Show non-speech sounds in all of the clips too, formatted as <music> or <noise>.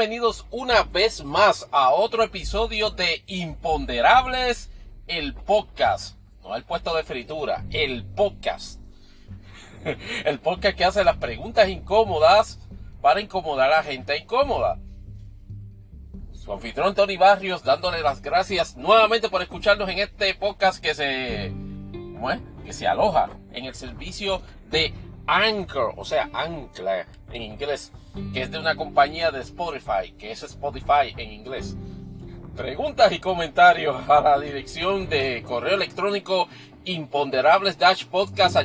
Bienvenidos una vez más a otro episodio de Imponderables, el podcast. No el puesto de fritura, el podcast. <laughs> El podcast que hace las preguntas incómodas para incomodar a la gente incómoda. Su anfitrión Tony Barrios dándole las gracias nuevamente por escucharnos en este podcast que se, ¿cómo? Que se aloja en el servicio de Anchor, o sea, Ancla en inglés, que es de una compañía de Spotify, que es Spotify en inglés. Preguntas y comentarios a la dirección de correo electrónico imponderables-podcast.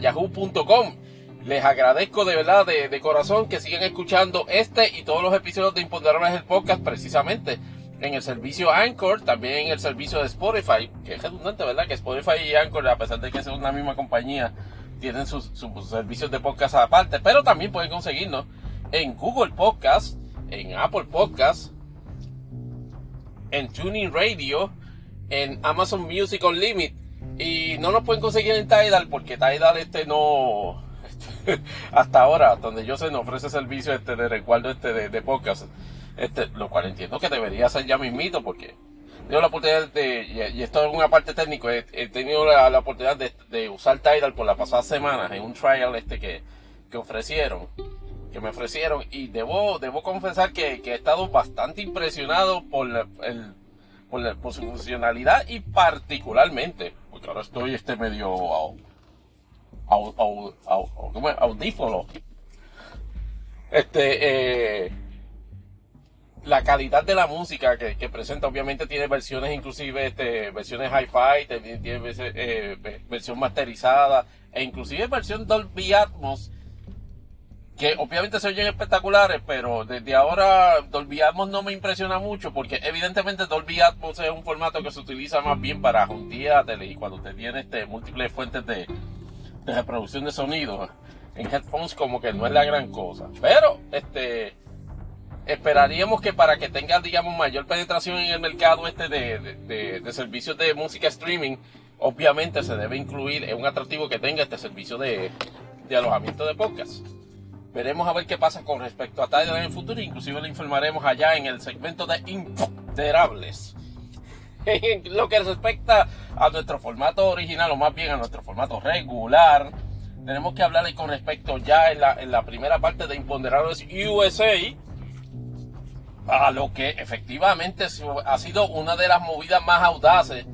Les agradezco de verdad, de, corazón, que sigan escuchando este y todos los episodios de Imponderables el podcast precisamente en el servicio Anchor, también en el servicio de Spotify, que es redundante, ¿verdad? Que Spotify y Anchor, a pesar de que son la misma compañía, tienen sus, sus, servicios de podcast aparte, pero también pueden conseguirnos en Google Podcast, en Apple Podcast, en Tuning Radio, en Amazon Music Unlimited. Y no nos pueden conseguir en Tidal porque Tidal este no <laughs> hasta ahora donde yo sé no ofrece servicio este de recuerdo este de, de podcast. Este lo cual entiendo que debería ser ya mismito porque tengo la oportunidad de, y esto es una parte técnica, he, he tenido la, la oportunidad de, de, usar Tidal por las pasadas semanas en un trial este que, que ofrecieron, que me ofrecieron, y debo, debo confesar que, que he estado bastante impresionado por, el, por, la, su funcionalidad y particularmente, porque ahora estoy este medio au, audífono. Este, eh, la calidad de la música que, que, presenta, obviamente tiene versiones, inclusive este, versiones hi-fi, tiene, tiene eh, versión masterizada, e inclusive versión Dolby Atmos, que obviamente se oyen espectaculares, pero desde ahora Dolby Atmos no me impresiona mucho, porque evidentemente Dolby Atmos es un formato que se utiliza más bien para theater y cuando usted tiene este, múltiples fuentes de, de reproducción de sonido, en headphones como que no es la gran cosa. Pero, este, esperaríamos que para que tenga, digamos, mayor penetración en el mercado este de, de, servicios de música streaming, obviamente se debe incluir en un atractivo que tenga este servicio de, alojamiento de podcast. Veremos a ver qué pasa con respecto a Tidal en el futuro, inclusive le informaremos allá en el segmento de Imponderables. <laughs> En lo que respecta a nuestro formato original, o más bien a nuestro formato regular, tenemos que hablar con respecto ya en la, en la primera parte de Imponderables USA, a lo que efectivamente ha sido una de las movidas más audaces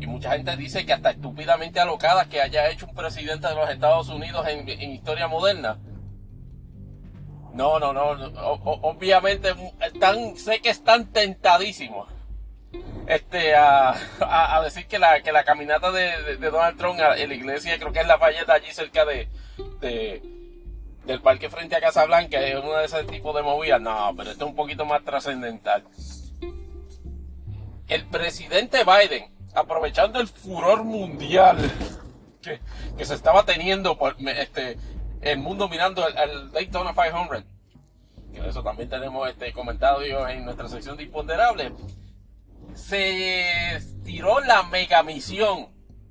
y mucha gente dice que hasta estúpidamente alocadas que haya hecho un presidente de los Estados Unidos en, en historia moderna. No, no, no, obviamente están, sé que están tentadísimos este, a, a, a decir que la, que la caminata de, Donald Trump en la iglesia, creo que es la falleta allí cerca de, de del parque frente a Casa Blanca es uno de ese tipo de movidas. No, pero esto es un poquito más trascendental. El presidente Biden, aprovechando el furor mundial que, que se estaba teniendo por este, el mundo mirando el Daytona 500, que eso también tenemos este comentarios en nuestra sección de imponderables, se tiró la mega misión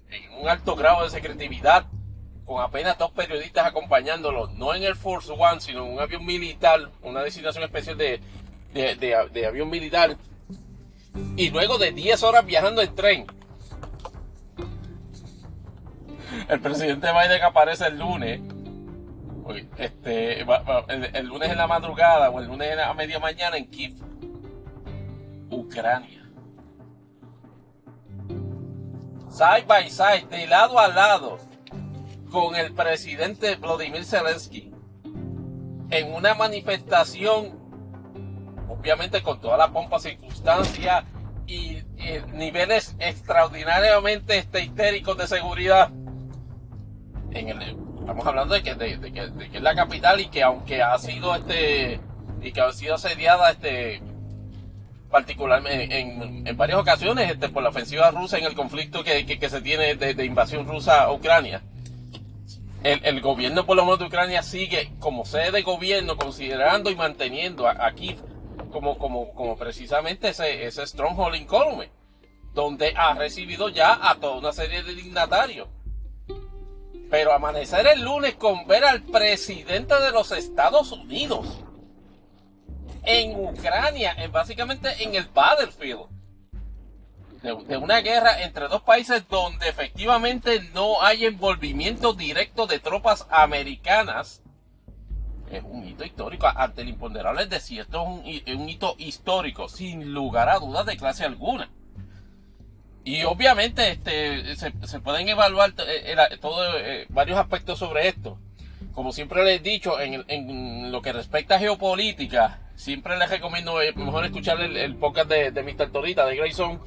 en un alto grado de secretividad con apenas dos periodistas acompañándolo, no en el Force One, sino en un avión militar, una designación especial de, de, de, de avión militar, y luego de 10 horas viajando en tren. El presidente Biden aparece el lunes, este, el, lunes en la madrugada o el lunes a media mañana en Kiev, Ucrania. Side by side, de lado a lado, con el presidente Vladimir Zelensky en una manifestación, obviamente con toda la pompa circunstancia y, y niveles extraordinariamente este, histéricos de seguridad. En el, estamos hablando de que, de, de, que, de que, es la capital y que aunque ha sido este y que ha sido asediada este particularmente en, en, varias ocasiones este, por la ofensiva rusa en el conflicto que, que, se tiene de, invasión rusa a Ucrania el, gobierno por lo menos de Ucrania sigue como sede de gobierno considerando y manteniendo a, a Kiev como, como, como precisamente ese, ese stronghold incólume, donde ha recibido ya a toda una serie de dignatarios. Pero amanecer el lunes con ver al presidente de los Estados Unidos en Ucrania, en básicamente en el battlefield de, una guerra entre dos países donde efectivamente no hay envolvimiento directo de tropas americanas. Es un hito histórico. Ante el imponderable desierto es un, hito histórico, sin lugar a dudas de clase alguna. Y obviamente este, se, pueden evaluar eh, todo, eh, varios aspectos sobre esto. Como siempre les he dicho, en, lo que respecta a geopolítica, siempre les recomiendo eh, mejor escuchar el, podcast de, de Mr. Torita, de Grayson,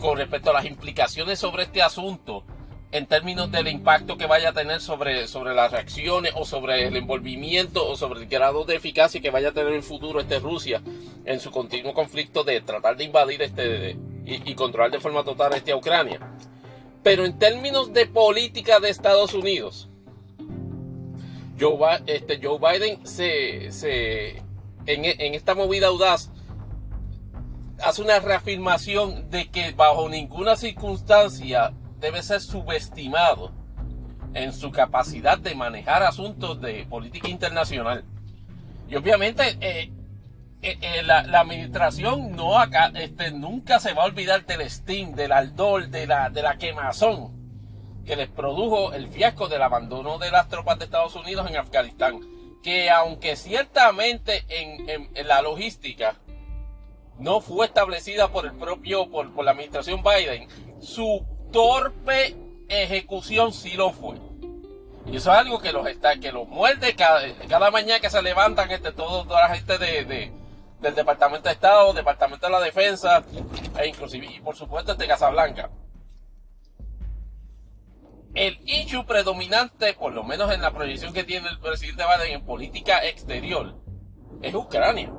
con respecto a las implicaciones sobre este asunto en términos del impacto que vaya a tener sobre, sobre las reacciones o sobre el envolvimiento o sobre el grado de eficacia que vaya a tener en el futuro este Rusia en su continuo conflicto de tratar de invadir este y, controlar de forma total este a Ucrania. Pero en términos de política de Estados Unidos, Joe, este, Joe Biden se, se en, en esta movida audaz hace una reafirmación de que bajo ninguna circunstancia debe ser subestimado en su capacidad de manejar asuntos de política internacional. Y obviamente eh, eh, eh, la, administración no acá, este, nunca se va a olvidar del Steam, del ardor, de la, de la quemazón que les produjo el fiasco del abandono de las tropas de Estados Unidos en Afganistán. Que aunque ciertamente en la logística no fue establecida por el propio, por, la administración Biden, su torpe ejecución sí lo fue. Y eso es algo que los está, que los muerde cada, mañana que se levantan este, todo, toda la gente de, del Departamento de Estado, Departamento de la Defensa, e inclusive, y por supuesto este Casablanca. El issue predominante, por lo menos en la proyección que tiene el presidente Biden en política exterior, es Ucrania.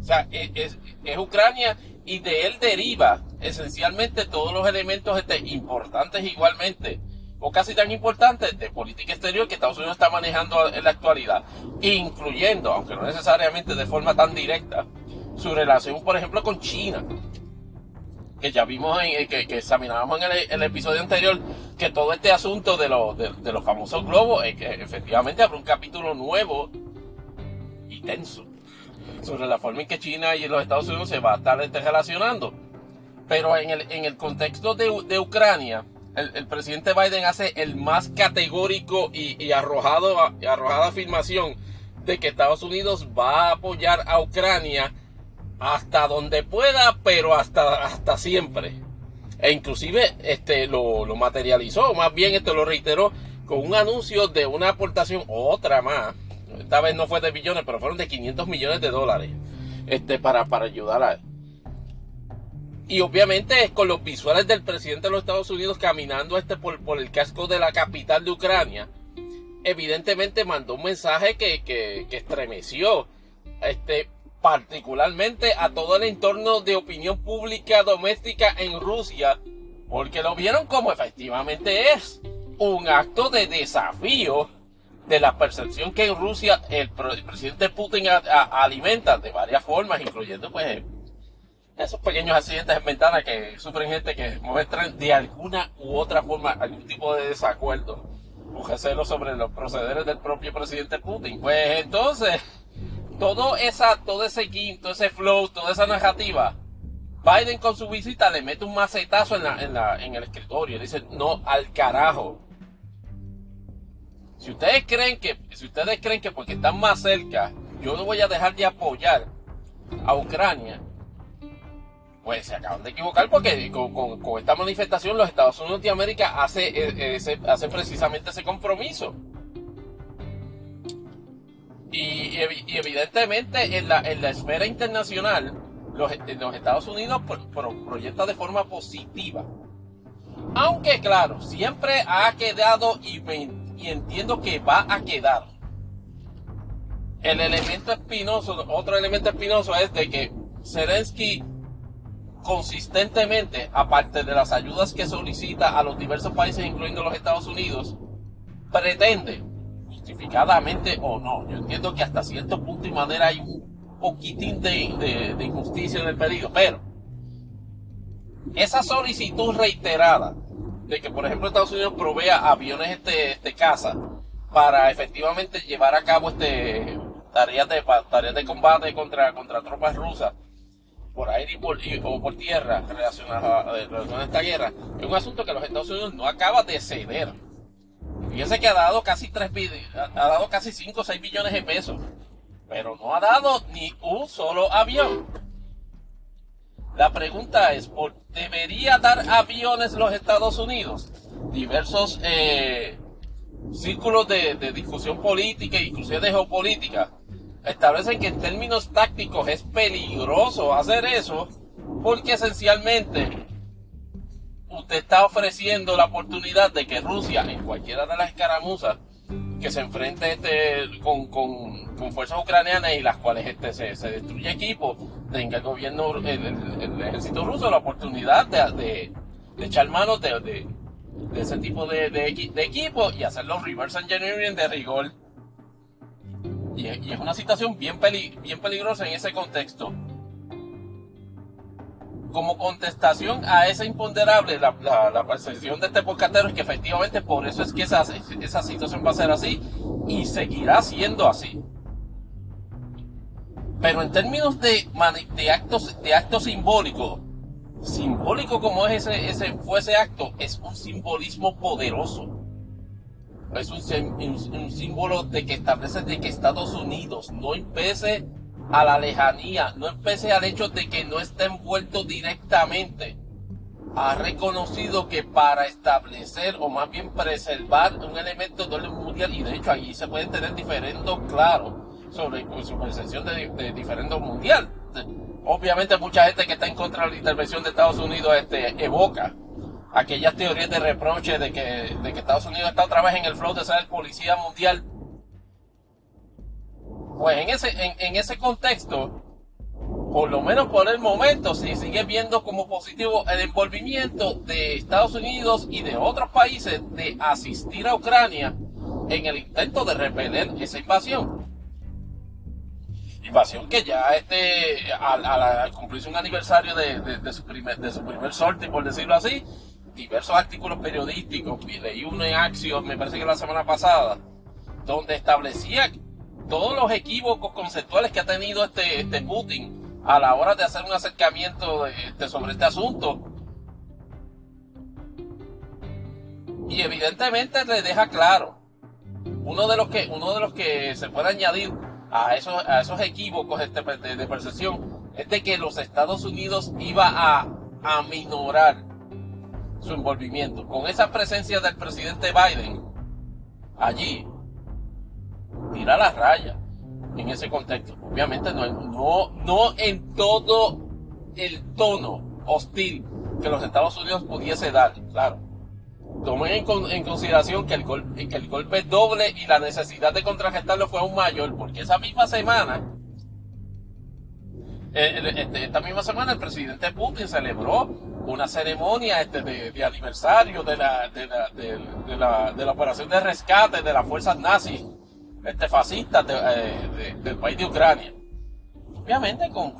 O sea, es, Ucrania y de él deriva esencialmente todos los elementos este, importantes igualmente, o casi tan importantes, de política exterior que Estados Unidos está manejando en la actualidad, incluyendo, aunque no necesariamente de forma tan directa, su relación, por ejemplo, con China. Que ya vimos, en, que, que examinábamos en el, episodio anterior, que todo este asunto de, de, los famosos globos, es que efectivamente abre un capítulo nuevo y tenso sobre la forma en que China y los Estados Unidos se va a estar relacionando. Pero en el, en el contexto de, de Ucrania, el, presidente Biden hace el más categórico y, y arrojado, arrojada afirmación de que Estados Unidos va a apoyar a Ucrania hasta donde pueda, pero hasta, hasta siempre. E inclusive este, lo, lo materializó, más bien este lo reiteró con un anuncio de una aportación, otra más, esta vez no fue de billones, pero fueron de 500 millones de dólares este, para, para ayudar a... Y obviamente con los visuales del presidente de los Estados Unidos caminando este por, el casco de la capital de Ucrania, evidentemente mandó un mensaje que, que, que estremeció este, particularmente a todo el entorno de opinión pública doméstica en Rusia, porque lo vieron como efectivamente es un acto de desafío de la percepción que en Rusia el, presidente Putin alimenta de varias formas, incluyendo pues esos pequeños accidentes en ventana que sufren gente que muestran de alguna u otra forma algún tipo de desacuerdo o recelo sobre los procederes del propio presidente Putin. Pues entonces, todo esa, todo ese quinto, ese flow, toda esa narrativa, Biden con su visita le mete un macetazo en, la, en, la, en el escritorio. Dice, no, al carajo. Si ustedes creen que, si ustedes creen que porque están más cerca, yo no voy a dejar de apoyar a Ucrania, pues se acaban de equivocar porque con, esta manifestación los Estados Unidos de América hace, eh, eh, hace precisamente ese compromiso. Y, evidentemente en la, en la esfera internacional los, Estados Unidos proyecta de forma positiva. Aunque claro, siempre ha quedado y y entiendo que va a quedar. El elemento espinoso, otro elemento espinoso es de que Zelensky consistentemente, aparte de las ayudas que solicita a los diversos países, incluyendo los Estados Unidos, pretende, justificadamente o no, yo entiendo que hasta cierto punto y manera hay un poquitín de, de injusticia en el pedido, pero esa solicitud reiterada de que, por ejemplo, Estados Unidos provea aviones este, este casa para efectivamente llevar a cabo este tareas de, tareas de combate contra, contra tropas rusas por aire o por tierra relacionadas a, a, esta guerra, es un asunto que los Estados Unidos no acaba de ceder. Fíjense que ha dado casi 3 ha dado casi 5 o 6 billones de pesos, pero no ha dado ni un solo avión. La pregunta es, ¿por ¿debería dar aviones los Estados Unidos? Diversos eh, círculos de, discusión política inclusive de geopolítica establecen que en términos tácticos es peligroso hacer eso porque esencialmente usted está ofreciendo la oportunidad de que Rusia en cualquiera de las escaramuzas que se enfrente este, con, con, con, fuerzas ucranianas y las cuales este, se, se destruye equipo, tenga el gobierno, el, ejército ruso la oportunidad de, de, echar manos de, de, ese tipo de, de, equipo y hacer los reverse engineering de rigor. Y, y es una situación bien, peli, bien peligrosa en ese contexto como contestación a esa imponderable, la, la, percepción de este podcastero es que efectivamente por eso es que esa, esa situación va a ser así y seguirá siendo así. Pero en términos de, actos, de simbólicos, simbólico como es ese, fue ese acto, es un simbolismo poderoso. Es un, símbolo de que establece de que Estados Unidos no impese a la lejanía, no empecé al hecho de que no está envuelto directamente. Ha reconocido que para establecer o más bien preservar un elemento de orden mundial, y de hecho allí se pueden tener diferentes claros sobre su percepción de, de diferendo mundial. Obviamente mucha gente que está en contra de la intervención de Estados Unidos este, evoca aquellas teorías de reproche de que, de que Estados Unidos está otra vez en el flow de ser el policía mundial pues en ese, en, ese contexto, por lo menos por el momento, se sigue viendo como positivo el envolvimiento de Estados Unidos y de otros países de asistir a Ucrania en el intento de repeler esa invasión. Invasión que ya este, al, cumplirse un aniversario de, su primer, de su primer sorte, por decirlo así, diversos artículos periodísticos, leí uno en Axios, me parece que la semana pasada, donde establecía todos los equívocos conceptuales que ha tenido este, este Putin a la hora de hacer un acercamiento este, sobre este asunto. Y evidentemente le deja claro, uno de los que, uno de los que se puede añadir a esos, a esos equívocos este, de, percepción es de que los Estados Unidos iba a aminorar su envolvimiento. Con esa presencia del presidente Biden allí, tira la raya en ese contexto. Obviamente no, no, no en todo el tono hostil que los Estados Unidos pudiese dar, claro. Tomen en, consideración que el, golpe, que el golpe doble y la necesidad de contrarrestarlo fue aún mayor, porque esa misma semana, eh, este, esta misma semana el presidente Putin celebró una ceremonia este, de, aniversario de la, operación de rescate de las fuerzas nazis este fascista eh, del país de Ucrania. Obviamente con,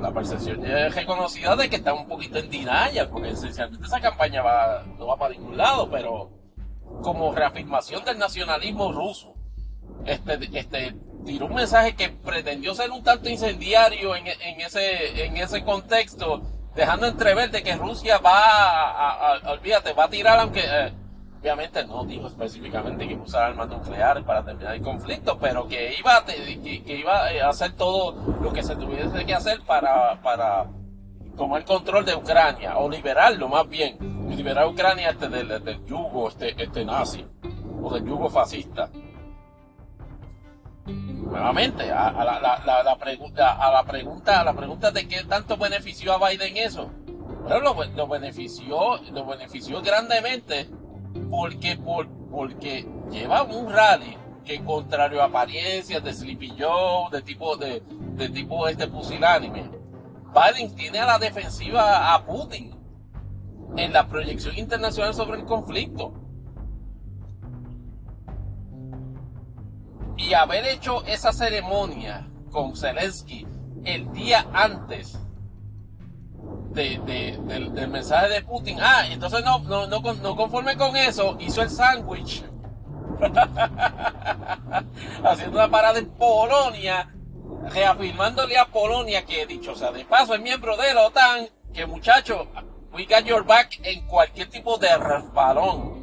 la percepción reconocida de que está un poquito en dinaya, porque esencialmente esa campaña va, no va para ningún lado, pero como reafirmación del nacionalismo ruso, este, este tiró un mensaje que pretendió ser un tanto incendiario en, en ese, en ese contexto, dejando entrever de que Rusia va a, a, olvídate, va a tirar aunque eh, obviamente no dijo específicamente que usar armas nucleares para terminar el conflicto, pero que iba iba a hacer todo lo que se tuviese que hacer para, para tomar control de Ucrania, o liberarlo más bien, liberar a Ucrania este del, yugo este, este nazi, o del yugo fascista. Nuevamente, a, la, la, pregunta, a la pregunta, a la pregunta de qué tanto benefició a Biden eso. Pero lo, lo benefició, lo benefició grandemente porque, por, porque un rally que contrario a apariencias de Sleepy Joe, de tipo de, de tipo este pusilánime, Biden tiene a la defensiva a Putin en la proyección internacional sobre el conflicto. Y haber hecho esa ceremonia con Zelensky el día antes de, del, mensaje de Putin. Ah, entonces no, no, no, no conforme con eso, hizo el sándwich <laughs> haciendo una parada en Polonia, reafirmándole a Polonia que, dicho sea de paso, es miembro de la OTAN, que muchacho, we got your back en cualquier tipo de resbalón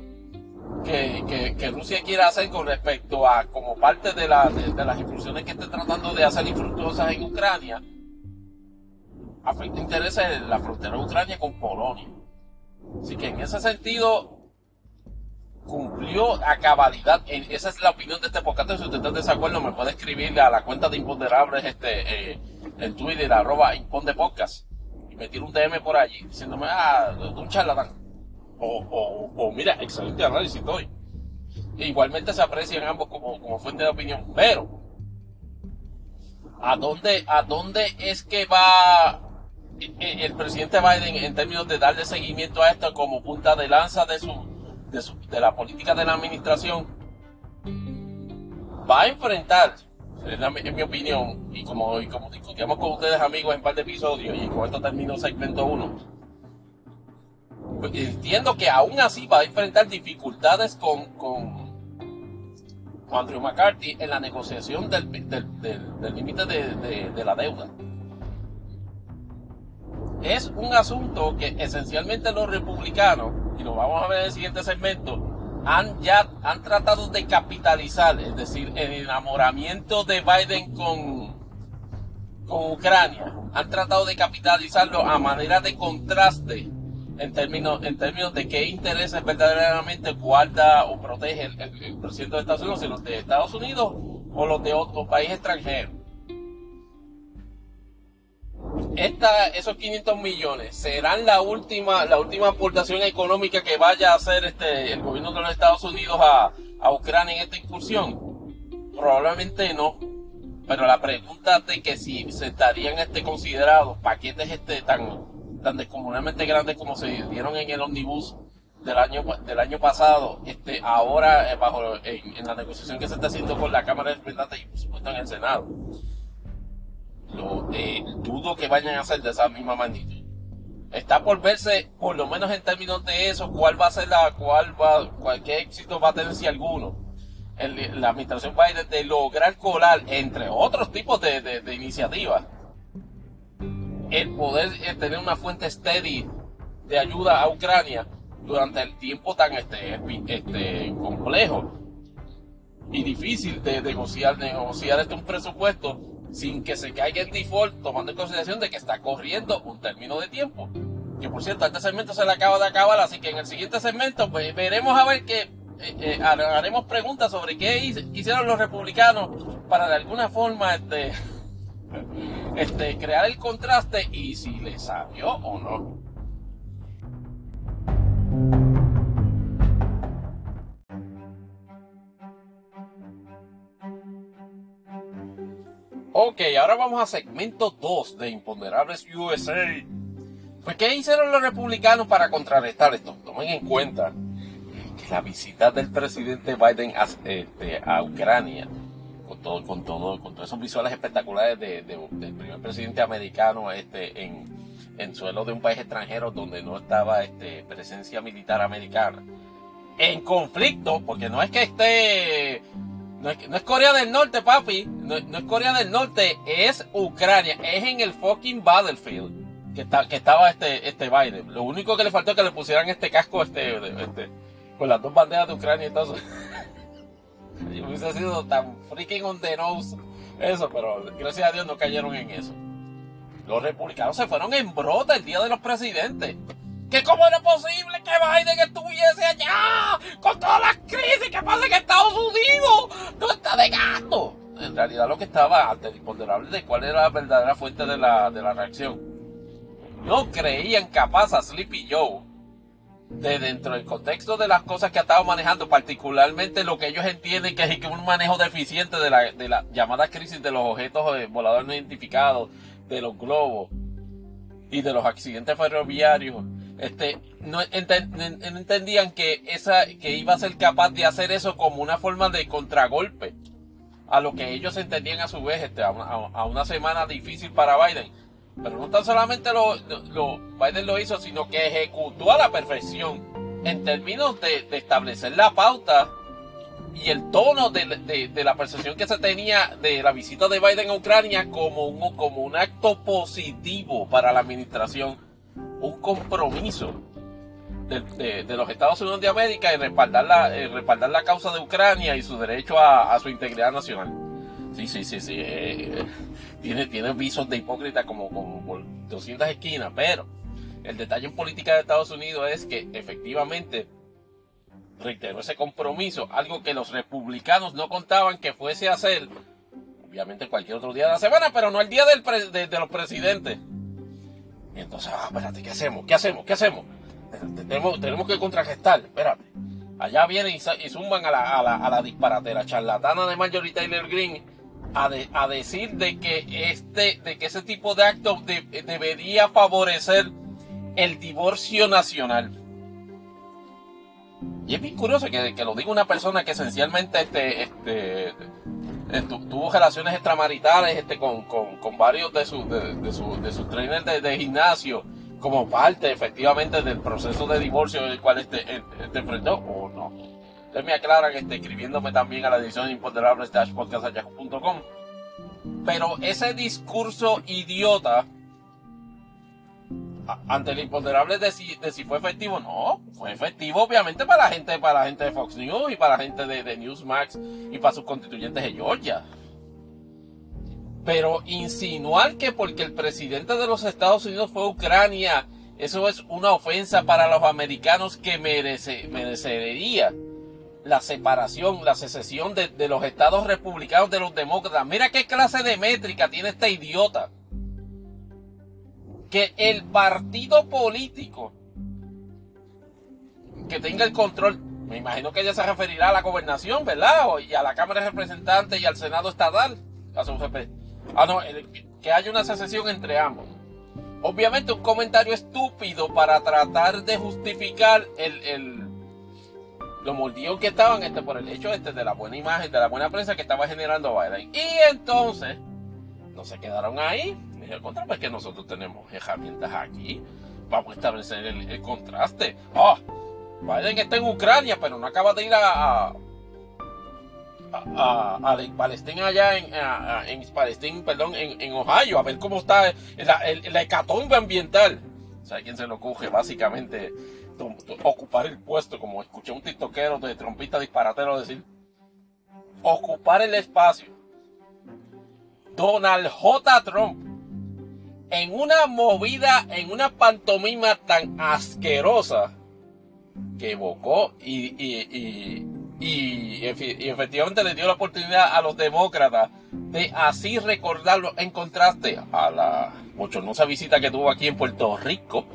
que, que, Rusia quiera hacer con respecto a, como parte de, la, de, las inclusiones que esté tratando de hacer infructuosas en Ucrania, afecta intereses en la frontera de Ucrania con Polonia. Así que en ese sentido, cumplió a cabalidad. Esa es la opinión de este podcast. Si usted está en desacuerdo, me puede escribirle a la cuenta de Imponderables este, eh, en Twitter, arroba Podcast. Y me tira un DM por allí diciéndome, ah, un charlatán. O, o, o mira, excelente análisis hoy. E igualmente se aprecian ambos como, como fuente de opinión. Pero, ¿a dónde, ¿a dónde es que va el presidente Biden en términos de darle seguimiento a esto como punta de lanza de su de, la política de la administración va a enfrentar, en mi opinión, y como, y como discutíamos con ustedes amigos en par de episodios, y con esto termino segmento 1, pues, entiendo que aún así va a enfrentar dificultades con, con, Andrew McCarthy en la negociación del límite de, de la deuda. Es un asunto que esencialmente los republicanos y lo vamos a ver en el siguiente segmento, han ya han tratado de capitalizar, es decir, el enamoramiento de Biden con, con Ucrania, han tratado de capitalizarlo a manera de contraste en términos, en términos de qué intereses verdaderamente guarda o protege el, el presidente de Estados Unidos, si los de Estados Unidos o los de otro país extranjero esta, esos 500 millones serán la última, la última aportación económica que vaya a hacer este, el gobierno de los Estados Unidos a, Ucrania en esta incursión? Probablemente no. Pero la pregunta de que si se estarían este, considerados paquetes este, tan, tan descomunalmente grandes como se dieron en el omnibus del año del año pasado, este, ahora eh, bajo en, la negociación que se está haciendo con la Cámara de Representantes y por supuesto en el Senado lo, eh, dudo que vayan a ser de esa misma magnitud. Está por verse, por lo menos en términos de eso, cuál va a ser la, cuál va, qué éxito va a tener si alguno. la administración Biden de lograr colar, entre otros tipos de, de, iniciativas, el poder eh, tener una fuente steady de ayuda a Ucrania durante el tiempo tan este, este complejo y difícil de negociar, negociar este un presupuesto sin que se caiga el default, tomando en consideración de que está corriendo un término de tiempo. Que por cierto, este segmento se le acaba de acabar, así que en el siguiente segmento, pues veremos a ver qué, eh, eh, haremos preguntas sobre qué hicieron los republicanos para de alguna forma este, <laughs> este, crear el contraste y si les salió o no. Ok, ahora vamos a segmento 2 de Imponderables USA. Pues, ¿qué hicieron los republicanos para contrarrestar esto? Tomen en cuenta que la visita del presidente Biden a, este, Ucrania, con todo, con todo, con todos esos visuales espectaculares de, del primer presidente americano este, en, en suelo de un país extranjero donde no estaba este, presencia militar americana, en conflicto, porque no es que esté no es, Corea del Norte, papi. No, es Corea del Norte, es Ucrania. Es en el fucking battlefield que, está, que estaba este, este Biden. Lo único que le faltó es que le pusieran este casco este, este con las dos banderas de Ucrania y todo eso. <laughs> hubiese sido tan freaking on the nose eso, pero gracias a Dios no cayeron en eso. Los republicanos se fueron en brota el día de los presidentes que cómo era posible que Biden estuviese allá con todas las crisis que pasa en Estados Unidos. No está de gato. En realidad lo que estaba ante el imponderable de cuál era la verdadera fuente de la, de la reacción. No creían capaz a Sleepy Joe de dentro del contexto de las cosas que ha estado manejando, particularmente lo que ellos entienden que es un manejo deficiente de la, de la llamada crisis de los objetos eh, voladores no identificados, de los globos y de los accidentes ferroviarios este, no, entendían que, esa, que iba a ser capaz de hacer eso como una forma de contragolpe a lo que ellos entendían a su vez este, a, una, semana difícil para Biden. Pero no tan solamente lo, lo, Biden lo hizo, sino que ejecutó a la perfección en términos de, establecer la pauta y el tono de, la percepción que se tenía de la visita de Biden a Ucrania como un, como un acto positivo para la administración, un compromiso de, los Estados Unidos de América en respaldar la, respaldar la causa de Ucrania y su derecho a, su integridad nacional. Sí, sí, sí, sí. Eh, tiene, tiene visos de hipócrita como, como por 200 esquinas, pero el detalle en política de Estados Unidos es que efectivamente reitero ese compromiso, algo que los republicanos no contaban que fuese a hacer, obviamente cualquier otro día de la semana, pero no el día del de, los presidentes. Y entonces, ah, espérate, ¿qué hacemos? ¿Qué hacemos? ¿Qué hacemos? Tenemos, que contragestar, espérate. Allá vienen y, zumban a la, a, la, a la disparatera charlatana de Marjorie Taylor Green a, decir de que este, de que ese tipo de actos debería favorecer el divorcio nacional. Y es bien curioso que, lo diga una persona que esencialmente este, este, eh, tuvo relaciones extramaritales este, con, varios de sus de, su, de sus trainers de, gimnasio como parte efectivamente del proceso de divorcio en el cual este, este, este enfrentó o no. Ustedes me aclaran este, escribiéndome también a la edición imponderable podcast.com. Pero ese discurso idiota ante el imponderable de si, de si fue efectivo, no, fue efectivo obviamente para la gente, para la gente de Fox News y para la gente de, de Newsmax y para sus constituyentes de Georgia. Pero insinuar que porque el presidente de los Estados Unidos fue Ucrania, eso es una ofensa para los americanos que merece, merecería la separación, la secesión de, de los estados republicanos de los demócratas. Mira qué clase de métrica tiene esta idiota que el partido político que tenga el control, me imagino que ella se referirá a la gobernación, ¿verdad? y a la Cámara de Representantes y al Senado Estatal. Ah, no, que haya una secesión entre ambos. Obviamente un comentario estúpido para tratar de justificar el, el los moldeos que estaban este, por el hecho este, de la buena imagen, de la buena prensa que estaba generando Biden. Y entonces, no se quedaron ahí, al contrario, es que nosotros tenemos herramientas aquí. Vamos a establecer el, contraste. Ah, Biden está en Ucrania, pero no acaba de ir a, a, a, Palestina allá en, en Palestina, perdón, en, Ohio, a ver cómo está la, la hecatombe ambiental. O sea, quién se lo coge, básicamente, ocupar el puesto, como escuché un tiktokero de trompista disparatero decir, ocupar el espacio. Donald J. Trump en una movida, en una pantomima tan asquerosa que evocó y, y, y, efectivamente le dio la oportunidad a los demócratas de así recordarlo en contraste a la bochornosa visita que tuvo aquí en Puerto Rico.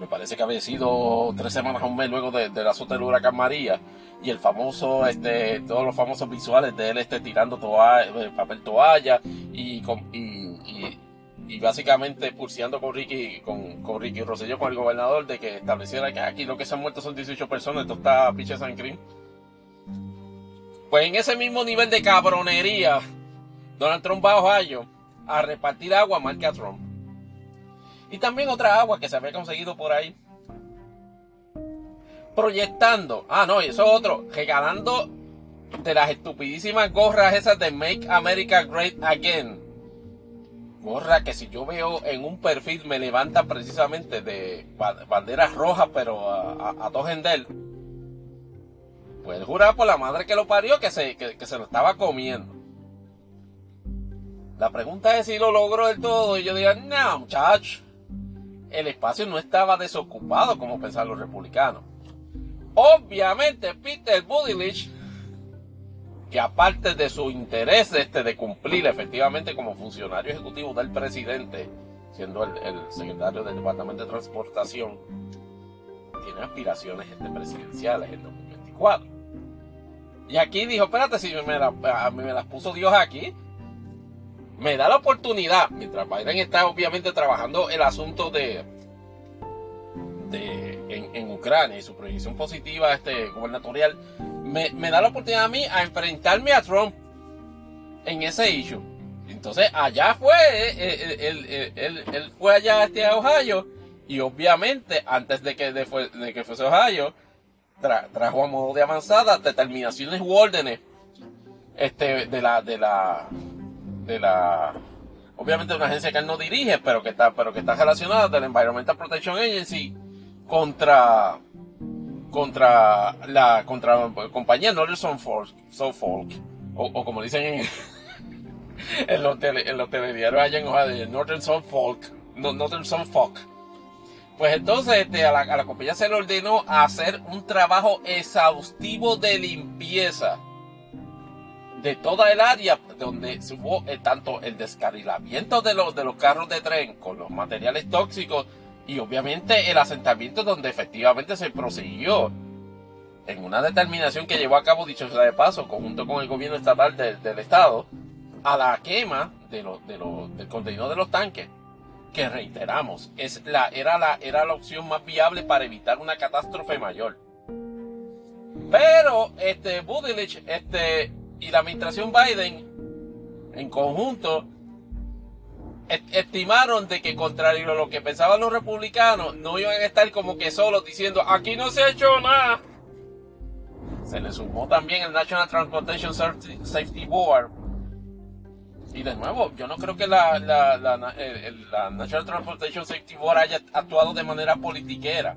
Me parece que había sido tres semanas o un mes luego de, la azota del huracán María y el famoso, este, todos los famosos visuales de él este, tirando toalla, eh, papel toalla y, y y básicamente pulseando con Ricky, con, con Ricky Rosselló, con el gobernador, de que estableciera que aquí lo que se han muerto son 18 personas, esto está piche San. Pues en ese mismo nivel de cabronería, Donald Trump va a Ohio a repartir agua marca Trump. Y también otra agua que se había conseguido por ahí. Proyectando, ah no, eso es otro, regalando de las estupidísimas gorras esas de Make America Great Again gorra que si yo veo en un perfil me levanta precisamente de banderas rojas, pero a, a, a Puede jurar por la madre que lo parió que se, que, se lo estaba comiendo. La pregunta es si lo logró del todo. Y yo diría, no, muchacho. El espacio no estaba desocupado como pensaban los republicanos. Obviamente, Peter Buttigieg que aparte de su interés este de cumplir efectivamente como funcionario ejecutivo del presidente, siendo el, secretario del Departamento de Transportación, tiene aspiraciones este, presidenciales en 2024. Y aquí dijo, espérate, si a mí me las puso Dios aquí, me da la oportunidad, mientras Biden está obviamente trabajando el asunto de, de en, Ucrania y su proyección positiva este, gubernatorial, me, da la oportunidad a mí a enfrentarme a Trump en ese issue. Entonces allá fue, eh, eh, eh, él, fue allá este, a Ohio y obviamente antes de que, de, que fuese Ohio, trajo a modo de avanzada determinaciones u órdenes este, de la, de la, de la, obviamente una agencia que él no dirige, pero que está, pero que está relacionada del Environmental Protection Agency contra, contra la, contra la compañía Northern Folk, o, o como dicen en, <laughs> en los, tele, en los telediarios allá en Ohio, Northern Folk, Northern Folk. Pues entonces este, a, la, a la compañía se le ordenó hacer un trabajo exhaustivo de limpieza de toda el área donde hubo eh, tanto el descarrilamiento de los, de los carros de tren con los materiales tóxicos y obviamente el asentamiento donde efectivamente se prosiguió en una determinación que llevó a cabo, dicho sea de paso, conjunto con el gobierno estatal del estado, a la quema de de del contenido de los tanques. Que reiteramos, es la, era, la, era la opción más viable para evitar una catástrofe mayor. Pero este Budilich este, y la administración Biden en conjunto estimaron de que contrario a lo que pensaban los republicanos, no iban a estar como que solos diciendo aquí no se ha hecho nada. Se le sumó también el National Transportation Safety Board. Y de nuevo, yo no creo que la, la, la National Transportation Safety Board haya actuado de manera politiquera.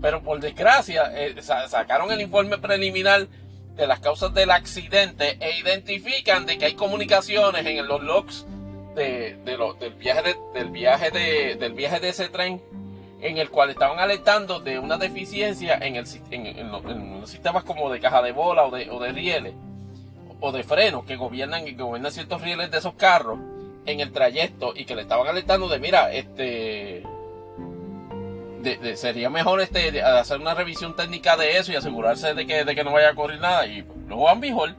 Pero por desgracia, eh, sacaron el informe preliminar de las causas del accidente e identifican de que hay comunicaciones en los logs de, del viaje de, del viaje de, del viaje de ese tren en el cual estaban alertando de una deficiencia en, el, en, los, sistemas como de caja de bola o de, o de rieles o de freno que gobiernan que gobiernan ciertos rieles de esos carros en el trayecto y que le estaban alertando de mira este sería mejor este hacer una revisión técnica de eso y asegurarse de que, de que no vaya a ocurrir nada y luego han mejor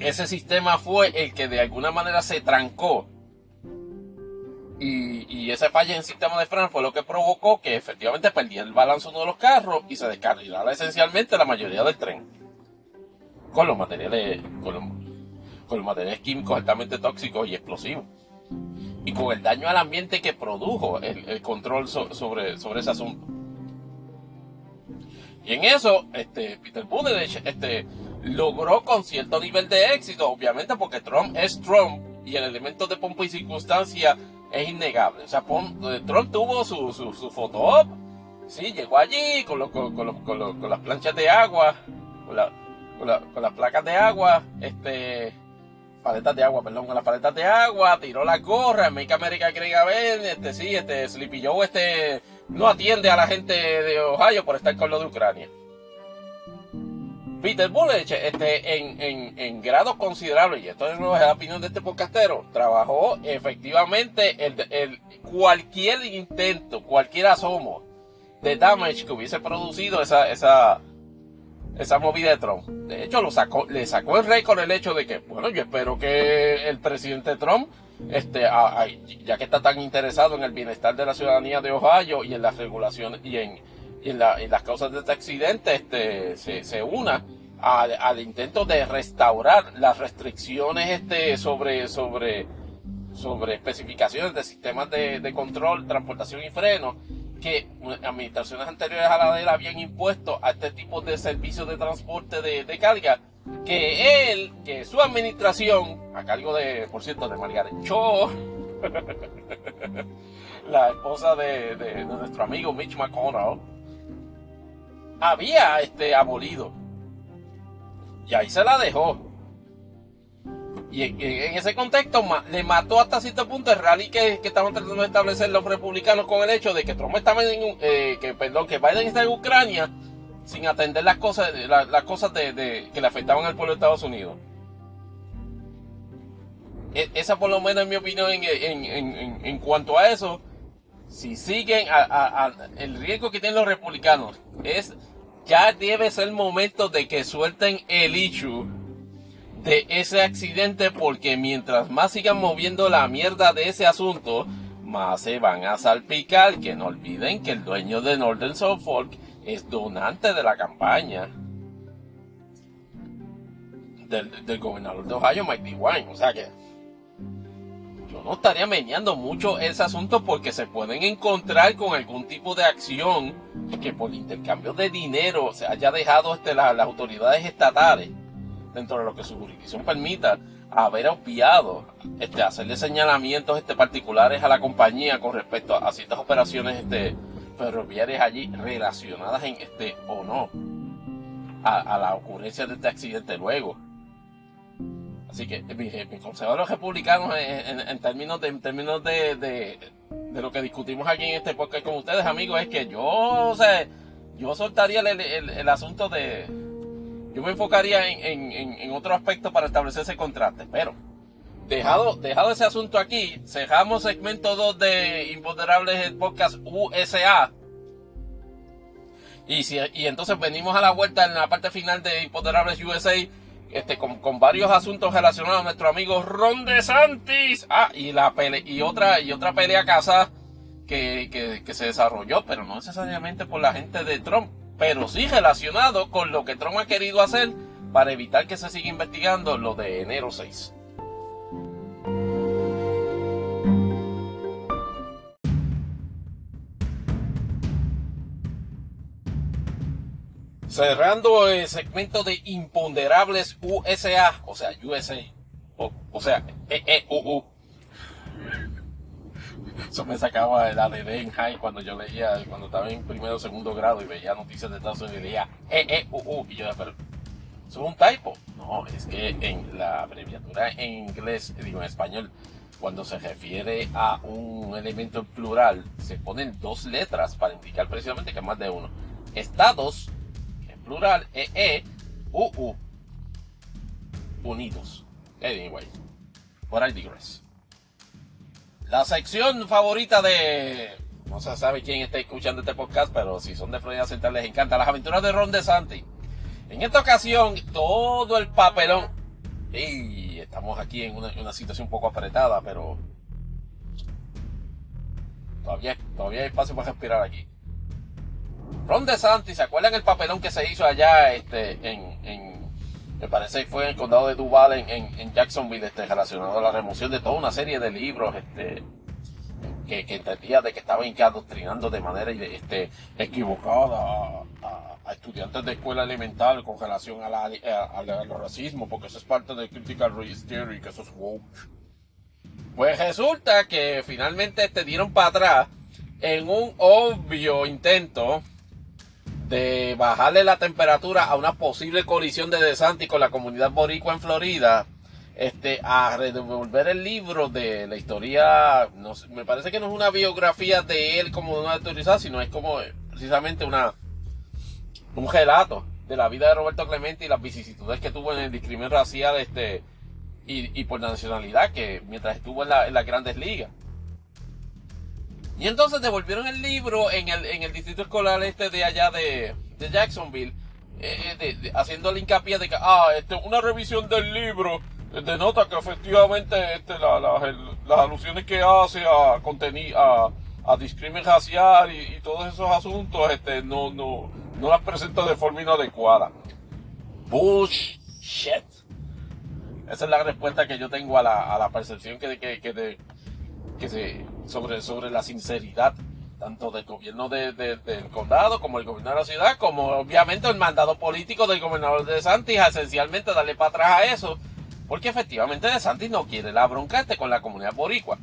ese sistema fue el que de alguna manera se trancó. Y, y ese falla en el sistema de freno fue lo que provocó que efectivamente perdiera el balance uno de los carros y se descarrilara esencialmente la mayoría del tren. Con los materiales, con los, materiales químicos altamente tóxicos y explosivos. Y con el daño al ambiente que produjo el, control sobre, sobre ese asunto. Y en eso, este, Peter Buttigieg, este, logró con cierto nivel de éxito, obviamente porque Trump es Trump y el elemento de pompa y circunstancia es innegable. O sea, Trump tuvo su, su, su foto op, sí, llegó allí con, con, con, las planchas de agua, con, las placas de agua, este, paletas de agua, perdón, con las paletas de agua, tiró la gorra, Make America Great Again, este, sí, este, Sleepy Joe, este, no atiende a la gente de Ohio por estar con lo de Ucrania. Peter Bullich, este, en, en, en grado considerable, y esto es la opinión de este podcastero, trabajó efectivamente el, el, cualquier intento, cualquier asomo de damage que hubiese producido esa, esa, esa movida de Trump. De hecho, lo sacó, le sacó el récord el hecho de que, bueno, yo espero que el presidente Trump, este, ya que está tan interesado en el bienestar de la ciudadanía de Ohio y en las regulaciones y en y en, las causas de este accidente este, se, una al, intento de restaurar las restricciones este, sobre, sobre, sobre especificaciones de sistemas de, control, transportación y freno que administraciones anteriores a la de él habían impuesto a este tipo de servicios de transporte de, carga, que él, que su administración, a cargo de, por cierto, de Margaret Cho, <laughs> la esposa de, de, nuestro amigo Mitch McConnell, había este, abolido. Y ahí se la dejó. Y en, ese contexto le mató hasta cierto punto el rally que, que estaban tratando de establecer los republicanos con el hecho de que Trump estaba en, eh, que, perdón, que Biden está en Ucrania sin atender las cosas, las cosas de, que le afectaban al pueblo de Estados Unidos. E, esa por lo menos es mi opinión en, en cuanto a eso si siguen el riesgo que tienen los republicanos es ya debe ser el momento de que suelten el issue de ese accidente porque mientras más sigan moviendo la mierda de ese asunto más se van a salpicar. Que no olviden que el dueño de Northern Suffolk es donante de la campaña. Del, gobernador de Ohio Mike DeWine. O sea que yo no estaría meneando mucho ese asunto porque se pueden encontrar con algún tipo de acción que por intercambio de dinero se haya dejado este, las autoridades estatales dentro de lo que su jurisdicción permita haber obviado este, hacerle señalamientos este, particulares a la compañía con respecto a, ciertas operaciones este, ferroviarias allí relacionadas en este o no a, la ocurrencia de este accidente luego. Así que mi, mi consejo a los republicanos en, términos, de, términos de, lo que discutimos aquí en este podcast con ustedes, amigos, es que yo, o sea, yo soltaría el, asunto de... Yo me enfocaría en, en, otro aspecto para establecer ese contraste, pero dejado, dejado ese asunto aquí, cerramos segmento 2 de Imponderables Podcast USA. Y, si, y entonces venimos a la vuelta en la parte final de Imponderables USA este, con, con, varios asuntos relacionados a nuestro amigo Ron DeSantis. Ah, y, la pele y, otra, y otra pelea casa que, que, que, se desarrolló, pero no necesariamente por la gente de Trump, pero sí relacionado con lo que Trump ha querido hacer para evitar que se siga investigando lo de enero 6. Cerrando el segmento de imponderables USA, o sea, USA, o, sea, EEUU. <laughs> Eso me sacaba el ADD en high cuando yo leía, cuando estaba en primero o segundo grado y veía noticias de Estados Unidos y leía EEUU. Y yo, pero, ¿eso es un typo? No, es que en la abreviatura en inglés, digo en español, cuando se refiere a un elemento en plural, se ponen dos letras para indicar precisamente que más de uno. Estados plural, E, E, U. Unidos. Anyway, por I digress. La sección favorita de. No se sabe quién está escuchando este podcast, pero si son de Florida Central les encanta. Las aventuras de Ron DeSantis. En esta ocasión, todo el papelón. Y estamos aquí en una, situación un poco apretada, pero. Todavía, todavía hay espacio para respirar aquí. Ron DeSantis, ¿se acuerdan el papelón que se hizo allá este, en me parece que fue en el condado de Duval, en, en, Jacksonville, este, relacionado a la remoción de toda una serie de libros, este, que, que entendía de que estaban adoctrinando de manera este, equivocada a, estudiantes de escuela elemental con relación a la, al racismo, porque eso es parte del critical race theory, que eso es woke. Pues resulta que finalmente te dieron para atrás en un obvio intento de bajarle la temperatura a una posible colisión de DeSantis con la comunidad boricua en Florida, este, a redevolver el libro de la historia, no me parece que no es una biografía de él como una autorizada, sino es como eh, precisamente una, un relato de la vida de Roberto Clemente y las vicisitudes que tuvo en el discrimen racial, este, y, y por nacionalidad, que mientras estuvo en, la, en las grandes ligas. Y entonces devolvieron el libro en el, en el distrito escolar este de allá de, de Jacksonville, eh, de, haciéndole hincapié de que, ah, este, una revisión del libro denota que efectivamente este, la, las alusiones que hace a contenir, a, a discrimen racial y, todos esos asuntos, este, no, no, no las presenta de forma inadecuada. Bullshit. Esa es la respuesta que yo tengo a la, a la percepción que, que, que, que se, sobre, sobre la sinceridad tanto del gobierno del condado como el gobierno de la ciudad, como obviamente el mandado político del gobernador de Santis, esencialmente darle para atrás a eso, porque efectivamente de Santis no quiere la bronca este con la comunidad boricua.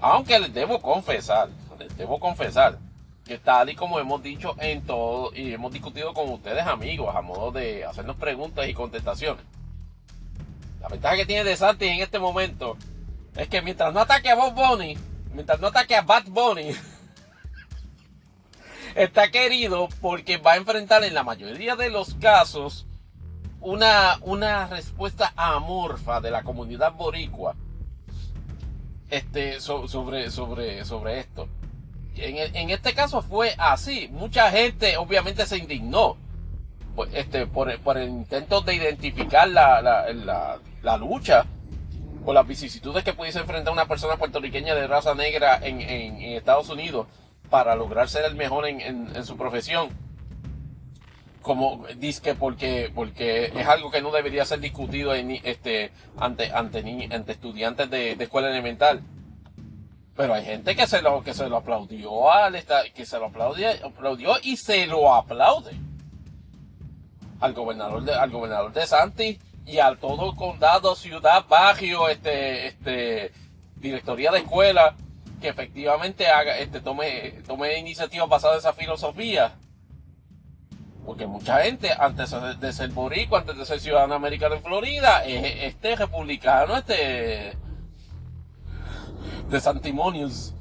Aunque les debo confesar, les debo confesar, que tal y como hemos dicho en todo y hemos discutido con ustedes amigos a modo de hacernos preguntas y contestaciones. La ventaja que tiene de Santis en este momento es que mientras no ataque a Bob Bunny, mientras no ataque a Bad Bunny, <laughs> está querido porque va a enfrentar en la mayoría de los casos una, una respuesta amorfa de la comunidad boricua este, sobre, sobre, sobre esto. En, en, este caso fue así. Mucha gente obviamente se indignó pues, este, por, por el intento de identificar la, la, la, la lucha o las vicisitudes que pudiese enfrentar una persona puertorriqueña de raza negra en, Estados Unidos para lograr ser el mejor en, su profesión. Como dice porque, porque es algo que no debería ser discutido en, este, ante, ante, ante estudiantes de, escuela elemental. Pero hay gente que se lo, que se lo aplaudió al que se lo aplaudió, y se lo aplaude al gobernador al gobernador de Santi y a todo condado, ciudad, barrio, este, este, directoría de escuela, que efectivamente haga, este, tome, tome iniciativas basadas en esa filosofía. Porque mucha gente, antes de ser boricua, antes de ser ciudadano americano en Florida, es este republicano, este de Santimonius.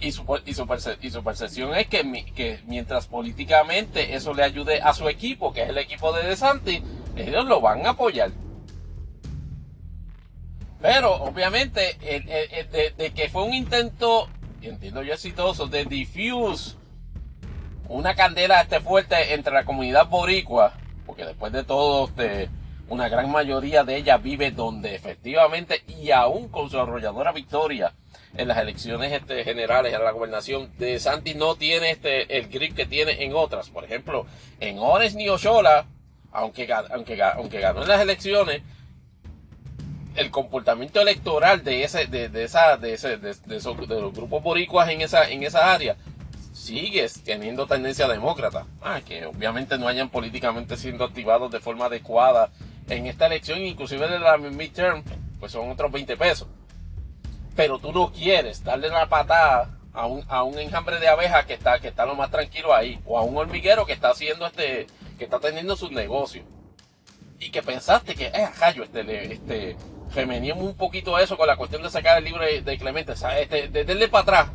Y su, y, su y su percepción es que, que, mientras políticamente eso le ayude a su equipo, que es el equipo de DeSantis, ellos lo van a apoyar. Pero obviamente de, que fue un intento, entiendo yo exitoso, de diffuse una candela este fuerte entre la comunidad boricua, porque después de todo, este, una gran mayoría de ella vive donde efectivamente y aún con su arrolladora victoria en las elecciones este, generales a la gobernación de Santi no tiene este el grip que tiene en otras. Por ejemplo, en Orange ni Oshola, aunque, aunque, aunque ganó en las elecciones, el comportamiento electoral de ese, de, de esa, de ese, de, de, los grupos boricuas en esa, en esa área sigue teniendo tendencia demócrata. Ah, que obviamente no hayan políticamente siendo activados de forma adecuada en esta elección, inclusive de la midterm, pues son otros 20 pesos pero tú no quieres darle una patada a un, a un enjambre de abejas que está, que está lo más tranquilo ahí, o a un hormiguero que está haciendo este, está teniendo sus negocios. Y que pensaste que, eh, rayo, este, este, femeníamos un poquito eso con la cuestión de sacar el libro de, Clemente, este, de, para atrás.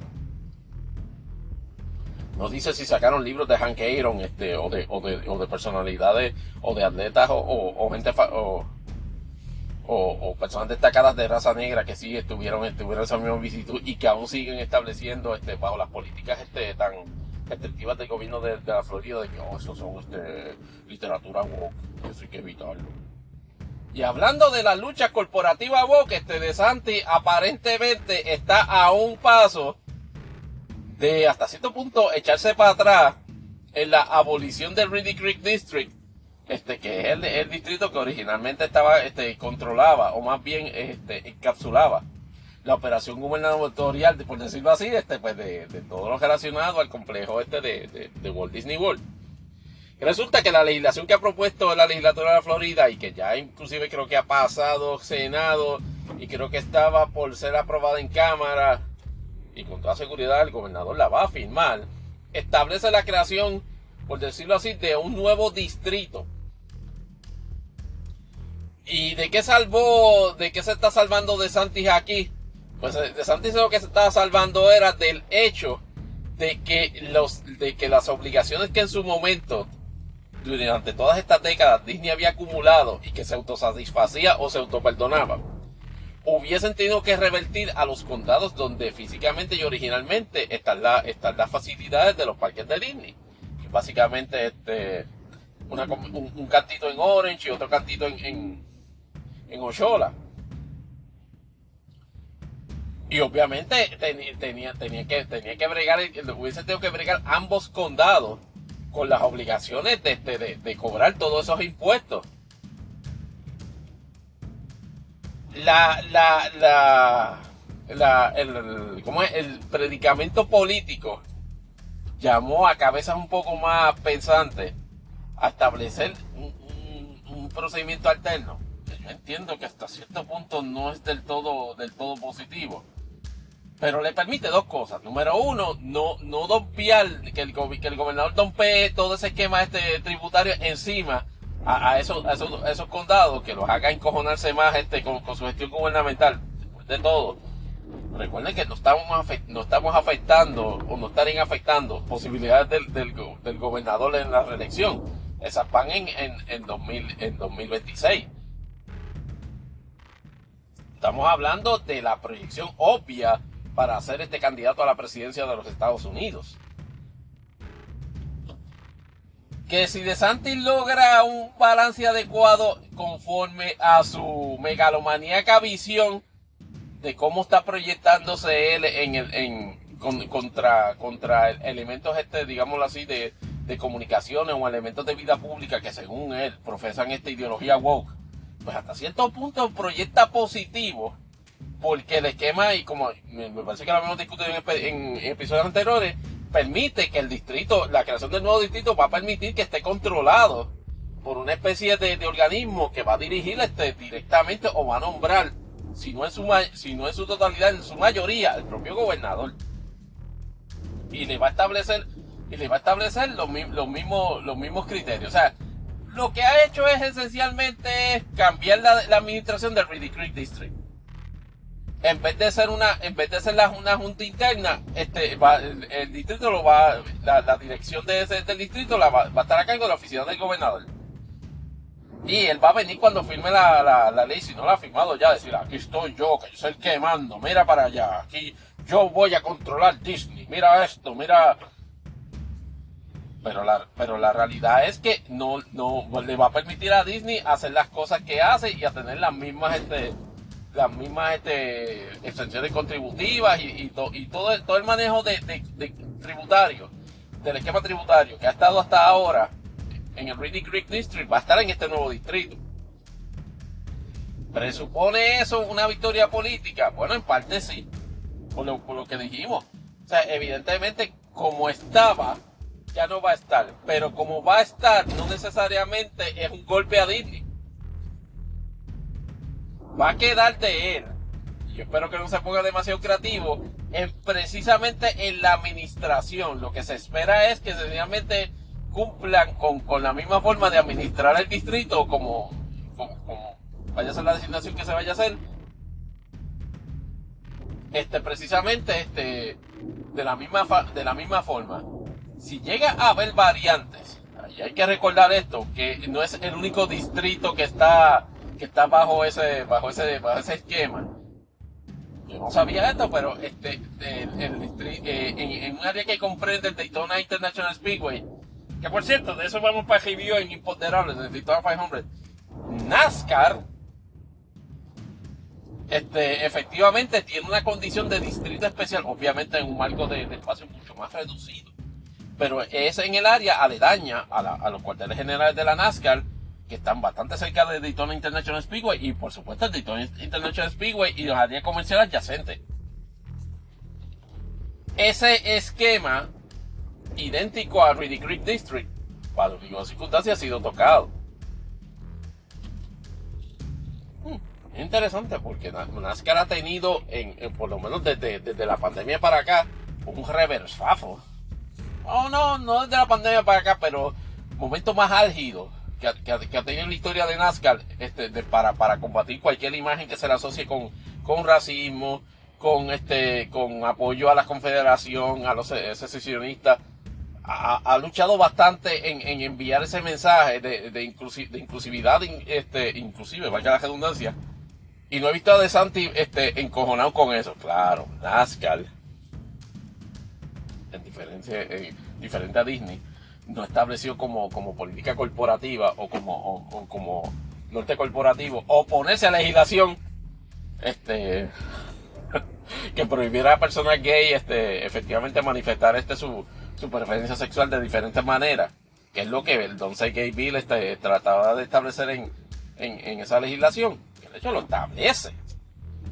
No dice si sacaron libros de Hank Aaron, este, o de, o de, o de personalidades, o de atletas, o, o, gente, o, o, personas destacadas de raza negra que sí estuvieron, estuvieron esa misma visitud y que aún siguen estableciendo este, bajo las políticas este, tan restrictivas del gobierno de, la Florida de que oh, eso son este, literatura woke, eso hay que evitarlo. Y hablando de la lucha corporativa woke, este de Santi aparentemente está a un paso de hasta cierto punto echarse para atrás en la abolición del Reedy Creek District este, que es el, distrito que originalmente estaba, este, controlaba, o más bien, este, encapsulaba la operación gubernatorial, por decirlo así, este, pues de, todo lo relacionado al complejo este de, de, Walt Disney World. resulta que la legislación que ha propuesto la legislatura de Florida y que ya inclusive creo que ha pasado Senado y creo que estaba por ser aprobada en Cámara y con toda seguridad el gobernador la va a firmar, establece la creación, por decirlo así, de un nuevo distrito ¿Y de qué salvó, de qué se está salvando de Santis aquí? Pues eh, de Santis que se estaba salvando era del hecho de que, los, de que las obligaciones que en su momento, durante todas estas décadas, Disney había acumulado y que se autosatisfacía o se autoperdonaba, hubiesen tenido que revertir a los condados donde físicamente y originalmente están, están las facilidades de los parques de Disney. básicamente este, un, cantito en Orange y otro cantito en en Oshola. Y obviamente tenía, tenía, que, tenía que bregar, hubiese tenido que bregar ambos condados con las obligaciones de, de, cobrar todos esos impuestos. La, la, la, el, ¿cómo es? el predicamento político llamó a cabezas un poco más pensantes a establecer un procedimiento alterno entiendo que hasta cierto punto no es del todo, del todo positivo. Pero le permite dos cosas. Número uno, no, no dompear, que el, que el gobernador dompee todo ese esquema este tributario encima a, esos, esos, condados, que los haga encojonarse más este con, su gestión gubernamental. De todo, recuerden que no estamos, no estamos afectando o no estarían afectando posibilidades del, del, gobernador en la reelección. Esas van en, en, en, 2000, en 2026. Estamos hablando de la proyección obvia para ser este candidato a la presidencia de los Estados Unidos. Que si DeSantis logra un balance adecuado conforme a su megalomaníaca visión de cómo está proyectándose él en el, en, contra, contra elementos, este, digámoslo así, de, de comunicaciones o elementos de vida pública que según él profesan esta ideología woke pues hasta cierto punto proyecta positivo, porque el esquema, y como me, parece que lo habíamos discutido en, episodios anteriores, permite que el distrito, la creación del nuevo distrito va a permitir que esté controlado por una especie de, de organismo que va a dirigir este, directamente o va a nombrar, si no, en su, si no en su totalidad, en su mayoría, el propio gobernador. Y le va a establecer, y le va a establecer los, los, mismos, los mismos criterios. O sea, lo que ha hecho es esencialmente cambiar la, la administración del Reedy Creek District en vez de ser una, en vez de ser una junta interna, este, el, distrito lo va, la, dirección de ese, del distrito la va, a estar a cargo de la oficina del gobernador. Y él va a venir cuando firme la, la, ley, si no la ha firmado ya, decir, aquí estoy yo, que yo soy el que mando, mira para allá, aquí yo voy a controlar Disney, mira esto, mira... Pero la, pero la realidad es que no, no le va a permitir a Disney hacer las cosas que hace y a tener las mismas, este, las mismas este, exenciones contributivas y, y, todo, el, todo el manejo de, tributario, del esquema tributario que ha estado hasta ahora en el Reedy Creek District, va a estar en este nuevo distrito. ¿Presupone eso una victoria política? Bueno, en parte sí, por lo, por lo que dijimos. O sea, evidentemente, como estaba, ya no va a estar. Pero como va a estar, no necesariamente es un golpe a Disney va a quedar de él. Yo espero que no se ponga demasiado creativo en precisamente en la administración. Lo que se espera es que sencillamente cumplan con, la misma forma de administrar el distrito como, como, vaya a ser la designación que se vaya a hacer. Este, precisamente, este, de la misma, de la misma forma. Si llega a haber variantes, y hay que recordar esto, que no es el único distrito que está que está bajo ese, bajo ese, bajo ese esquema. Yo no sabía esto, pero este, eh, en, un área que comprende el Daytona International Speedway, que por cierto, de eso vamos para review en Imponderables, del Daytona 500, NASCAR, este, efectivamente tiene una condición de distrito especial, obviamente en un marco de, espacio mucho más reducido, pero es en el área aledaña a, a los cuarteles generales de la NASCAR, que están bastante cerca de Daytona International Speedway y por supuesto el Daytona International Speedway y los áreas comerciales adyacentes. Ese esquema idéntico a Reedy Creek District, para las circunstancias, ha sido tocado. Hmm, interesante porque NASCAR ha tenido, en, por lo menos desde, desde, la pandemia para acá, un reversafo. Oh, no, no desde la pandemia para acá, pero momento más álgido que, ha tenido la historia de NASCAR este, para, para combatir cualquier imagen que se le asocie con, con racismo, con este con apoyo a la confederación, a los secesionistas. Ha, luchado bastante en, enviar ese mensaje de, de, inclusividad, este, inclusive, vaya la redundancia. Y no he visto a De Santi este, encojonado con eso. Claro, NASCAR, en diferencia, en, diferente a Disney, no estableció como, como política corporativa o como, como norte corporativo oponerse a legislación este <laughs> que prohibiera a personas gay este efectivamente manifestar este su, su preferencia sexual de diferentes maneras que es lo que el Don't Say Gay Bill este, trataba de establecer en, en, esa legislación de hecho lo establece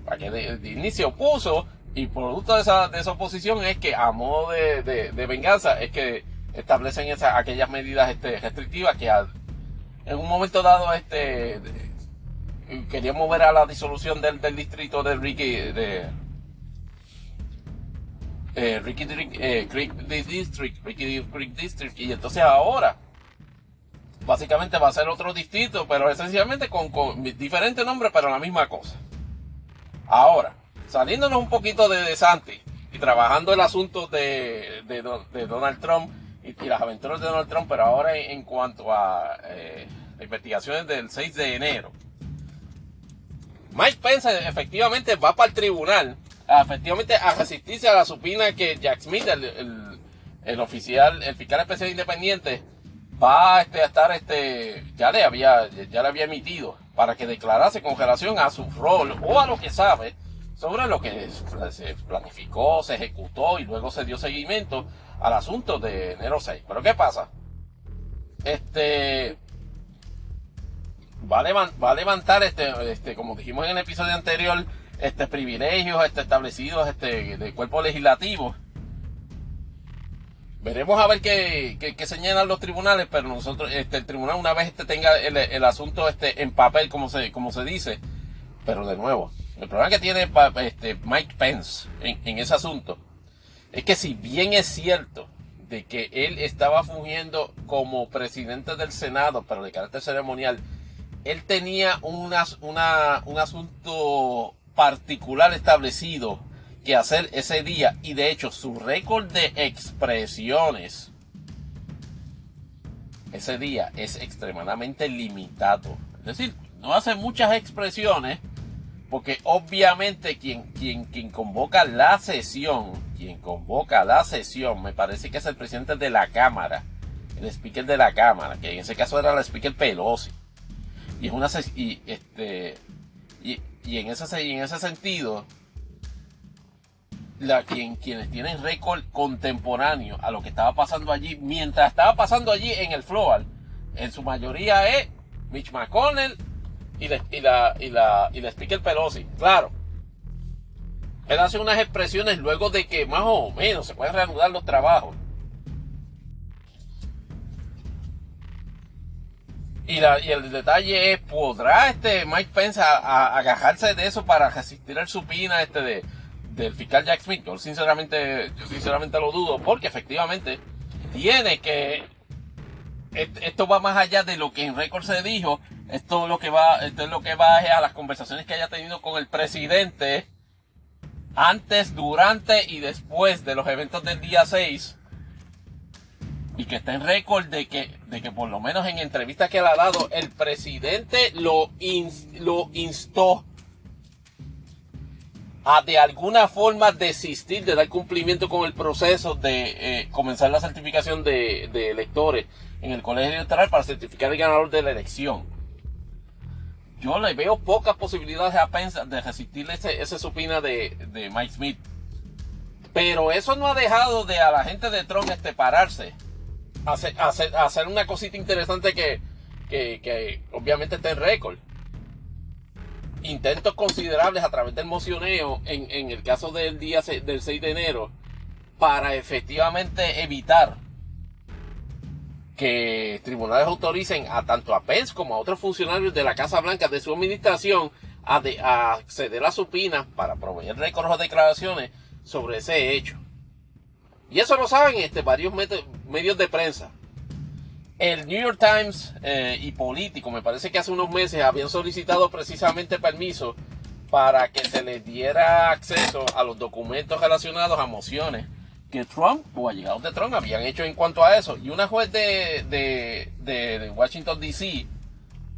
para que Disney se opuso y producto de esa, de esa oposición es que a modo de, de venganza es que establecen esas, aquellas medidas este, restrictivas que en un momento dado este querían mover a la disolución del, distrito de Ricky de eh, Ricky eh, Creek District, Ricky Creek District y entonces ahora básicamente va a ser otro distrito pero esencialmente con, con diferente nombre pero la misma cosa. Ahora saliéndonos un poquito de, de Santi y trabajando el asunto de, de Donald Trump y, las aventuras de Donald Trump, pero ahora en, cuanto a eh, investigaciones del 6 de enero. Mike Pence efectivamente va para el tribunal, efectivamente a resistirse a la supina que Jack Smith, el, oficial, el fiscal especial independiente, va este, a estar, este, ya le había, ya le había emitido para que declarase con relación a su rol o a lo que sabe sobre lo que se planificó, se ejecutó y luego se dio seguimiento al asunto de enero 6. Pero ¿qué pasa? Este va a, levantar, este, este, como dijimos en el episodio anterior, este, privilegios este, establecidos este, del cuerpo legislativo. Veremos a ver qué, señalan los tribunales, pero nosotros, este, el tribunal una vez este, tenga el, asunto este, en papel, como se, como se dice, pero de nuevo, el problema que tiene este, Mike Pence en, en ese asunto es que si bien es cierto de que él estaba fungiendo como presidente del Senado, pero de carácter ceremonial, él tenía un asunto particular establecido que hacer ese día y de hecho su récord de expresiones ese día es extremadamente limitado. Es decir, no hace muchas expresiones porque obviamente quien convoca la sesión, quien convoca la sesión, me parece que es el presidente de la Cámara, el speaker de la Cámara, que en ese caso era el speaker Pelosi. Y es una y este y, en ese y en ese sentido la, quien, quienes tienen récord contemporáneo a lo que estaba pasando allí, mientras estaba pasando allí en el floor, en su mayoría es Mitch McConnell y la, y la, y la, y la speaker Pelosi. Claro. Él hace unas expresiones luego de que más o menos se pueden reanudar los trabajos. Y, la, y el detalle es, ¿podrá este Mike Pence agajarse de eso para resistir el supina este de, del fiscal Jack Smith? Yo sinceramente, yo sinceramente lo dudo, porque efectivamente tiene que esto va más allá de lo que en récord se dijo. Esto lo que va, esto es lo que va a las conversaciones que haya tenido con el presidente antes, durante y después de los eventos del día 6. Y que está en récord de que, de que por lo menos en entrevistas que le ha dado, el presidente lo, instó a de alguna forma desistir de dar cumplimiento con el proceso de eh, comenzar la certificación de, electores en el colegio electoral para certificar el ganador de la elección. Yo le veo pocas posibilidades a pensar de resistir ese, ese supina de, de, Mike Smith. Pero eso no ha dejado de a la gente de Trump este pararse. Hacer, hacer, hacer una cosita interesante que, que, que obviamente está en récord intentos considerables a través del mocioneo en, en el caso del día del 6 de enero para efectivamente evitar que tribunales autoricen a tanto a Pence como a otros funcionarios de la Casa Blanca de su administración a, de, a acceder a para proveer récords o declaraciones sobre ese hecho. Y eso lo saben este, varios medios de prensa el New York Times eh, y Político, me parece que hace unos meses habían solicitado precisamente permiso para que se les diera acceso a los documentos relacionados a mociones que Trump o allegados de Trump habían hecho en cuanto a eso. Y una juez de, de, de, Washington, D.C.,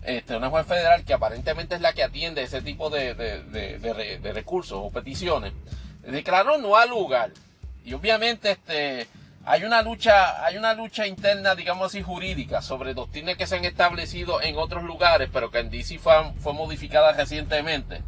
este, una juez federal que aparentemente es la que atiende ese tipo de, de recursos o peticiones, declaró no al lugar. Y obviamente este, hay una lucha, hay una lucha interna, digamos así, jurídica sobre doctrinas que se han establecido en otros lugares, pero que en DC fue, fue modificada recientemente.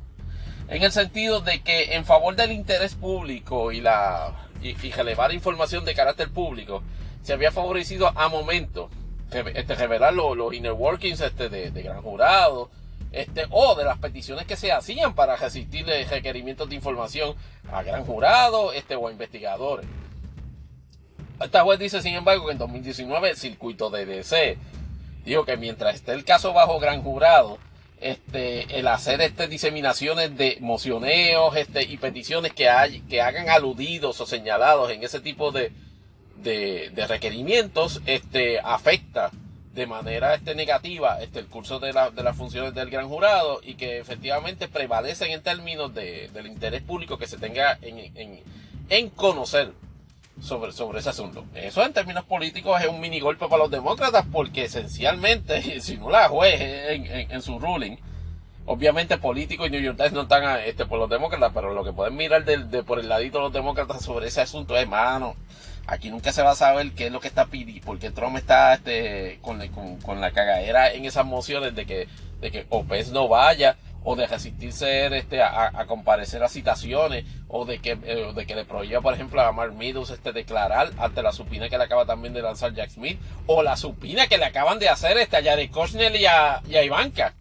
En el sentido de que en favor del interés público y la y, relevar información de carácter público, se había favorecido a momento este, revelar los, inner workings este, de, de, gran jurado, este, o de las peticiones que se hacían para resistir requerimientos de información a gran jurado este, o a investigadores. Esta juez dice, sin embargo, que en 2019 el circuito de DC dijo que mientras esté el caso bajo gran jurado, este, el hacer este diseminaciones de mocioneos este, y peticiones que, hay, que hagan aludidos o señalados en ese tipo de, de, requerimientos este, afecta de manera este, negativa este, el curso de, de, las funciones del gran jurado y que efectivamente prevalecen en términos de, del interés público que se tenga en, en, en conocer sobre, sobre ese asunto. Eso en términos políticos es un mini golpe para los demócratas porque esencialmente, <laughs> si no la juez en, su ruling, obviamente políticos y New York Times no están este, por los demócratas, pero lo que pueden mirar de, por el ladito de los demócratas sobre ese asunto es, mano, aquí nunca se va a saber qué es lo que está pidiendo, porque Trump está este, con, con, con la cagadera en esas mociones de que, de que Opez no vaya o de resistirse este, a, comparecer a citaciones, o de que, eh, de que le prohíba, por ejemplo, a Mark Meadows este, declarar ante la supina que le acaba también de lanzar Jack Smith, o la supina que le acaban de hacer este, a Jared Kushner y a, Ivanka.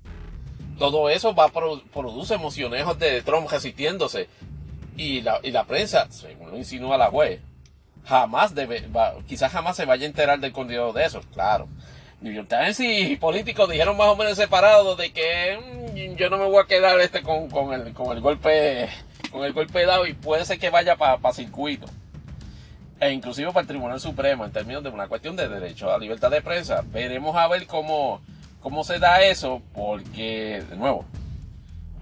todo eso va produce emocionejos de Trump resistiéndose. Y la, y la prensa, según lo insinúa la juez, jamás debe, quizás jamás se vaya a enterar del contenido de eso, claro. New York Times y políticos dijeron más o menos separados de que mm, yo no me voy a quedar este con, con, el, con el golpe con el golpe dado y puede ser que vaya para circuito e inclusive para el Tribunal Supremo en términos de una cuestión de derecho a libertad de prensa. Veremos a ver cómo, cómo se da eso porque, de nuevo,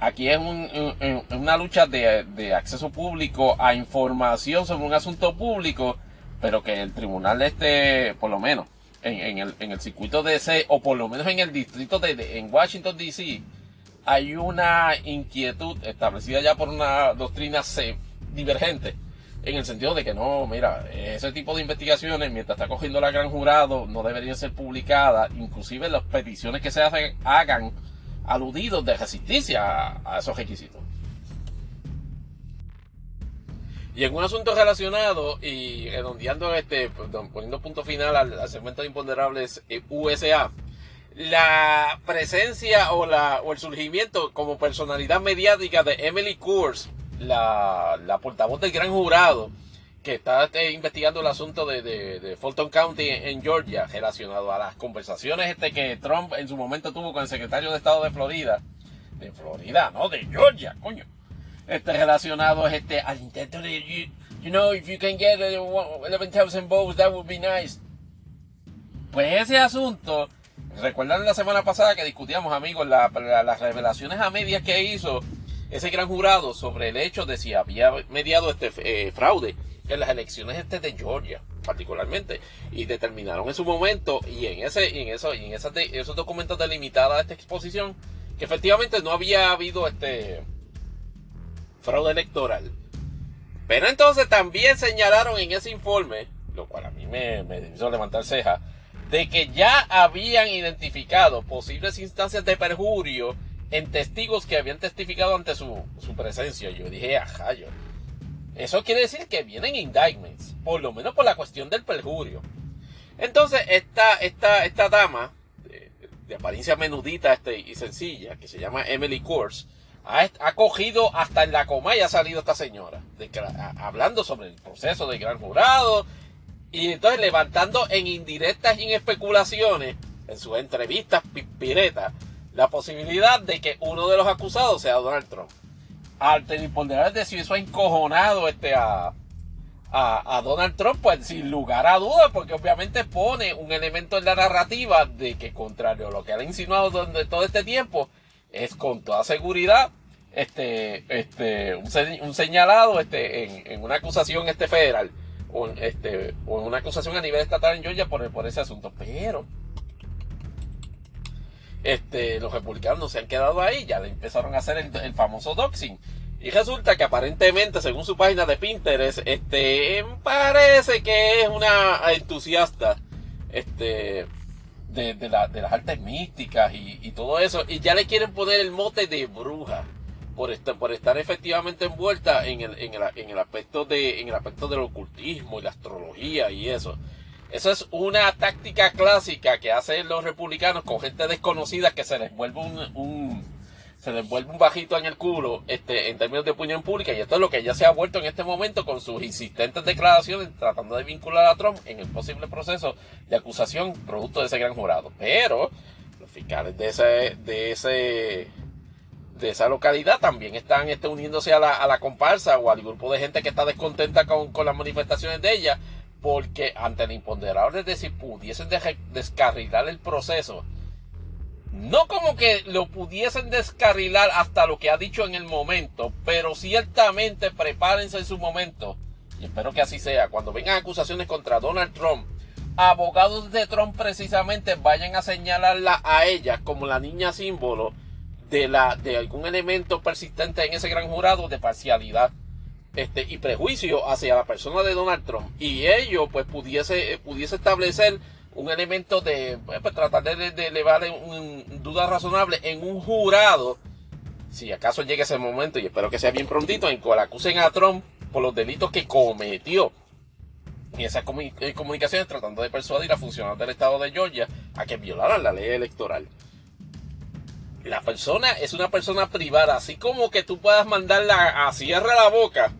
aquí es una lucha de, acceso público a información sobre un asunto público, pero que el tribunal este, por lo menos, en, el, circuito DC, o por lo menos en el distrito de, en Washington DC, hay una inquietud establecida ya por una doctrina divergente, en el sentido de que no, mira, ese tipo de investigaciones, mientras está cogiendo la gran jurado, no deberían ser publicadas, inclusive las peticiones que se hacen, hagan aludidos de resistencia a, esos requisitos. Y en un asunto relacionado y redondeando este, poniendo punto final al, segmento de imponderables eh, USA, la presencia o, la, o el surgimiento como personalidad mediática de Emily Coors, la, la portavoz del gran jurado, que está este, investigando el asunto de, de, Fulton County en, Georgia relacionado a las conversaciones este que Trump en su momento tuvo con el secretario de Estado de Florida. De Florida, no, de Georgia, coño. Este relacionado este al intento de you, you know if you can get 11,000 votes that would be nice. Pues ese asunto, recuerdan la semana pasada que discutíamos amigos las revelaciones a medias que hizo ese gran jurado sobre el hecho de si había mediado este eh, fraude en las elecciones este de Georgia, particularmente, y determinaron en su momento y en ese, en eso, y en esos documentos delimitados a esta exposición que efectivamente no había habido este fraude electoral. Pero entonces también señalaron en ese informe, lo cual a mí me, me hizo levantar ceja, de que ya habían identificado posibles instancias de perjurio en testigos que habían testificado ante su, su presencia. Yo dije, ajá, yo eso quiere decir que vienen indictments, por lo menos por la cuestión del perjurio. Entonces, esta, esta, esta dama, de, apariencia menudita este, y sencilla, que se llama Emily Coors, ha, cogido hasta en la coma y ha salido esta señora, hablando sobre el proceso del gran jurado, y entonces levantando en indirectas y en especulaciones, en sus entrevistas piretas, la posibilidad de que uno de los acusados sea Donald Trump. Al ponderar de si eso ha encojonado este a, a, Donald Trump, pues sin lugar a dudas, porque obviamente pone un elemento en la narrativa de que contrario a lo que ha insinuado durante todo este tiempo, es con toda seguridad este, este, un, señalado este, en, en, una acusación este federal o, este, o en una acusación a nivel estatal en Georgia por, por ese asunto. Pero este, los republicanos se han quedado ahí, ya le empezaron a hacer el, famoso doxing. Y resulta que aparentemente, según su página de Pinterest, este, parece que es una entusiasta, este, de, de, las artes místicas y, todo eso. Y ya le quieren poner el mote de bruja por estar, efectivamente envuelta en el, en el, en el aspecto de, en el aspecto del ocultismo y la astrología y eso. Eso es una táctica clásica que hacen los republicanos con gente desconocida que se les vuelve un, se les vuelve un bajito en el culo este, en términos de opinión pública y esto es lo que ya se ha vuelto en este momento con sus insistentes declaraciones tratando de vincular a Trump en el posible proceso de acusación producto de ese gran jurado. Pero los fiscales de ese, de ese de esa localidad también están este, uniéndose a la, a la comparsa o al grupo de gente que está descontenta con, con las manifestaciones de ella porque ante el imponderable de si pudiesen descarrilar el proceso, no como que lo pudiesen descarrilar hasta lo que ha dicho en el momento, pero ciertamente prepárense en su momento, y espero que así sea, cuando vengan acusaciones contra Donald Trump, abogados de Trump precisamente vayan a señalarla a ella como la niña símbolo de, la, de algún elemento persistente en ese gran jurado de parcialidad este, y prejuicio hacia la persona de Donald Trump. Y ello pues pudiese, pudiese establecer un elemento de pues, pues tratar de, elevar un, duda razonable en un jurado si acaso llegue ese momento y espero que sea bien prontito en cual acusen a Trump por los delitos que cometió. Y esas eh, comunicaciones tratando de persuadir a funcionarios del estado de Georgia a que violaran la ley electoral la persona es una persona privada, así como que tú puedas mandarla a cierre la boca,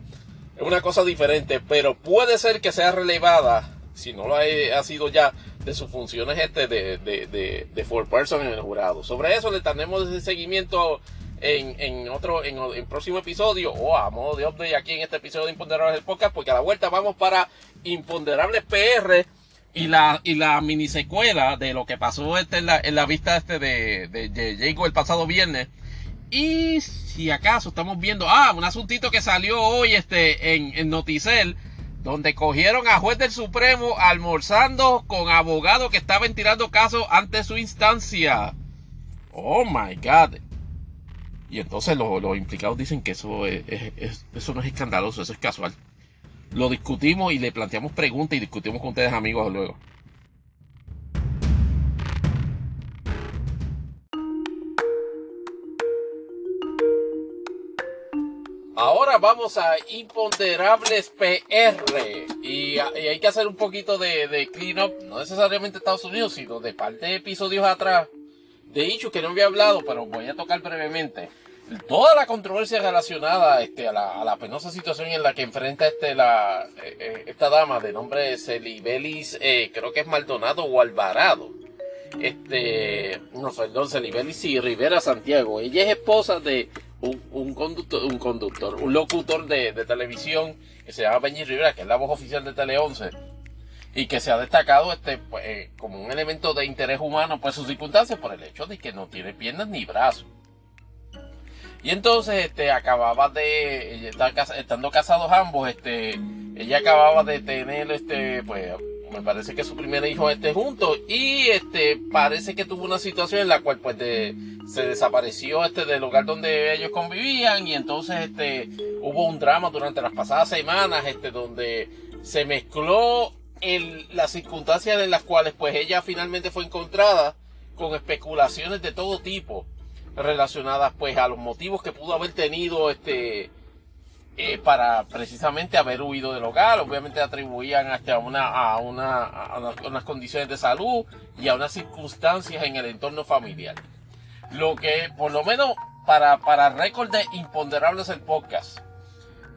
es una cosa diferente, pero puede ser que sea relevada, si no lo ha, sido ya, de sus funciones este de, de, de, de four person en el jurado. Sobre eso le tenemos ese seguimiento en, en otro, en el próximo episodio, o a modo de update aquí en este episodio de Imponderables del Podcast, porque a la vuelta vamos para Imponderables PR y la, y la mini secuela de lo que pasó este en, la, en la vista este de, de, de el pasado viernes. Y si acaso estamos viendo, ah, un asuntito que salió hoy este en, en Noticel, donde cogieron a juez del Supremo almorzando con abogado que estaban tirando casos ante su instancia. Oh my god. Y entonces los, implicados dicen que eso, eso no es escandaloso, eso es casual. Lo discutimos y le planteamos preguntas y discutimos con ustedes amigos luego. Ahora vamos a Imponderables PR. Y, hay que hacer un poquito de, de clean up, no necesariamente Estados Unidos, sino de parte de episodios atrás de hecho que no había hablado, pero voy a tocar brevemente. Toda la controversia relacionada este, a, la, penosa situación en la que enfrenta este, la, eh, eh, esta dama de nombre Celibelis, eh, creo que es Maldonado o Alvarado. Este, no, perdón, Celibelis y Rivera Santiago. Ella es esposa de un, conductor, un conductor, un locutor de, televisión que se llama Benji Rivera, que es la voz oficial de Tele 11 y que se ha destacado este pues, como un elemento de interés humano pues sus circunstancias por el hecho de que no tiene piernas ni brazos. Y entonces este acababa de estando casados ambos, este ella acababa de tener este pues me parece que su primer hijo este junto y este parece que tuvo una situación en la cual pues se desapareció este del lugar donde ellos convivían y entonces este hubo un drama durante las pasadas semanas este donde se mezcló en las circunstancias en las cuales pues ella finalmente fue encontrada con especulaciones de todo tipo relacionadas pues a los motivos que pudo haber tenido este eh, para precisamente haber huido del hogar. Obviamente atribuían hasta una a una a unas condiciones de salud y a unas circunstancias en el entorno familiar. Lo que por lo menos para para récord de imponderables el podcast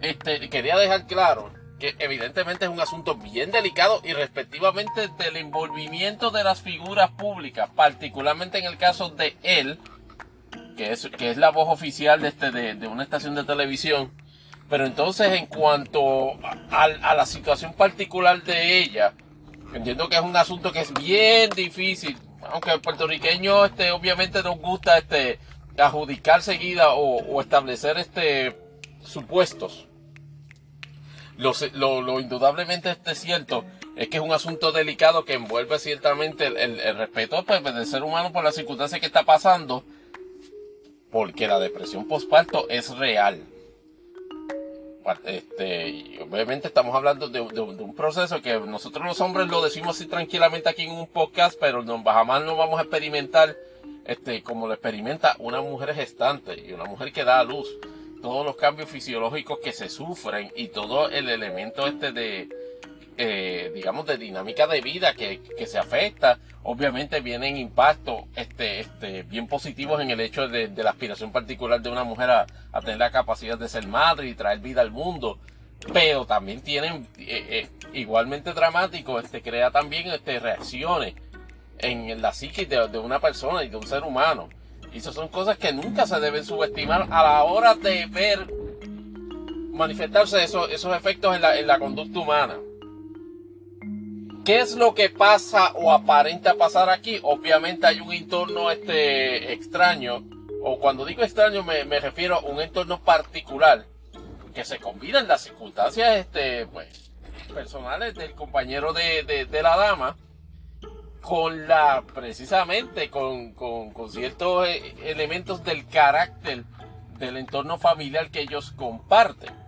este quería dejar claro que evidentemente es un asunto bien delicado y respectivamente del envolvimiento de las figuras públicas, particularmente en el caso de él, que es, la voz oficial de, este, de, una estación de televisión. Pero entonces en cuanto a, la situación particular de ella, entiendo que es un asunto que es bien difícil, aunque el puertorriqueño este, obviamente nos gusta este, adjudicar seguida o, establecer este, supuestos lo, indudablemente este cierto es que es un asunto delicado que envuelve ciertamente el, respeto pues, del ser humano por las circunstancias que está pasando, porque la depresión postparto es real. Este, obviamente estamos hablando de, un proceso que nosotros los hombres lo decimos así tranquilamente aquí en un podcast, pero no, jamás no vamos a experimentar este, como lo experimenta una mujer gestante y una mujer que da a luz todos los cambios fisiológicos que se sufren y todo el elemento este de, eh, digamos, de dinámica de vida que, se afecta, obviamente vienen impactos este, este, bien positivos en el hecho de, la aspiración particular de una mujer a, tener la capacidad de ser madre y traer vida al mundo. Pero también tienen, eh, eh, igualmente dramático, este, crea también este, reacciones en la psique de, de una persona y de un ser humano. Y esas son cosas que nunca se deben subestimar a la hora de ver manifestarse esos, esos efectos en la, en la conducta humana. ¿Qué es lo que pasa o aparenta pasar aquí? Obviamente hay un entorno este, extraño, o cuando digo extraño me, me refiero a un entorno particular, que se combinan las circunstancias este, pues, personales del compañero de, de, de la dama, con la, precisamente, con, ciertos eh, elementos del carácter del entorno familiar que ellos comparten.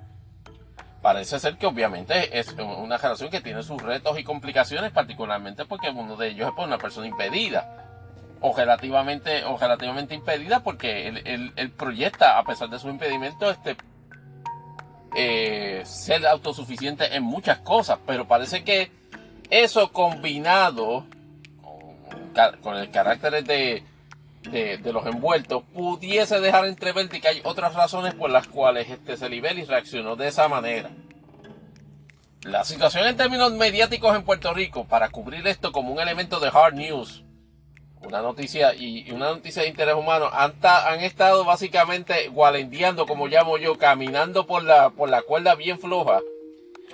Parece ser que obviamente es una relación que tiene sus retos y complicaciones, particularmente porque uno de ellos es por una persona impedida. O relativamente, o relativamente impedida porque él, proyecta, a pesar de su impedimento, este, eh, ser autosuficiente en muchas cosas. Pero parece que eso combinado con el carácter de, de, los envueltos pudiese dejar entrever que hay otras razones por las cuales este Celibeli reaccionó de esa manera. La situación en términos mediáticos en Puerto Rico, para cubrir esto como un elemento de hard news, una noticia y, una noticia de interés humano, han, han estado básicamente gualendeando, como llamo yo, caminando por la, por la cuerda bien floja,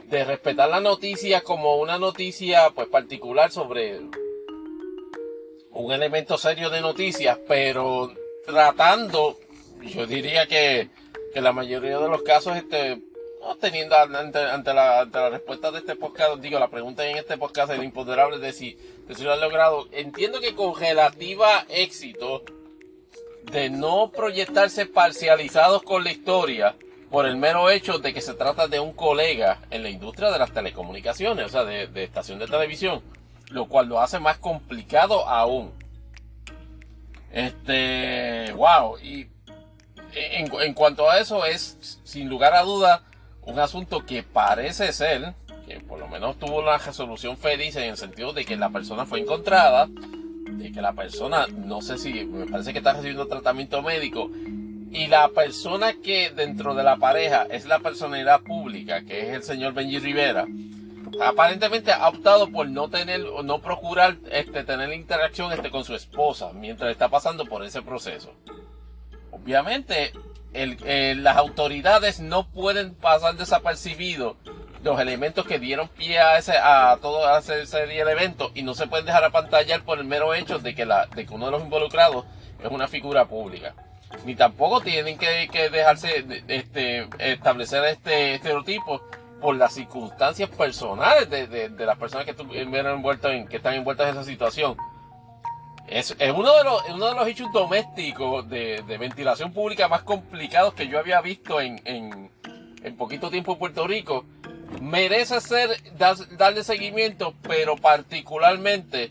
de respetar la noticia como una noticia pues particular sobre un elemento serio de noticias, pero tratando, yo diría que, que la mayoría de los casos, este, teniendo ante, la, ante, la, respuesta de este podcast, digo, la pregunta en este podcast es imponderable de si, de si lo han logrado. Entiendo que con relativa éxito de no proyectarse parcializados con la historia por el mero hecho de que se trata de un colega en la industria de las telecomunicaciones, o sea, de, de estación de televisión lo cual lo hace más complicado aún. Este, wow, y en, cuanto a eso es sin lugar a duda un asunto que parece ser, que por lo menos tuvo una resolución feliz en el sentido de que la persona fue encontrada, de que la persona, no sé si, me parece que está recibiendo tratamiento médico, y la persona que dentro de la pareja es la personalidad pública, que es el señor Benji Rivera, aparentemente ha optado por no tener o no procurar este, tener interacción este, con su esposa mientras está pasando por ese proceso. Obviamente, el, las autoridades no pueden pasar desapercibidos los elementos que dieron pie a ese a todo ese, serie de eventos y no se pueden dejar a pantallar por el mero hecho de que uno de los involucrados es una figura pública ni tampoco tienen que, que dejarse este establecer este estereotipo por las circunstancias personales de, de, las personas que estuvieron envueltas en, que están envueltas en esa situación. Es, es uno de los, uno de los hechos domésticos de, de, ventilación pública más complicados que yo había visto en, en, en poquito tiempo en Puerto Rico. Merece ser, darle seguimiento, pero particularmente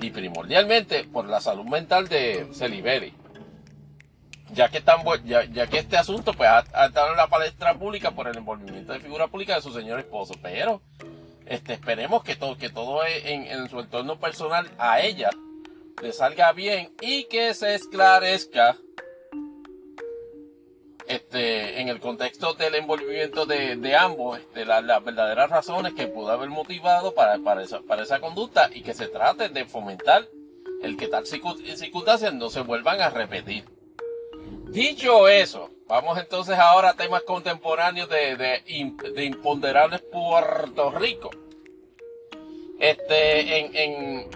y primordialmente por la salud mental de Celiberi ya que, están, ya, ya, que este asunto pues, ha, estado en la palestra pública por el envolvimiento de figura pública de su señor esposo. Pero este, esperemos que todo, que todo en, en su entorno personal a ella le salga bien y que se esclarezca este, en el contexto del envolvimiento de, de ambos, este, las verdaderas razones que pudo haber motivado para, para, esa, para esa conducta y que se trate de fomentar el que tal circunstancias no se vuelvan a repetir. Dicho eso, vamos entonces ahora a temas contemporáneos de, de, imponderables Puerto Rico. Este, en, en,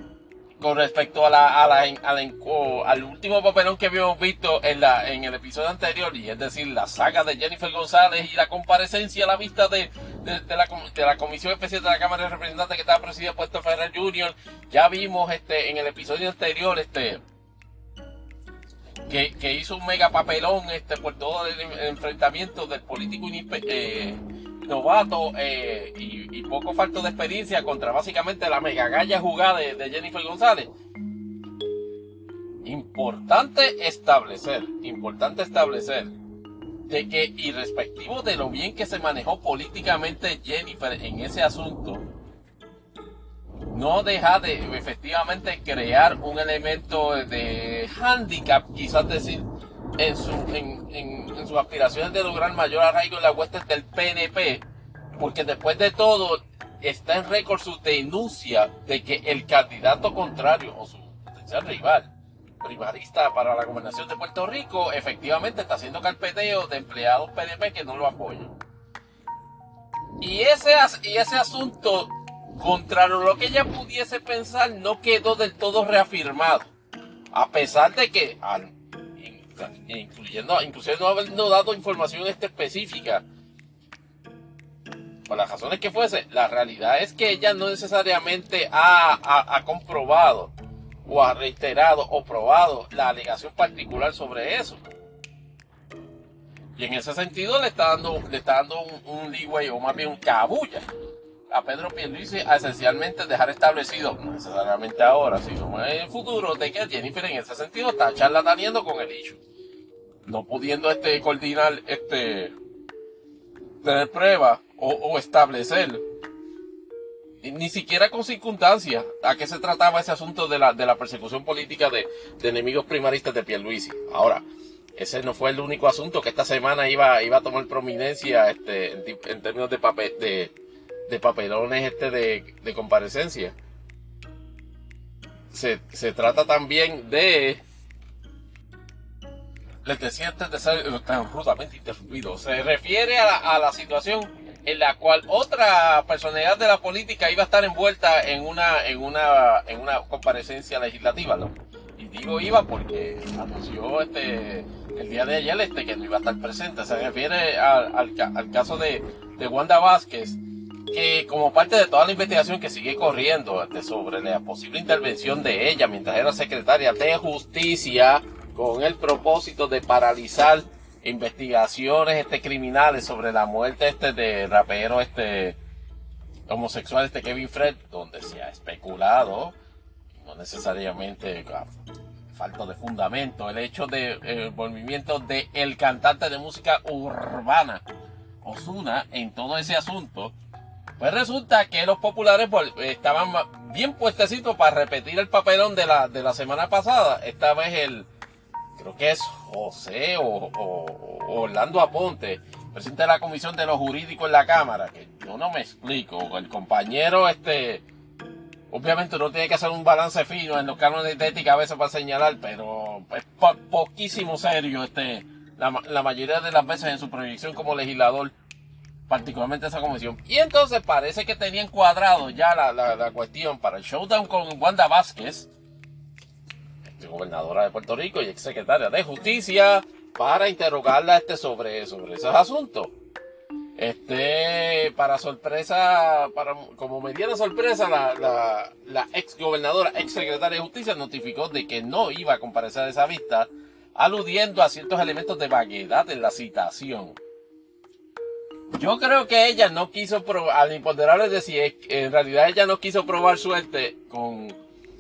con respecto a la, a la, al último papelón que habíamos visto en, la, en el episodio anterior, y es decir, la saga de Jennifer González y la comparecencia a la vista de, de, la, de la Comisión Especial de la Cámara de Representantes que estaba presidida por Puesto Ferrer Jr., ya vimos este, en el episodio anterior este, que, hizo un mega papelón este, por todo el, enfrentamiento del político eh, novato eh, y, poco falto de experiencia contra básicamente la mega galla jugada de, Jennifer González. Importante establecer, importante establecer de que, irrespectivo de lo bien que se manejó políticamente Jennifer en ese asunto, no deja de efectivamente crear un elemento de handicap, quizás decir, en, su, en, sus aspiraciones de lograr mayor arraigo en la huestes del PNP, porque después de todo está en récord su denuncia de que el candidato contrario o su potencial rival primarista para la gobernación de Puerto Rico efectivamente está haciendo carpeteo de empleados PNP que no lo apoyan. Y ese asunto Contrario a lo que ella pudiese pensar, no quedó del todo reafirmado. A pesar de que, incluyendo, inclusive no habiendo dado información específica, por las razones que fuese, la realidad es que ella no necesariamente ha, ha comprobado o ha reiterado o probado la alegación particular sobre eso. Y en ese sentido le está dando, le está dando un, un leeway o más bien un cabulla a Pedro Pierluisi a esencialmente dejar establecido, no necesariamente ahora, sino en el futuro, de que Jennifer en ese sentido está charlataneando con el hecho. No pudiendo este coordinar, este, tener pruebas o, establecer ni siquiera con circunstancias a qué se trataba ese asunto de la, de la persecución política de, enemigos primaristas de Pierluisi. Ahora, ese no fue el único asunto que esta semana iba, iba a tomar prominencia este, en, términos de, papel, de, papelones este de, comparecencia. Se, se trata también de les decía antes de ser tan rudamente interrumpido, se refiere a la, a la situación en la cual otra personalidad de la política iba a estar envuelta en una, en una, en una comparecencia legislativa, ¿no? Y digo iba porque anunció este, el día de ayer este que no iba a estar presente. Se refiere al, al, caso de, de, Wanda Vázquez, que como parte de toda la investigación que sigue corriendo sobre la posible intervención de ella mientras era secretaria de justicia, con el propósito de paralizar investigaciones este, criminales sobre la muerte este de rapero este homosexual este Kevin Fred, donde se ha especulado, no necesariamente falta de fundamento, el hecho de el movimiento de el cantante de música urbana Osuna en todo ese asunto, pues resulta que los populares estaban bien puestecitos para repetir el papelón de la, de la semana pasada, esta vez el creo que es José o, Orlando Aponte, presidente de la Comisión de los Jurídicos en la Cámara, que yo no me explico, el compañero este, obviamente uno tiene que hacer un balance fino en los cánones de ética a veces para señalar, pero es poquísimo serio este, la, mayoría de las veces en su proyección como legislador, particularmente esa comisión. Y entonces parece que tenían cuadrado ya la, la cuestión para el showdown con Wanda Vázquez, gobernadora de Puerto Rico y ex secretaria de Justicia, para interrogarla este sobre, sobre esos asuntos. Este, para sorpresa, para, como mediana sorpresa, la, la, la ex gobernadora, ex secretaria de Justicia notificó de que no iba a comparecer a esa vista, aludiendo a ciertos elementos de vaguedad en la citación. Yo creo que ella no quiso probar, al imponderable decir, en realidad ella no quiso probar suerte con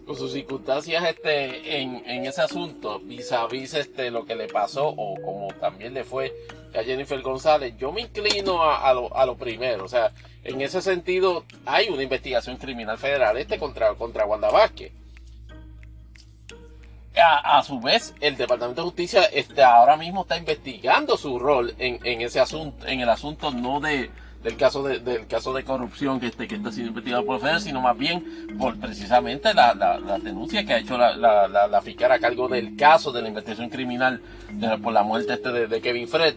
con sus circunstancias este, en, en ese asunto, vis a vis este, lo que le pasó, o como también le fue a Jennifer González, yo me inclino a, lo, a lo primero. O sea, en ese sentido, hay una investigación criminal federal este contra, contra Wanda Vázquez. A, a, su vez, el Departamento de Justicia este, ahora mismo está investigando su rol en, en ese asunto, en el asunto no de, del caso de, del caso de corrupción que, este, que está siendo investigado por FEDER, sino más bien por precisamente la, la, denuncia que ha hecho la, la, la, fiscal a cargo del caso de la investigación criminal por la muerte este de, Kevin Fred.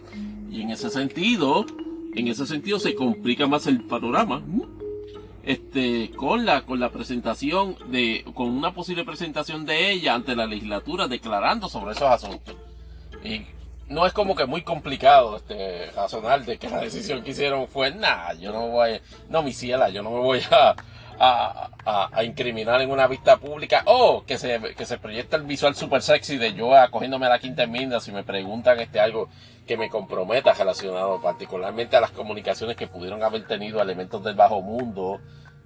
Y en ese sentido, en ese sentido se complica más el panorama. Este, con la, con la presentación de, con una posible presentación de ella ante la legislatura declarando sobre esos asuntos. No es como que muy complicado este razonar de que la decisión que hicieron fue nada, yo no voy, no mi ciela, yo no me voy a, a, a, incriminar en una vista pública. O que se, que se proyecta el visual super sexy de yo acogiéndome a la quinta enmienda si me preguntan este algo que me comprometa relacionado particularmente a las comunicaciones que pudieron haber tenido elementos del bajo mundo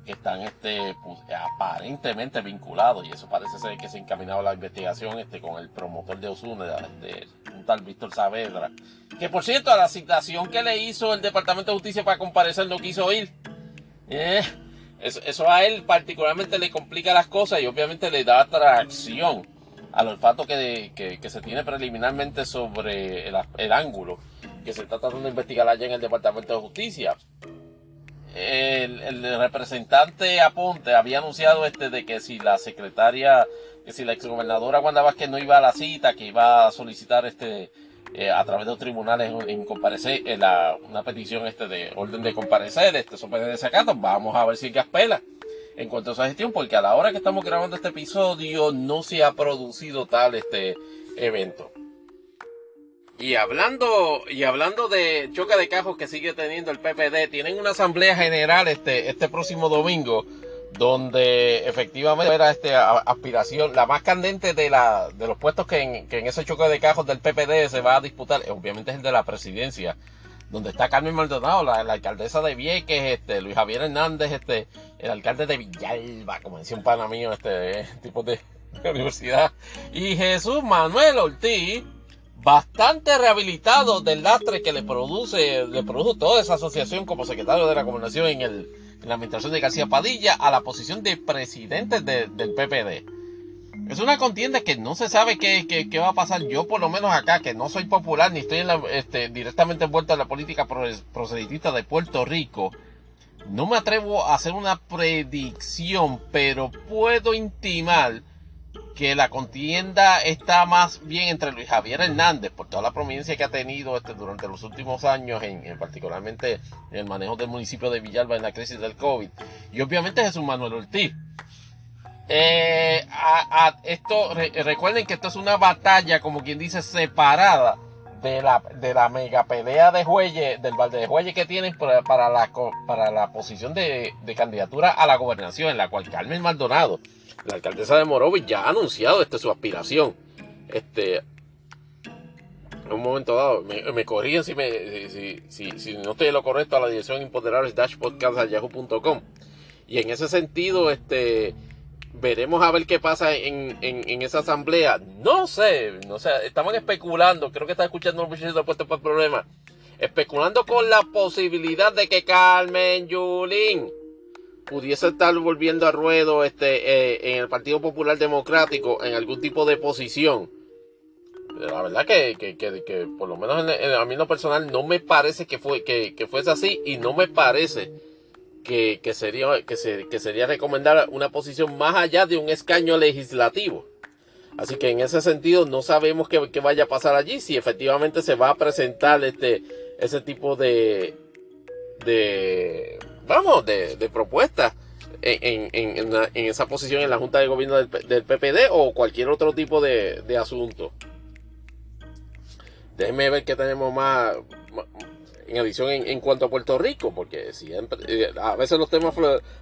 que están este pues, aparentemente vinculados y eso parece ser que se ha encaminado la investigación este con el promotor de Osuna de, un tal Víctor Saavedra que por cierto a la citación que le hizo el Departamento de Justicia para comparecer no quiso ir. Eh, eso, a él particularmente le complica las cosas y obviamente le da atracción al olfato que, que, se tiene preliminarmente sobre el ángulo que se está tratando de investigar allá en el Departamento de Justicia el, representante Aponte había anunciado este de que si la secretaria, que si la exgobernadora Wanda Vázquez no iba a la cita, que iba a solicitar este eh, a través de los tribunales en, comparecer, en la, una petición este de orden de comparecer, este sobre de desacato, vamos a ver si gaspela en cuanto a esa gestión, porque a la hora que estamos grabando este episodio no se ha producido tal este evento. Y hablando, y hablando de choque de cajos que sigue teniendo el PPD, tienen una asamblea general este, este próximo domingo, donde efectivamente era este aspiración, la más candente de la, de los puestos que en, que en ese choque de cajos del PPD se va a disputar, obviamente es el de la presidencia, donde está Carmen Maldonado, la, alcaldesa de Vieques, este, Luis Javier Hernández, este, el alcalde de Villalba, como decía un pana mío, este, <laughs> tipo de, de universidad, y Jesús Manuel Ortiz, bastante rehabilitado del lastre que le produce, le produjo toda esa asociación como secretario de la comunicación en el, en la administración de García Padilla a la posición de presidente del PPD. Es una contienda que no se sabe qué, qué, va a pasar. Yo por lo menos acá, que no soy popular ni estoy este, directamente envuelto en la política proselitista de Puerto Rico, no me atrevo a hacer una predicción, pero puedo intimar que la contienda está más bien entre Luis Javier Hernández, por toda la prominencia que ha tenido este, durante los últimos años, en, particularmente en el manejo del municipio de Villalba en la crisis del COVID, y obviamente Jesús Manuel Ortiz. Eh, esto, recuerden que esto es una batalla, como quien dice, separada de la, de la mega pelea de Jueyes, del balde de Jueyes que tienen para, para, la, para la posición de candidatura a la gobernación, en la cual Carmen Maldonado la alcaldesa de Morovis ya ha anunciado este, su aspiración. Este, en un momento dado, me, me corrigen si, me, si, no estoy en lo correcto a la dirección imponderables yahoo.com. Y en ese sentido, este, veremos a ver qué pasa en, en, esa asamblea. No sé, no sé, estaban especulando, creo que está escuchando un muchachos de puesto por problema, especulando con la posibilidad de que Carmen Yulín pudiese estar volviendo a ruedo este, eh, en el Partido Popular Democrático en algún tipo de posición. La verdad que, que, que, por lo menos en, a mí lo personal no me parece que, fue, que, fuese así y no me parece que, sería, que, se, que sería recomendar una posición más allá de un escaño legislativo. Así que en ese sentido no sabemos qué, qué, vaya a pasar allí, si efectivamente se va a presentar este, ese tipo de, de vamos, de, de propuestas en, en, en, esa posición en la Junta de Gobierno del, PPD o cualquier otro tipo de, de asunto. Déjenme ver que tenemos más, en adición en, cuanto a Puerto Rico, porque siempre, eh, a veces los temas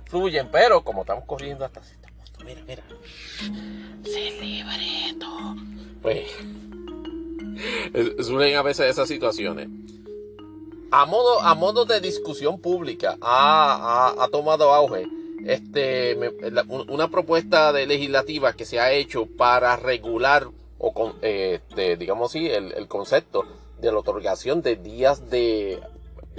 fluyen, pero como estamos corriendo hasta cierto punto, mira, mira, pues, <laughs> suelen a veces esas situaciones a modo, a modo de discusión pública ha, tomado auge este, una propuesta de legislativa que se ha hecho para regular o con, este, digamos así, el, concepto de la otorgación de días de,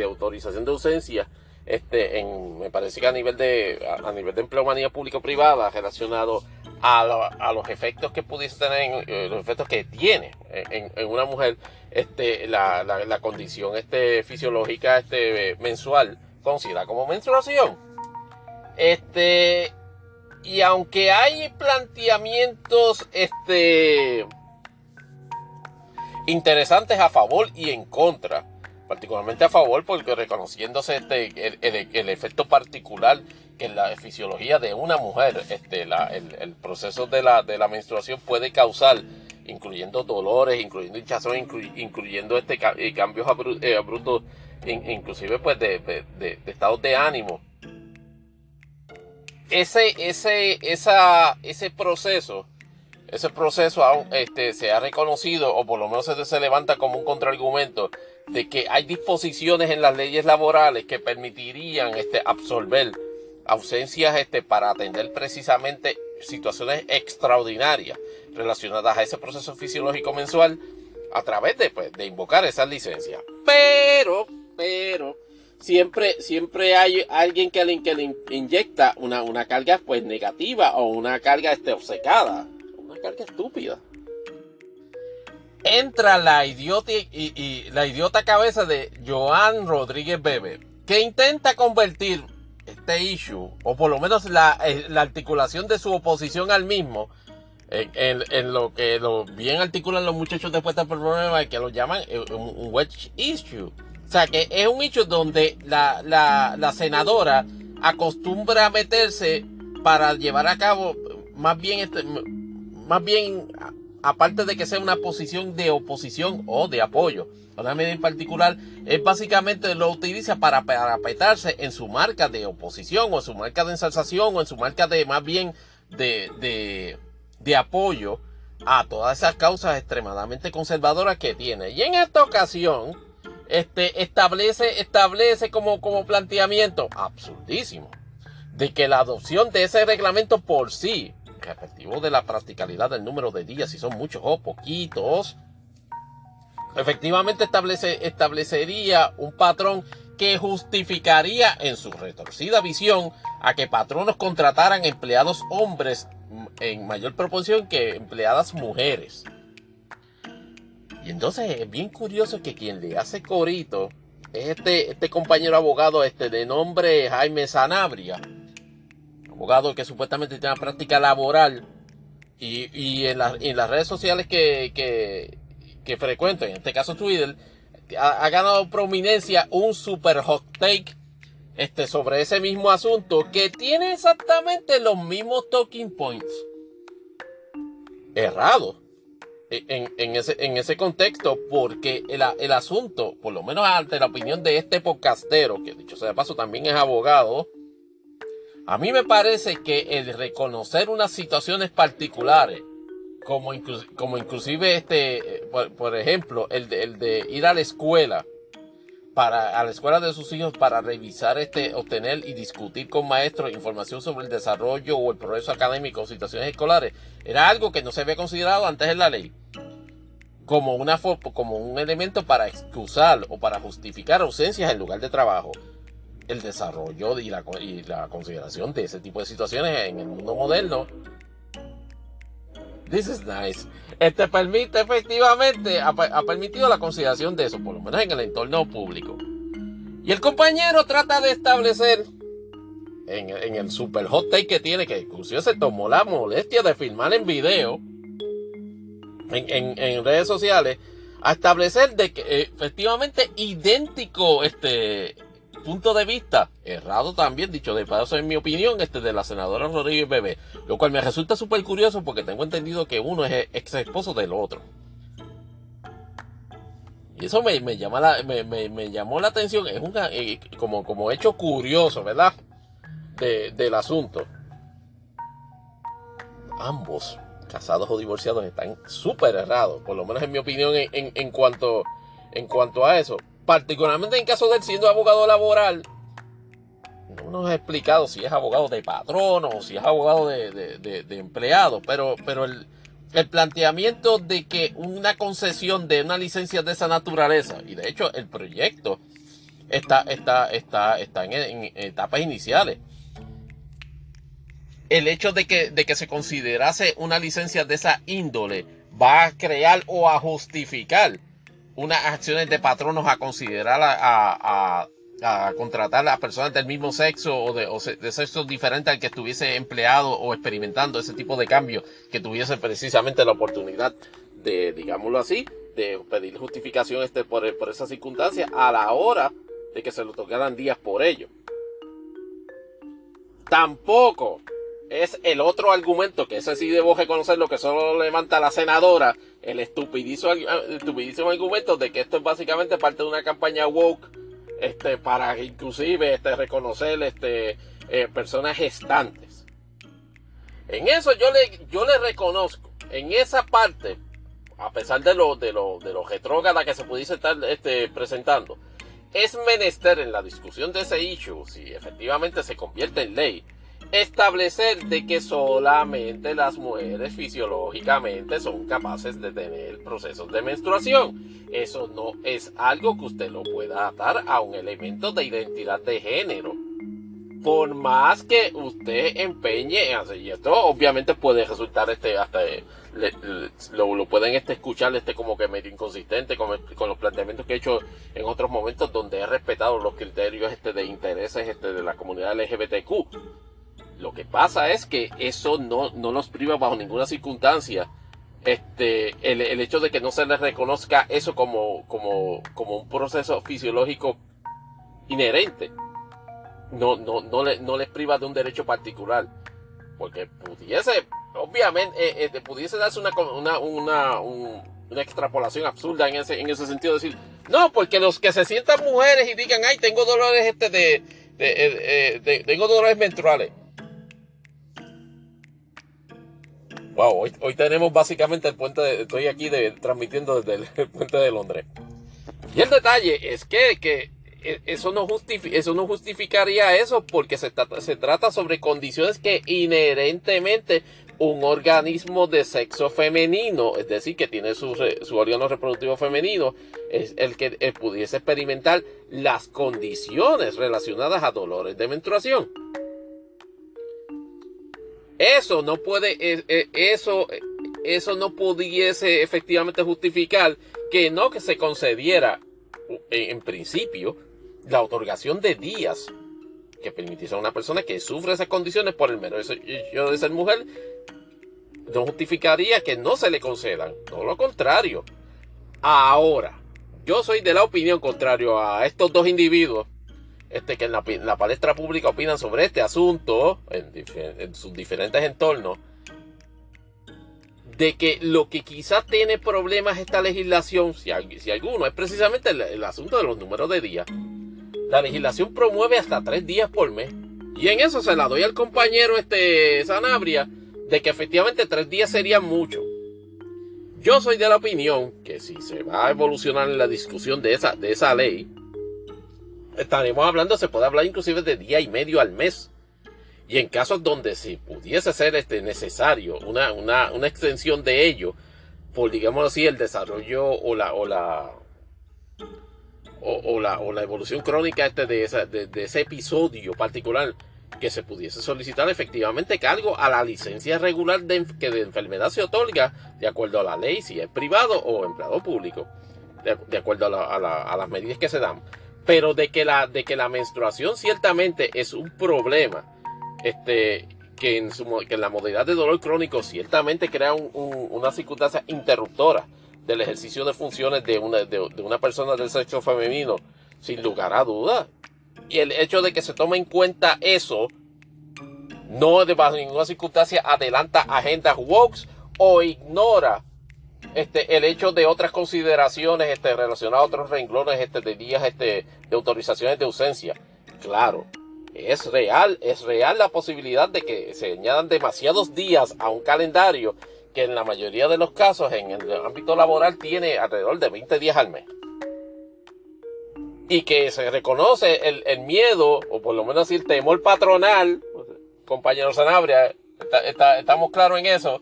autorización de ausencia este, en, me parece que a nivel de, a, nivel de empleomanía público-privada relacionado a, los efectos que pudiese tener, eh, los efectos que tiene en, una mujer este, la, condición este, fisiológica este, mensual, considerada como menstruación. Este, y aunque hay planteamientos este, interesantes a favor y en contra, particularmente a favor porque reconociéndose este, el, efecto particular que en la fisiología de una mujer este, el, proceso de la, de la menstruación puede causar, incluyendo dolores, incluyendo hinchazón, incluyendo este, eh, cambios eh, abruptos, inclusive pues de, de, estados de ánimo. Ese, ese, esa, ese proceso ese proceso aún este, se ha reconocido, o por lo menos se, se levanta como un contraargumento, de que hay disposiciones en las leyes laborales que permitirían este, absorber ausencias este, para atender precisamente situaciones extraordinarias relacionadas a ese proceso fisiológico mensual a través de, pues, de invocar esas licencias. Pero, pero, siempre, siempre hay alguien que le, que le inyecta una, una carga pues negativa o una carga este, obcecada, una carga estúpida entra la idiota y, la idiota cabeza de Joan Rodríguez Bebe, que intenta convertir este issue, o por lo menos la, eh, articulación de su oposición al mismo, en, lo que lo bien articulan los muchachos después del problema, que lo llaman eh, un wedge issue. O sea, que es un issue donde la, la senadora acostumbra a meterse para llevar a cabo más bien este, más bien aparte de que sea una posición de oposición o de apoyo, una medida en particular, es básicamente lo utiliza para parapetarse en su marca de oposición o en su marca de ensalzación o en su marca de más bien de, de, de apoyo a todas esas causas extremadamente conservadoras que tiene. Y en esta ocasión, este, establece, establece como, como planteamiento absurdísimo de que la adopción de ese reglamento por sí respectivo de la practicalidad del número de días, si son muchos o poquitos, efectivamente establece, establecería un patrón que justificaría en su retorcida visión a que patronos contrataran empleados hombres en mayor proporción que empleadas mujeres. Y entonces es bien curioso que quien le hace corito es este, este compañero abogado este de nombre Jaime Sanabria, abogado que supuestamente tiene una práctica laboral y, en, las redes sociales que, que, frecuento, en este caso Twitter, ha, ganado prominencia un super hot take este, sobre ese mismo asunto que tiene exactamente los mismos talking points. Errado. E, en, ese, en ese contexto, porque el, el, asunto, por lo menos ante la opinión de este podcastero, que dicho sea de paso también es abogado, a mí me parece que el reconocer unas situaciones particulares, como, como inclusive este, por, ejemplo, el de, el de, ir a la escuela, para, a la escuela de sus hijos para revisar, este, obtener y discutir con maestros información sobre el desarrollo o el progreso académico o situaciones escolares, era algo que no se había considerado antes en la ley como, una, como un elemento para excusar o para justificar ausencias en lugar de trabajo el desarrollo y la, y la consideración de ese tipo de situaciones en el mundo moderno. This is nice. Este permite efectivamente, ha, permitido la consideración de eso, por lo menos en el entorno público. Y el compañero trata de establecer en, en, el super hot take que tiene, que inclusive se tomó la molestia de filmar en video, en, en redes sociales, a establecer de que eh, efectivamente idéntico este punto de vista, errado también, dicho de paso en mi opinión, este de la senadora Rodríguez Bebé, lo cual me resulta súper curioso porque tengo entendido que uno es ex esposo del otro. Y eso me, llama la, me, llamó la atención, es un, eh, como, como hecho curioso, ¿verdad? del asunto. Ambos, casados o divorciados, están súper errados, por lo menos en mi opinión en, en, cuanto, en cuanto a eso particularmente en caso de él siendo abogado laboral, no nos ha explicado si es abogado de patrono o si es abogado de, empleado, pero, pero el, planteamiento de que una concesión de una licencia de esa naturaleza, y de hecho el proyecto está, está, está, está en, etapas iniciales, el hecho de que, de que se considerase una licencia de esa índole va a crear o a justificar unas acciones de patronos a considerar a, contratar a personas del mismo sexo o de, sexo diferente al que estuviese empleado o experimentando ese tipo de cambio, que tuviese precisamente la oportunidad de, digámoslo así, de pedir justificación este por, por esa circunstancia a la hora de que se lo tocaran días por ello. Tampoco es el otro argumento, que ese sí debo reconocer lo que solo levanta la senadora, el estupidísimo, argumento de que esto es básicamente parte de una campaña woke este, para inclusive este, reconocer este, eh, personas gestantes. En eso yo le, yo le reconozco, en esa parte, a pesar de lo, de lo, de lo retrógrada que se pudiese estar este, presentando, es menester en la discusión de ese issue, si efectivamente se convierte en ley, establecer de que solamente las mujeres fisiológicamente son capaces de tener procesos de menstruación. Eso no es algo que usted lo pueda atar a un elemento de identidad de género. Por más que usted empeñe y esto obviamente puede resultar este hasta lo, pueden este escuchar este como que medio inconsistente con, con, los planteamientos que he hecho en otros momentos donde he respetado los criterios este de intereses este de la comunidad LGBTQ lo que pasa es que eso no, no nos priva bajo ninguna circunstancia este, el, el, hecho de que no se les reconozca eso como, como, como un proceso fisiológico inherente. No, no, no, le, no les priva de un derecho particular. Porque pudiese, obviamente, eh, eh, pudiese darse una, una, una, una, extrapolación absurda en ese, en ese sentido. Decir, no, porque los que se sientan mujeres y digan, ay, tengo dolores este de, de, eh, de tengo dolores menstruales Wow, hoy, tenemos básicamente el puente de, estoy aquí transmitiendo desde el, puente de Londres. Y el detalle es que, que e, eso, no eso no justificaría eso porque se, se trata sobre condiciones que inherentemente un organismo de sexo femenino, es decir, que tiene su, su órgano reproductivo femenino, es el que eh, pudiese experimentar las condiciones relacionadas a dolores de menstruación. Eso no puede, eh, eh, eso, eso no pudiese efectivamente justificar que no que se concediera en principio la otorgación de días que permitiese a una persona que sufre esas condiciones por el mero hecho de ser mujer no justificaría que no se le concedan, todo lo contrario. Ahora, yo soy de la opinión contrario a estos dos individuos este, que en la, palestra pública opinan sobre este asunto en, sus diferentes entornos, de que lo que quizás tiene problemas esta legislación, si, si alguno, es precisamente el, asunto de los números de días. La legislación promueve hasta tres días por mes. Y en eso se la doy al compañero este Sanabria, de que efectivamente tres días serían mucho. Yo soy de la opinión que si se va a evolucionar en la discusión de esa, de esa ley, estaremos hablando, se puede hablar inclusive de día y medio al mes. Y en casos donde si pudiese ser este necesario una, una, una extensión de ello, por digamos así, el desarrollo o la, o la, o, la, o la evolución crónica este de, esa, de, de ese episodio particular que se pudiese solicitar efectivamente cargo a la licencia regular de, que de enfermedad se otorga de acuerdo a la ley, si es privado o empleado público, de, acuerdo a, las medidas que se dan. Pero de que, la, de que la menstruación ciertamente es un problema, este, que, en su, que en la modalidad de dolor crónico ciertamente crea una circunstancia interruptora del ejercicio de funciones de una, de una persona del sexo femenino, sin lugar a dudas y el hecho de que se tome en cuenta eso no de bajo ninguna circunstancia adelanta agendas woke o ignora este, el hecho de otras consideraciones este, relacionadas a otros renglones este, de días este, de autorizaciones de ausencia. Claro, es real, es real la posibilidad de que se añadan demasiados días a un calendario que en la mayoría de los casos en el ámbito laboral tiene alrededor de 20 días al mes y que se reconoce el, miedo, o por lo menos el temor patronal, compañero Sanabria, estamos claros en eso,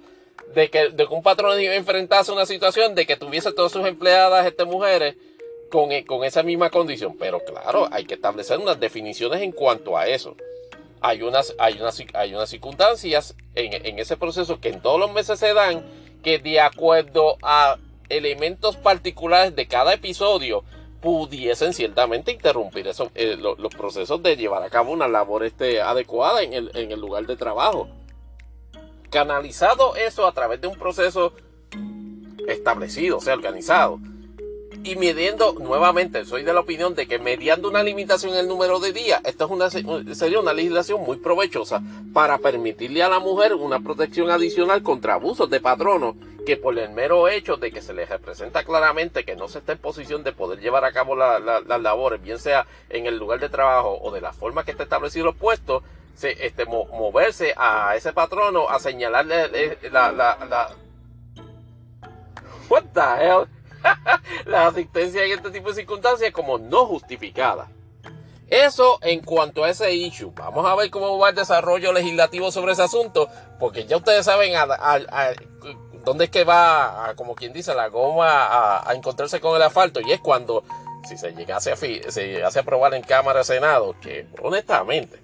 de que, de un patrón enfrentase una situación de que tuviese todas sus empleadas, estas mujeres, con, con esa misma condición. Pero claro, hay que establecer unas definiciones en cuanto a eso. Hay unas, hay unas, hay unas circunstancias en, en ese proceso que en todos los meses se dan que de acuerdo a elementos particulares de cada episodio, pudiesen ciertamente interrumpir eso, eh, los procesos de llevar a cabo una labor este, adecuada en el, en el lugar de trabajo. Canalizado eso a través de un proceso establecido, o sea, organizado. Y midiendo nuevamente, soy de la opinión de que mediando una limitación en el número de días, esta es una, sería una legislación muy provechosa para permitirle a la mujer una protección adicional contra abusos de patronos que por el mero hecho de que se le representa claramente que no se está en posición de poder llevar a cabo las labores, bien sea en el lugar de trabajo o de la forma que está establecido el puesto, se, este, moverse a ese patrono a señalarle eh, la, la, la, What the hell? <laughs> la asistencia en este tipo de circunstancias como no justificada. Eso en cuanto a ese issue. Vamos a ver cómo va el desarrollo legislativo sobre ese asunto, porque ya ustedes saben a, dónde es que va, como quien dice, la goma a, encontrarse con el asfalto. Y es cuando, si se llegase a, se a aprobar en Cámara Senado, que honestamente,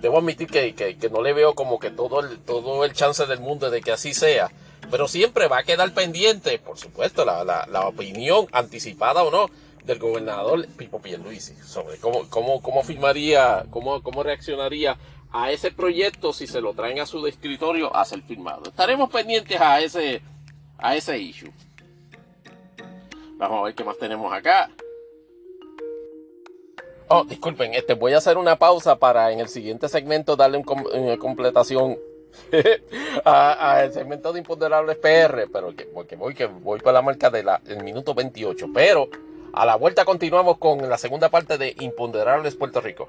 debo admitir que, que, no le veo como que todo el, todo el chance del mundo de que así sea pero siempre va a quedar pendiente, por supuesto, la, la, opinión anticipada o no del gobernador Pipo Pierluisi sobre cómo, cómo, cómo firmaría, cómo, cómo reaccionaría a ese proyecto si se lo traen a su escritorio a ser firmado. Estaremos pendientes a ese, a ese issue. Vamos a ver qué más tenemos acá. Oh, disculpen, este, voy a hacer una pausa para en el siguiente segmento darle una completación <laughs> a, el segmento de imponderables PR, pero que, porque voy, que voy para la marca del minuto 28. Pero a la vuelta continuamos con la segunda parte de Imponderables Puerto Rico.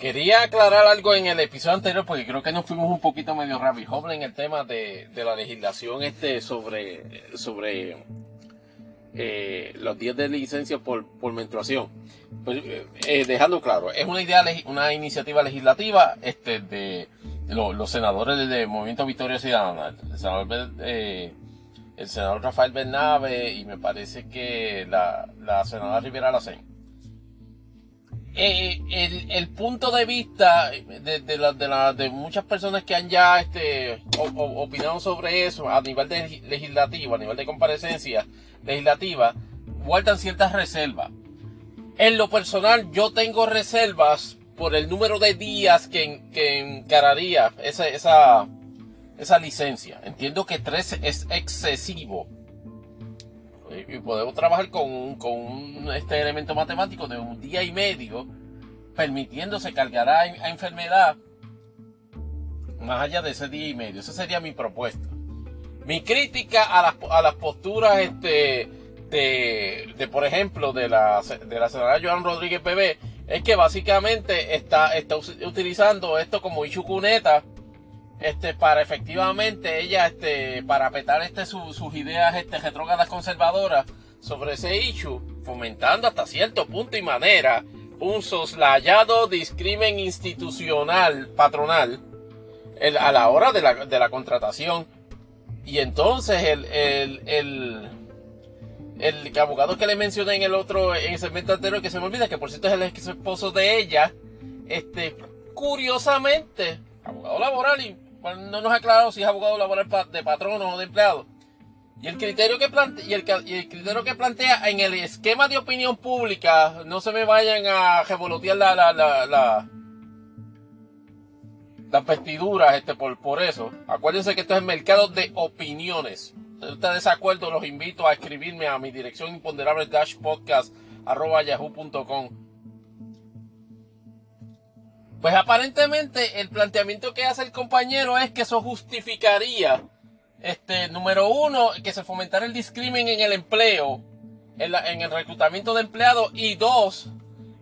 Quería aclarar algo en el episodio anterior porque creo que nos fuimos un poquito medio rabbit en el tema de, de la legislación este sobre, sobre eh, los días de licencia por, por menstruación. Pues, eh, dejando claro, es una idea, una iniciativa legislativa este, de, los senadores del Movimiento Victoria Ciudadana, el senador, eh, el senador Rafael Bernabe y me parece que la, la senadora Rivera Lacén. Eh, el, punto de vista de, de, muchas personas que han ya este, opinado sobre eso a nivel de legislativo, a nivel de comparecencia legislativa, guardan ciertas reservas. En lo personal, yo tengo reservas por el número de días que, que encararía esa, esa, esa licencia. Entiendo que tres es excesivo. Y podemos trabajar con, con este elemento matemático de un día y medio, permitiéndose cargar a, enfermedad más allá de ese día y medio. Esa sería mi propuesta. Mi crítica a las, a las posturas este, de, de, por ejemplo, de la, de la senadora Joan Rodríguez Bebé, es que básicamente está, está utilizando esto como cuneta este, para efectivamente ella, este, para petar este, sus ideas este, retrógradas conservadoras sobre ese issue, fomentando hasta cierto punto y manera un soslayado discrimen institucional patronal a la hora de la, de la contratación. Y entonces el, el, el el abogado que le mencioné en el otro, en el segmento anterior, que se me olvida, que por cierto es el ex esposo de ella, este, curiosamente, abogado laboral, y no nos ha aclarado si es abogado laboral de patrono o de empleado. Y el criterio que plantea, y el, criterio que plantea en el esquema de opinión pública, no se me vayan a revolotear la, la, la, la las vestiduras este, por, por eso. Acuérdense que esto es el mercado de opiniones usted está de desacuerdo, los invito a escribirme a mi dirección imponderable dash podcast yahoo.com. Pues aparentemente el planteamiento que hace el compañero es que eso justificaría, este, número uno, que se fomentara el discrimen en el empleo, en, el reclutamiento de empleados, y dos,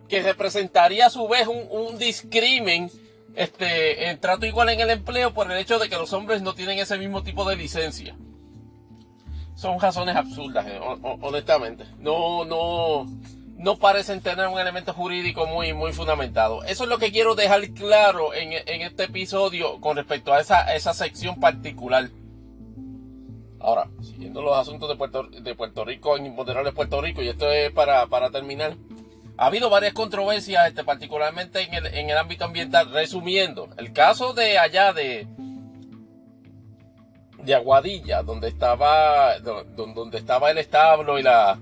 que representaría a su vez un, un discrimen este, en trato igual en el empleo por el hecho de que los hombres no tienen ese mismo tipo de licencia son razones absurdas, eh, honestamente. No, no, no parecen tener un elemento jurídico muy, muy fundamentado. Eso es lo que quiero dejar claro en, este episodio con respecto a esa, esa sección particular. Ahora, siguiendo los asuntos de Puerto, de Puerto Rico, en de Puerto Rico, y esto es para, para terminar. Ha habido varias controversias, este, particularmente en el, en el ámbito ambiental. Resumiendo, el caso de allá de, de Aguadilla, donde estaba, donde estaba el establo y la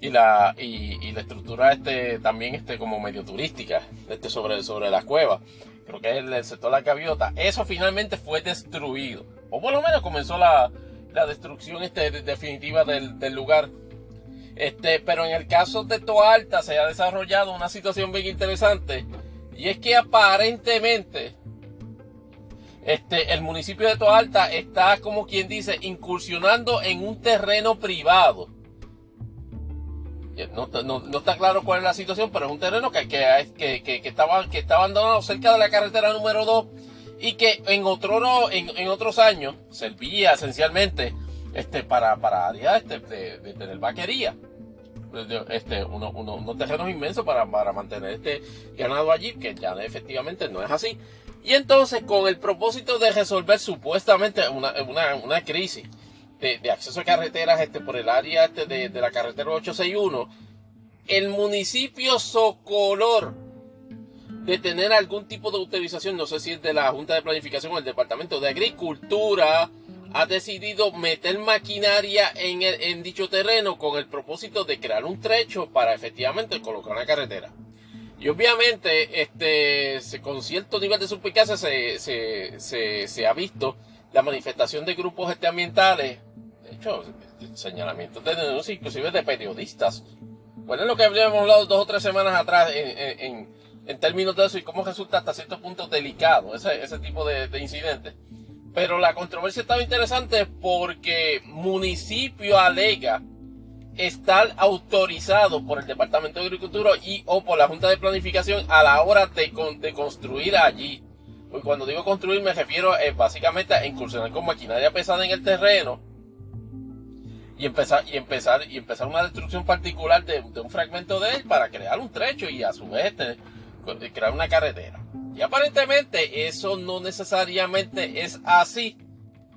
y la y, la estructura este también este como medio turística este sobre sobre la cueva. Creo que es el, sector de la gaviota eso finalmente fue destruido. O por lo menos comenzó la, la destrucción este definitiva del, del, lugar. Este pero en el caso de Toalta se ha desarrollado una situación bien interesante y es que aparentemente este, el municipio de Toalta está, como quien dice, incursionando en un terreno privado. No, está claro cuál es la situación, pero es un terreno que, que, que, estaba, que está abandonado cerca de la carretera número 2 y que en, otro, en, otros años servía esencialmente este, para, para áreas este, de, tener vaquería. Este, unos terrenos inmensos para, para mantener este ganado allí, que ya efectivamente no es así. Y entonces, con el propósito de resolver supuestamente una, una, crisis de, acceso a carreteras este, por el área este de, de la carretera 861, el municipio Socolor de tener algún tipo de utilización, no sé si es de la Junta de Planificación o el Departamento de Agricultura, ha decidido meter maquinaria en, en dicho terreno con el propósito de crear un trecho para efectivamente colocar una carretera. Y obviamente, este, con cierto nivel de suspicacia se, se, se, se, ha visto la manifestación de grupos este, ambientales, hecho, señalamientos de denuncias, inclusive de periodistas. Bueno, es lo que habíamos hablado dos o tres semanas atrás en, términos de eso y cómo resulta hasta cierto punto delicado ese, tipo de, de incidentes. Pero la controversia estaba interesante porque municipio alega estar autorizado por el Departamento de Agricultura y o por la Junta de Planificación a la hora de, construir allí. Pues cuando digo construir me refiero eh, básicamente a incursionar con maquinaria pesada en el terreno y empezar y empezar y empezar una destrucción particular de, un fragmento de él para crear un trecho y a su vez crear una carretera. Y aparentemente eso no necesariamente es así.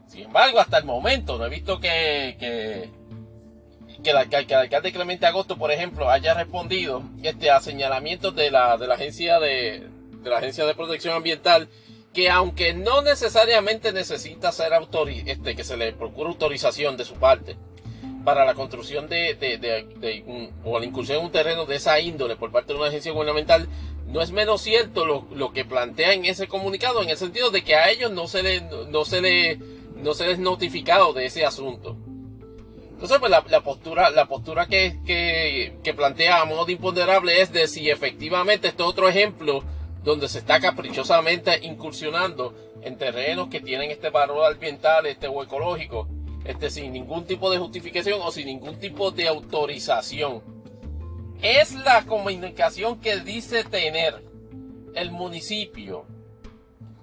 Sin embargo, hasta el momento no he visto que, que, que, el, alcalde Clemente Agosto, por ejemplo, haya respondido este, a señalamientos de la, de la agencia de, de la agencia de protección ambiental que aunque no necesariamente necesita ser autori este, que se le procure autorización de su parte, para la construcción de, o la incursión en un terreno de esa índole por parte de una agencia gubernamental, no es menos cierto lo, que plantea en ese comunicado, en el sentido de que a ellos no se le, no se le, no se les notificado de ese asunto. Entonces, pues la, postura, la postura que, que, que, plantea a modo de imponderable es de si efectivamente este otro ejemplo donde se está caprichosamente incursionando en terrenos que tienen este valor ambiental, este o ecológico, este, sin ningún tipo de justificación o sin ningún tipo de autorización. Es la comunicación que dice tener el municipio,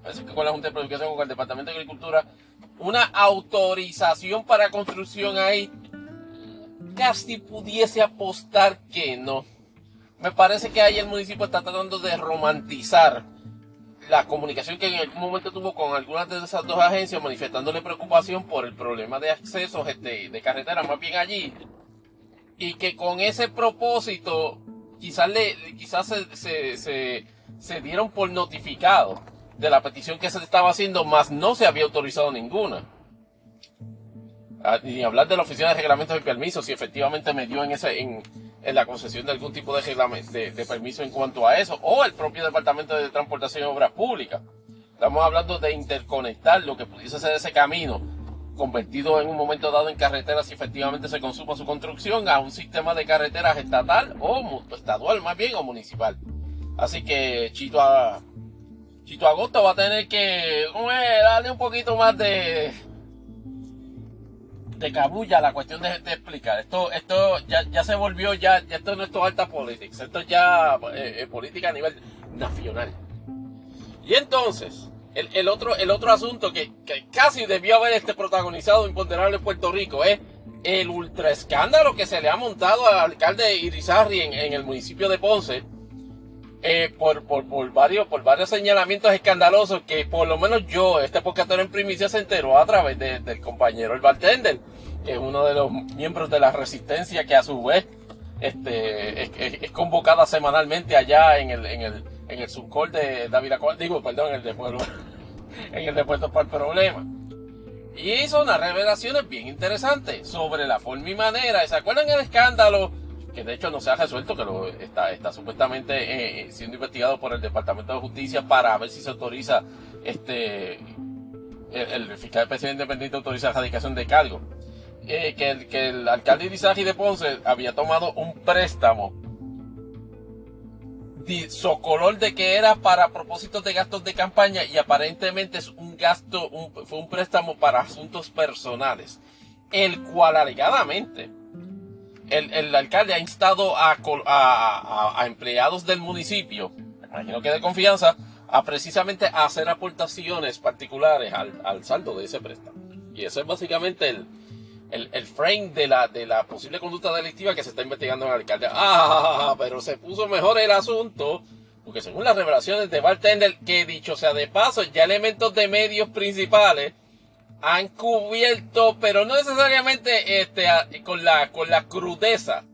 que con la Junta de Planificación con el Departamento de Agricultura, una autorización para construcción ahí, casi pudiese apostar que no. Me parece que ahí el municipio está tratando de romantizar la comunicación que en algún momento tuvo con algunas de esas dos agencias manifestándole preocupación por el problema de acceso este, de carretera más bien allí. Y que con ese propósito quizás le quizás se, se, dieron por notificado de la petición que se estaba haciendo más no se había autorizado ninguna. Ah, ni hablar de la oficina de reglamentos y permisos si efectivamente me dio en ese en la concesión de algún tipo de, de, permiso en cuanto a eso, o el propio Departamento de Transportación y Obras Públicas. Estamos hablando de interconectar lo que pudiese ser ese camino, convertido en un momento dado en carreteras si efectivamente se consuma su construcción, a un sistema de carreteras estatal o estadual más bien o municipal. Así que Chito, a, Chito Agosto va a tener que darle un poquito más de, de cabulla la cuestión de, explicar. Esto, esto ya, ya, se volvió, ya, esto no es todo alta política, esto es ya eh, eh, política a nivel nacional. Y entonces, el, el, otro, el otro asunto que, que, casi debió haber este protagonizado imponderable en Puerto Rico es el ultra escándalo que se le ha montado al alcalde Irizarri en, en el municipio de Ponce. Eh, por, por, por, varios, por varios señalamientos escandalosos que por lo menos yo, este podcast en primicia, se enteró a través del compañero el bartender que es uno de los miembros de la resistencia que a su vez este, es, convocada semanalmente allá en el, en el, en el subcol de David digo, perdón, en el de Pueblo, <laughs> en el de Puerto para el Problema. Y hizo unas revelaciones bien interesantes sobre la forma y manera. ¿Se acuerdan el escándalo? Que de hecho no se ha resuelto, que lo, está, está supuestamente eh, eh, siendo investigado por el Departamento de Justicia para ver si se autoriza este el, fiscal especial independiente autoriza la erradicación de cargo. Eh, que, el, que el alcalde Irizarry de Ponce había tomado un préstamo socolor de que era para propósitos de gastos de campaña y aparentemente es un gasto, fue un préstamo para asuntos personales, el cual alegadamente el, alcalde ha instado a, a, a, empleados del municipio, imagino que de confianza, a precisamente hacer aportaciones particulares al, al saldo de ese préstamo. Y eso es básicamente el, frame de la, de la posible conducta delictiva que se está investigando en el alcalde. Ah, pero se puso mejor el asunto, porque según las revelaciones de Bartender, que dicho sea de paso, ya elementos de medios principales han cubierto, pero no necesariamente este, con, la, con la crudeza,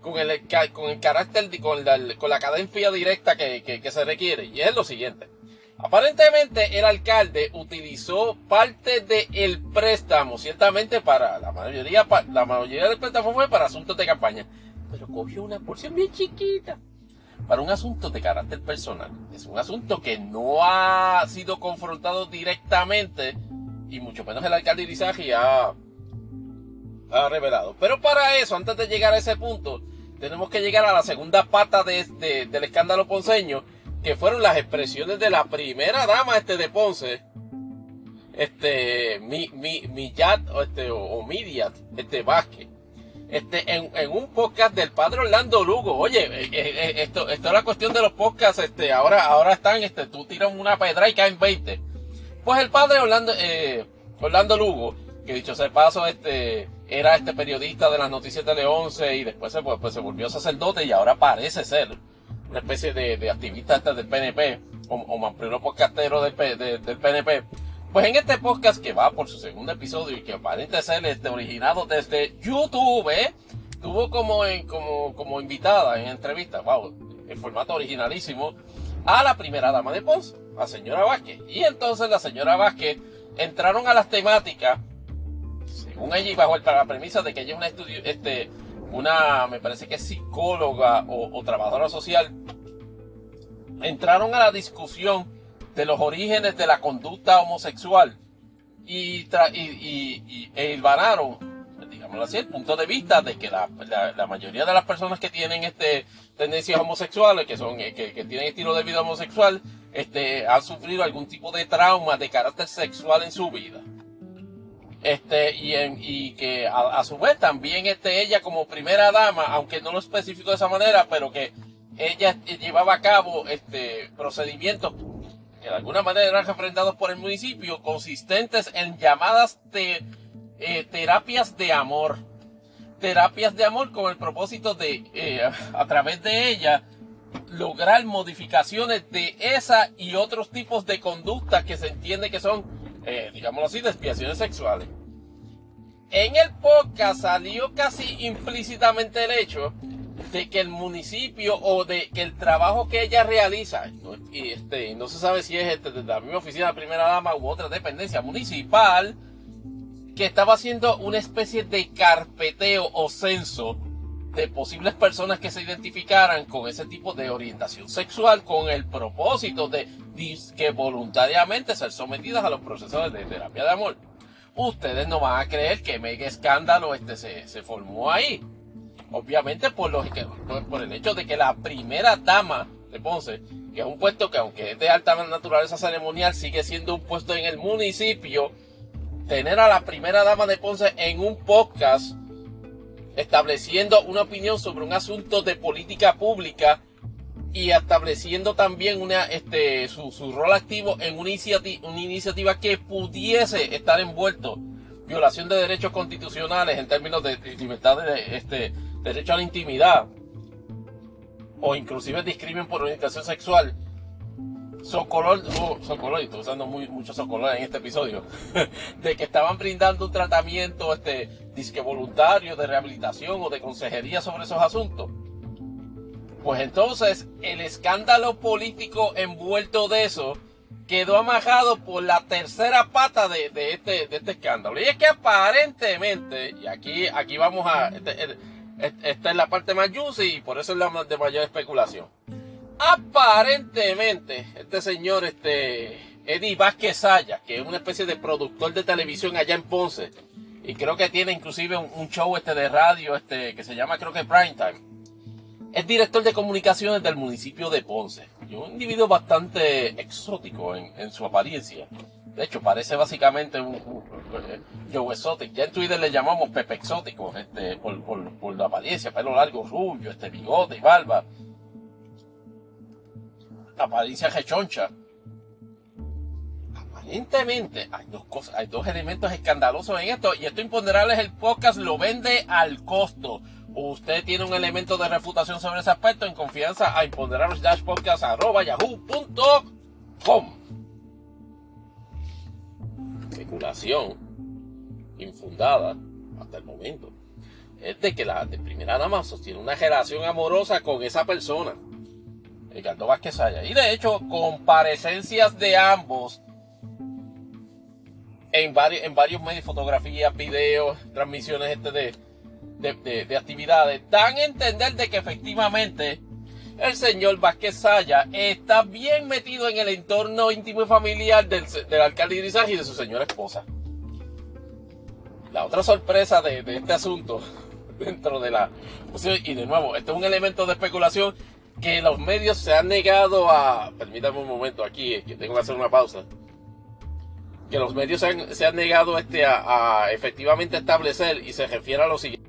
con el, con el carácter, con la, con la cadencia directa que, que, que se requiere. Y es lo siguiente. Aparentemente el alcalde utilizó parte del préstamo, ciertamente para la mayoría, la mayoría del préstamo fue para asuntos de campaña, pero cogió una porción bien chiquita para un asunto de carácter personal. Es un asunto que no ha sido confrontado directamente y mucho menos el alcalde Irizarry ha, ha revelado. Pero para eso, antes de llegar a ese punto, tenemos que llegar a la segunda pata de, del escándalo ponceño que fueron las expresiones de la primera dama este de Ponce, este, mi, mi, Millat, o este, o, Midiat, este Vázquez, este, en, en, un podcast del padre Orlando Lugo. Oye, eh, eh, eh, esto, esto es la cuestión de los podcasts, este, ahora, ahora están, este, tú tiras una pedra y caen 20. Pues el padre Orlando, eh, Orlando Lugo, que dicho sea paso, este, era este periodista de las noticias de León y después se, pues, se volvió sacerdote y ahora parece ser una especie de, activista este del PNP o, o más primero podcastero del, del PNP. Pues en este podcast que va por su segundo episodio y que aparenta ser este, originado desde YouTube, ¿eh? tuvo como, en, como, como invitada en entrevista, wow, en formato originalísimo, a la primera dama de Ponce, la señora Vázquez. Y entonces la señora Vázquez entraron a las temáticas, según ella y bajo la premisa de que ella es una estudio, este, una, me parece que es psicóloga o, trabajadora social, entraron a la discusión de los orígenes de la conducta homosexual y, y, y, e digámoslo así, el punto de vista de que la, mayoría de las personas que tienen este tendencias homosexuales, que son que, que tienen estilo de vida homosexual, este, han sufrido algún tipo de trauma de carácter sexual en su vida. Este, y, que a, su vez también este, ella como primera dama, aunque no lo especificó de esa manera, pero que ella llevaba a cabo este, procedimientos que de alguna manera eran refrendados por el municipio, consistentes en llamadas de eh, terapias de amor. Terapias de amor con el propósito de, eh, a través de ella, lograr modificaciones de esa y otros tipos de conducta que se entiende que son, eh, digámoslo así, desviaciones sexuales. En el podcast salió casi implícitamente el hecho de que el municipio o de que el trabajo que ella realiza, y este, no se sabe si es este, de la misma oficina de primera dama u otra dependencia municipal, que estaba haciendo una especie de carpeteo o censo de posibles personas que se identificaran con ese tipo de orientación sexual con el propósito de que voluntariamente ser sometidas a los procesos de terapia de amor. Ustedes no van a creer que mega escándalo este se, se formó ahí. Obviamente por, lo, por el hecho de que la primera dama de Ponce, que es un puesto que aunque es de alta naturaleza ceremonial, sigue siendo un puesto en el municipio, tener a la primera dama de Ponce en un podcast estableciendo una opinión sobre un asunto de política pública y estableciendo también este, su, su rol activo en una iniciativa, una iniciativa que pudiese estar envuelto. Violación de derechos constitucionales en términos de libertad de este, derecho a la intimidad. O inclusive discrimen por orientación sexual Socolor, oh, Socolor, estoy usando muy, mucho Socolor en este episodio, <laughs> de que estaban brindando un tratamiento, este, disque voluntario de rehabilitación o de consejería sobre esos asuntos. Pues entonces, el escándalo político envuelto de eso quedó amajado por la tercera pata de, este, de este escándalo. Y es que aparentemente, y aquí, aquí vamos a, este, esta es la parte más juicy y por eso es la de mayor especulación aparentemente, este señor, este Eddie Vázquez Saya, que es una especie de productor de televisión allá en Ponce, y creo que tiene inclusive un, show este de radio, este, que se llama creo que Prime Time. Es director de comunicaciones del municipio de Ponce. Un individuo bastante exótico en, su apariencia. De hecho, parece básicamente un, Joe Exotic. Ya en Twitter le llamamos Pepe Exótico, este, por, por la apariencia, pelo largo, rubio, este bigote y barba apariencia rechoncha. Aparentemente hay dos cosas, hay dos elementos escandalosos en esto y esto imponderable es el podcast lo vende al costo. Usted tiene un elemento de refutación sobre ese aspecto en confianza a imponderables-podcast.yahoo.com. Especulación infundada hasta el momento es de que la de primera dama sostiene una relación amorosa con esa persona Ricardo Vázquez Saya. Y de hecho, comparecencias de ambos en varios, en varios medios, fotografías, videos, transmisiones este de, de, actividades, dan a entender de que efectivamente el señor Vázquez Saya está bien metido en el entorno íntimo y familiar del, del alcalde Irizaje y de su señora esposa. La otra sorpresa de, de este asunto <laughs> dentro de la... Y de nuevo, esto es un elemento de especulación que los medios se han negado a... Permítame un momento aquí, que tengo que hacer una pausa. Que los medios se han, negado este, a, efectivamente establecer y se refiere a lo siguiente.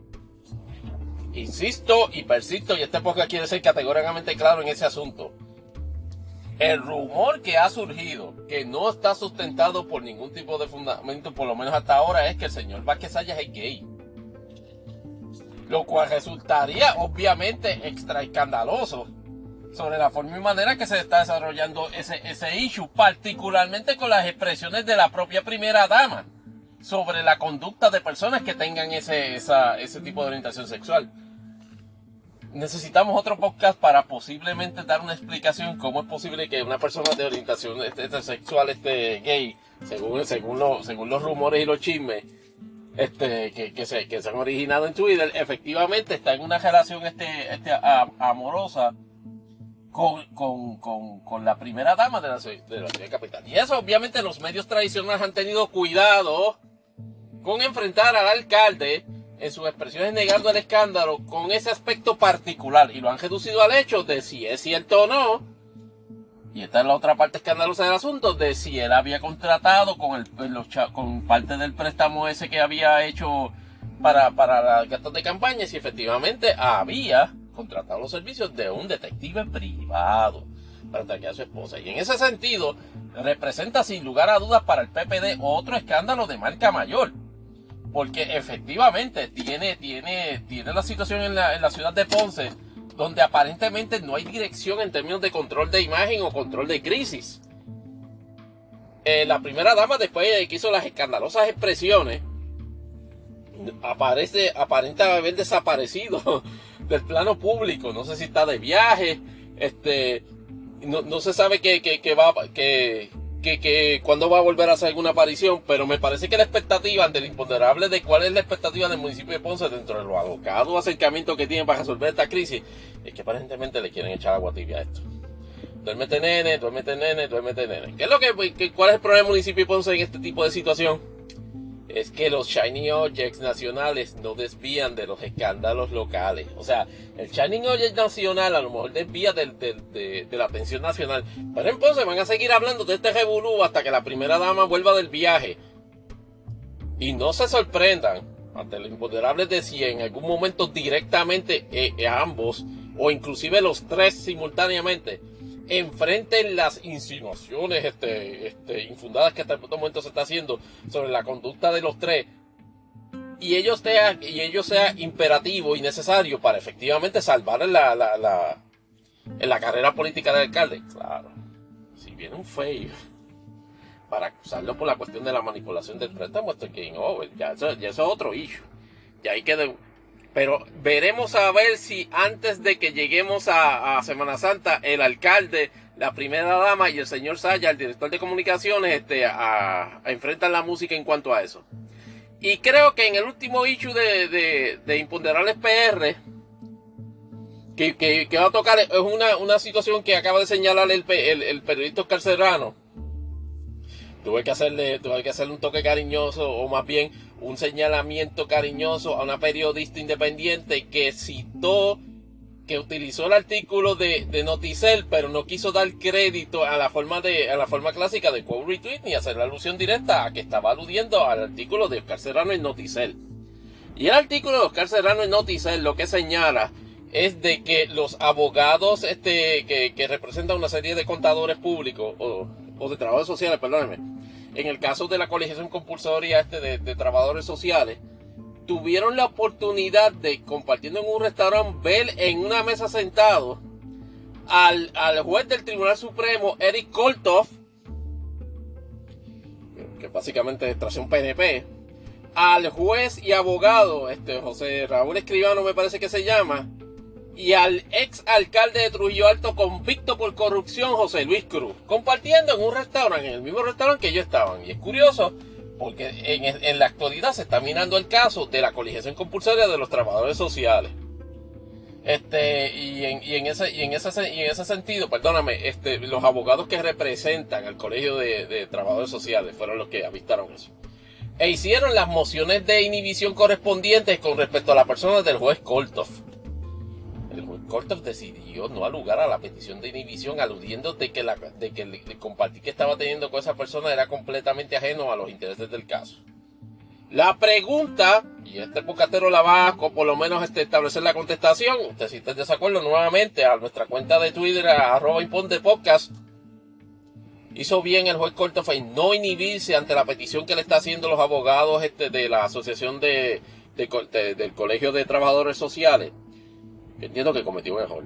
Insisto y persisto, y este podcast quiere ser categóricamente claro en ese asunto. El rumor que ha surgido, que no está sustentado por ningún tipo de fundamento, por lo menos hasta ahora, es que el señor Vázquez Sayas es gay. lo cual resultaría obviamente extra escandaloso sobre la forma y manera que se está desarrollando ese, ese issue, particularmente con las expresiones de la propia primera dama sobre la conducta de personas que tengan ese, ese tipo de orientación sexual. Necesitamos otro podcast para posiblemente dar una explicación cómo es posible que una persona de orientación este, este sexual este, gay, según, según, según los rumores y los chismes, este, que, que, se, que se han originado en Twitter, efectivamente está en una relación este, este, amorosa con, con, con, con, la primera dama de la, de la ciudad capital. Y eso obviamente los medios tradicionales han tenido cuidado con enfrentar al alcalde en sus expresiones negando el escándalo con ese aspecto particular y lo han reducido al hecho de si es cierto o no. Y esta es la otra parte escandalosa del asunto, de si él había contratado con, el, con parte del préstamo ese que había hecho para, para gastos de campaña, si efectivamente había contratado los servicios de un detective privado para atacar a su esposa. Y en ese sentido, representa sin lugar a dudas para el PPD otro escándalo de marca mayor porque efectivamente tiene, tiene, tiene la situación en la, ciudad de Ponce donde aparentemente no hay dirección en términos de control de imagen o control de crisis. Eh, la primera dama, después de que hizo las escandalosas expresiones, aparece, aparenta haber desaparecido del plano público. No sé si está de viaje, este, no, no se sabe qué, qué, va, que que, que cuándo va a volver a hacer alguna aparición, pero me parece que la expectativa ante el imponderable de cuál es la expectativa del municipio de Ponce dentro de los abocados acercamientos que tienen para resolver esta crisis, es que aparentemente le quieren echar agua tibia a esto. Duérmete nene, duérmete nene, duérmete nene. ¿Qué es lo que, cuál es el problema del municipio de Ponce en este tipo de situación? Es que los Shiny Objects nacionales no desvían de los escándalos locales. O sea, el Shiny Object nacional a lo mejor desvía de, la atención nacional. Pero entonces van a seguir hablando de este revolú hasta que la primera dama vuelva del viaje. Y no se sorprendan ante lo imponderable de si en algún momento directamente eh, eh, ambos o inclusive los tres simultáneamente enfrenten las insinuaciones este, este, infundadas que hasta el momento se está haciendo sobre la conducta de los tres y ellos sea, y sea imperativo y necesario para efectivamente salvar la, la, la, en la carrera política del alcalde. Claro, si viene un fail para acusarlo por la cuestión de la manipulación del préstamo, esto es game over. Ya eso, ya eso es otro issue. Ya hay que pero veremos a ver si antes de que lleguemos a, Semana Santa, el alcalde, la primera dama y el señor Saya, el director de comunicaciones, este, a, enfrentar la música en cuanto a eso. Y creo que en el último issue de, de, Imponderables PR, que, va a tocar, es una, una situación que acaba de señalar el, el, periodista Oscar Serrano. Tuve que hacerle, tuve que hacerle un toque cariñoso, o más bien un señalamiento cariñoso a una periodista independiente que citó, que utilizó el artículo de, de Noticel, pero no quiso dar crédito a la forma de, a la forma clásica de quote retweet ni hacer la alusión directa a que estaba aludiendo al artículo de Oscar Serrano en Noticel. Y el artículo de Oscar Serrano en Noticel lo que señala es de que los abogados este, que, que representan una serie de contadores públicos o, o de trabajadores sociales, perdónenme, en el caso de la colegiación compulsoria este de, trabajadores sociales, tuvieron la oportunidad de, compartiendo en un restaurante, ver en una mesa sentado al, juez del Tribunal Supremo, Eric Koltov, que básicamente es un PNP, al juez y abogado, este José Raúl Escribano me parece que se llama, y al ex alcalde de Trujillo Alto convicto por corrupción, José Luis Cruz, compartiendo en un restaurante, en el mismo restaurante que ellos estaban. Y es curioso porque en, la actualidad se está mirando el caso de la coligación compulsoria de los trabajadores sociales. Este, y en, ese, y en, ese, y en ese sentido, perdóname, este, los abogados que representan al Colegio de, de Trabajadores Sociales fueron los que avistaron eso. E hicieron las mociones de inhibición correspondientes con respecto a la persona del juez Koltov juez decidió no alugar a la petición de inhibición aludiendo de que, la, de que el, compartir que estaba teniendo con esa persona era completamente ajeno a los intereses del caso. La pregunta, y este pocatero la va a por lo menos este, establecer la contestación, usted si está en desacuerdo nuevamente a nuestra cuenta de Twitter, arroba imponte podcast, hizo bien el juez Cortofay no inhibirse ante la petición que le está haciendo los abogados este, de la Asociación de del Colegio de Trabajadores Sociales, entiendo que cometió un error.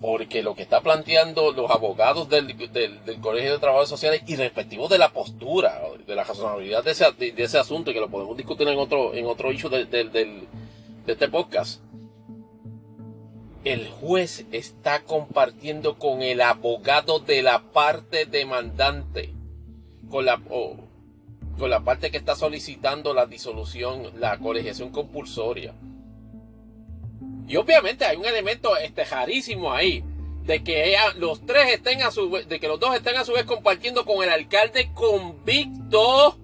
Porque lo que está planteando los abogados del, Colegio de Trabajadores Sociales y respectivo de la postura, de la razonabilidad de ese, de, ese asunto, que lo podemos discutir en otro, en otro issue de este podcast, el juez está compartiendo con el abogado de la parte demandante, con la, con la parte que está solicitando la disolución, la colegiación compulsoria. Y obviamente hay un elemento este, ahí, de que los tres estén a su de que los dos estén a su vez compartiendo con el alcalde convicto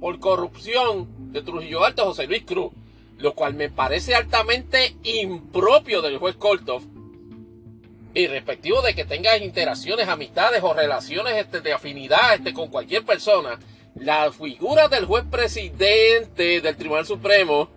por corrupción de Trujillo Alto, José Luis Cruz, lo cual me parece altamente impropio del juez Koltov y de que tenga interacciones, amistades o relaciones este, de afinidad este, con cualquier persona, la figura del juez presidente del Tribunal Supremo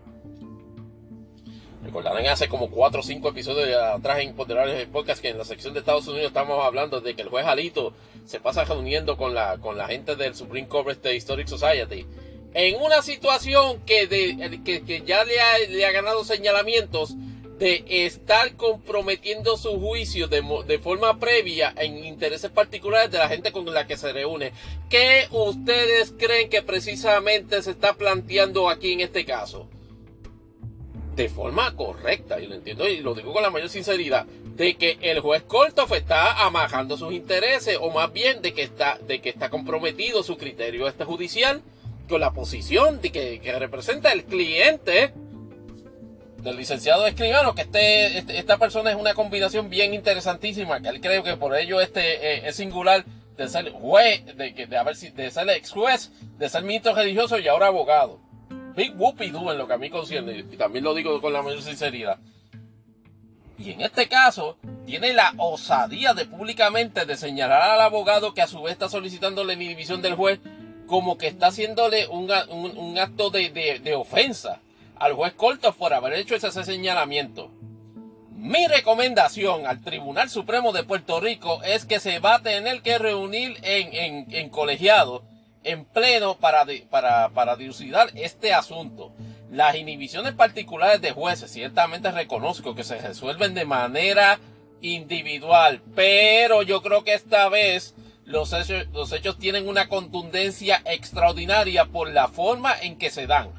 Recordarán hace como 4 o 5 episodios atrás en Imponderables Podcast que en la sección de Estados Unidos estamos hablando de que el juez Alito se pasa reuniendo con la, con la gente del Supreme Court de Historic Society. En una situación que, de, que, ya le ha, le ha, ganado señalamientos de estar comprometiendo su juicio de, de forma previa en intereses particulares de la gente con la que se reúne. ¿Qué ustedes creen que precisamente se está planteando aquí en este caso? De forma correcta, y lo entiendo y lo digo con la mayor sinceridad, de que el juez Korthoff está amajando sus intereses, o más bien de que está, de que está comprometido su criterio este judicial con la posición de que, representa el cliente del licenciado escribano, que este, este, esta persona es una combinación bien interesantísima, que él creo que por ello este eh, es singular de ser juez, de, de, haber, de ser ex juez, de ser ministro religioso y ahora abogado. Big whoopie do en lo que a mí concierne, y también lo digo con la mayor sinceridad. Y en este caso, tiene la osadía de públicamente de señalar al abogado que a su vez está solicitando la inhibición del juez como que está haciéndole un, acto de, ofensa al juez Corto por haber hecho ese, señalamiento. Mi recomendación al Tribunal Supremo de Puerto Rico es que se va a tener que reunir en, en colegiado en pleno para, para, para dilucidar este asunto. Las inhibiciones particulares de jueces ciertamente reconozco que se resuelven de manera individual, pero yo creo que esta vez los hechos, los hechos tienen una contundencia extraordinaria por la forma en que se dan.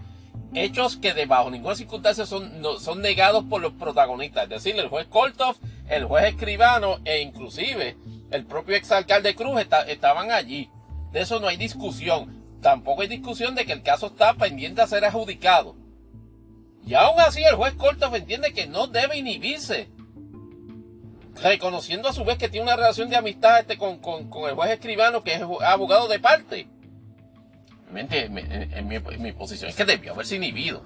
Hechos que de bajo ninguna circunstancia son, son negados por los protagonistas, es decir, el juez Koltov, el juez Escribano e inclusive el propio exalcalde Cruz estaban allí. De eso no hay discusión. Tampoco hay discusión de que el caso está pendiente a ser adjudicado. Y aún así el juez Cortov entiende que no debe inhibirse. Reconociendo a su vez que tiene una relación de amistad este con, el juez escribano que es abogado de parte. Realmente en, mi, posición es que debió haberse inhibido.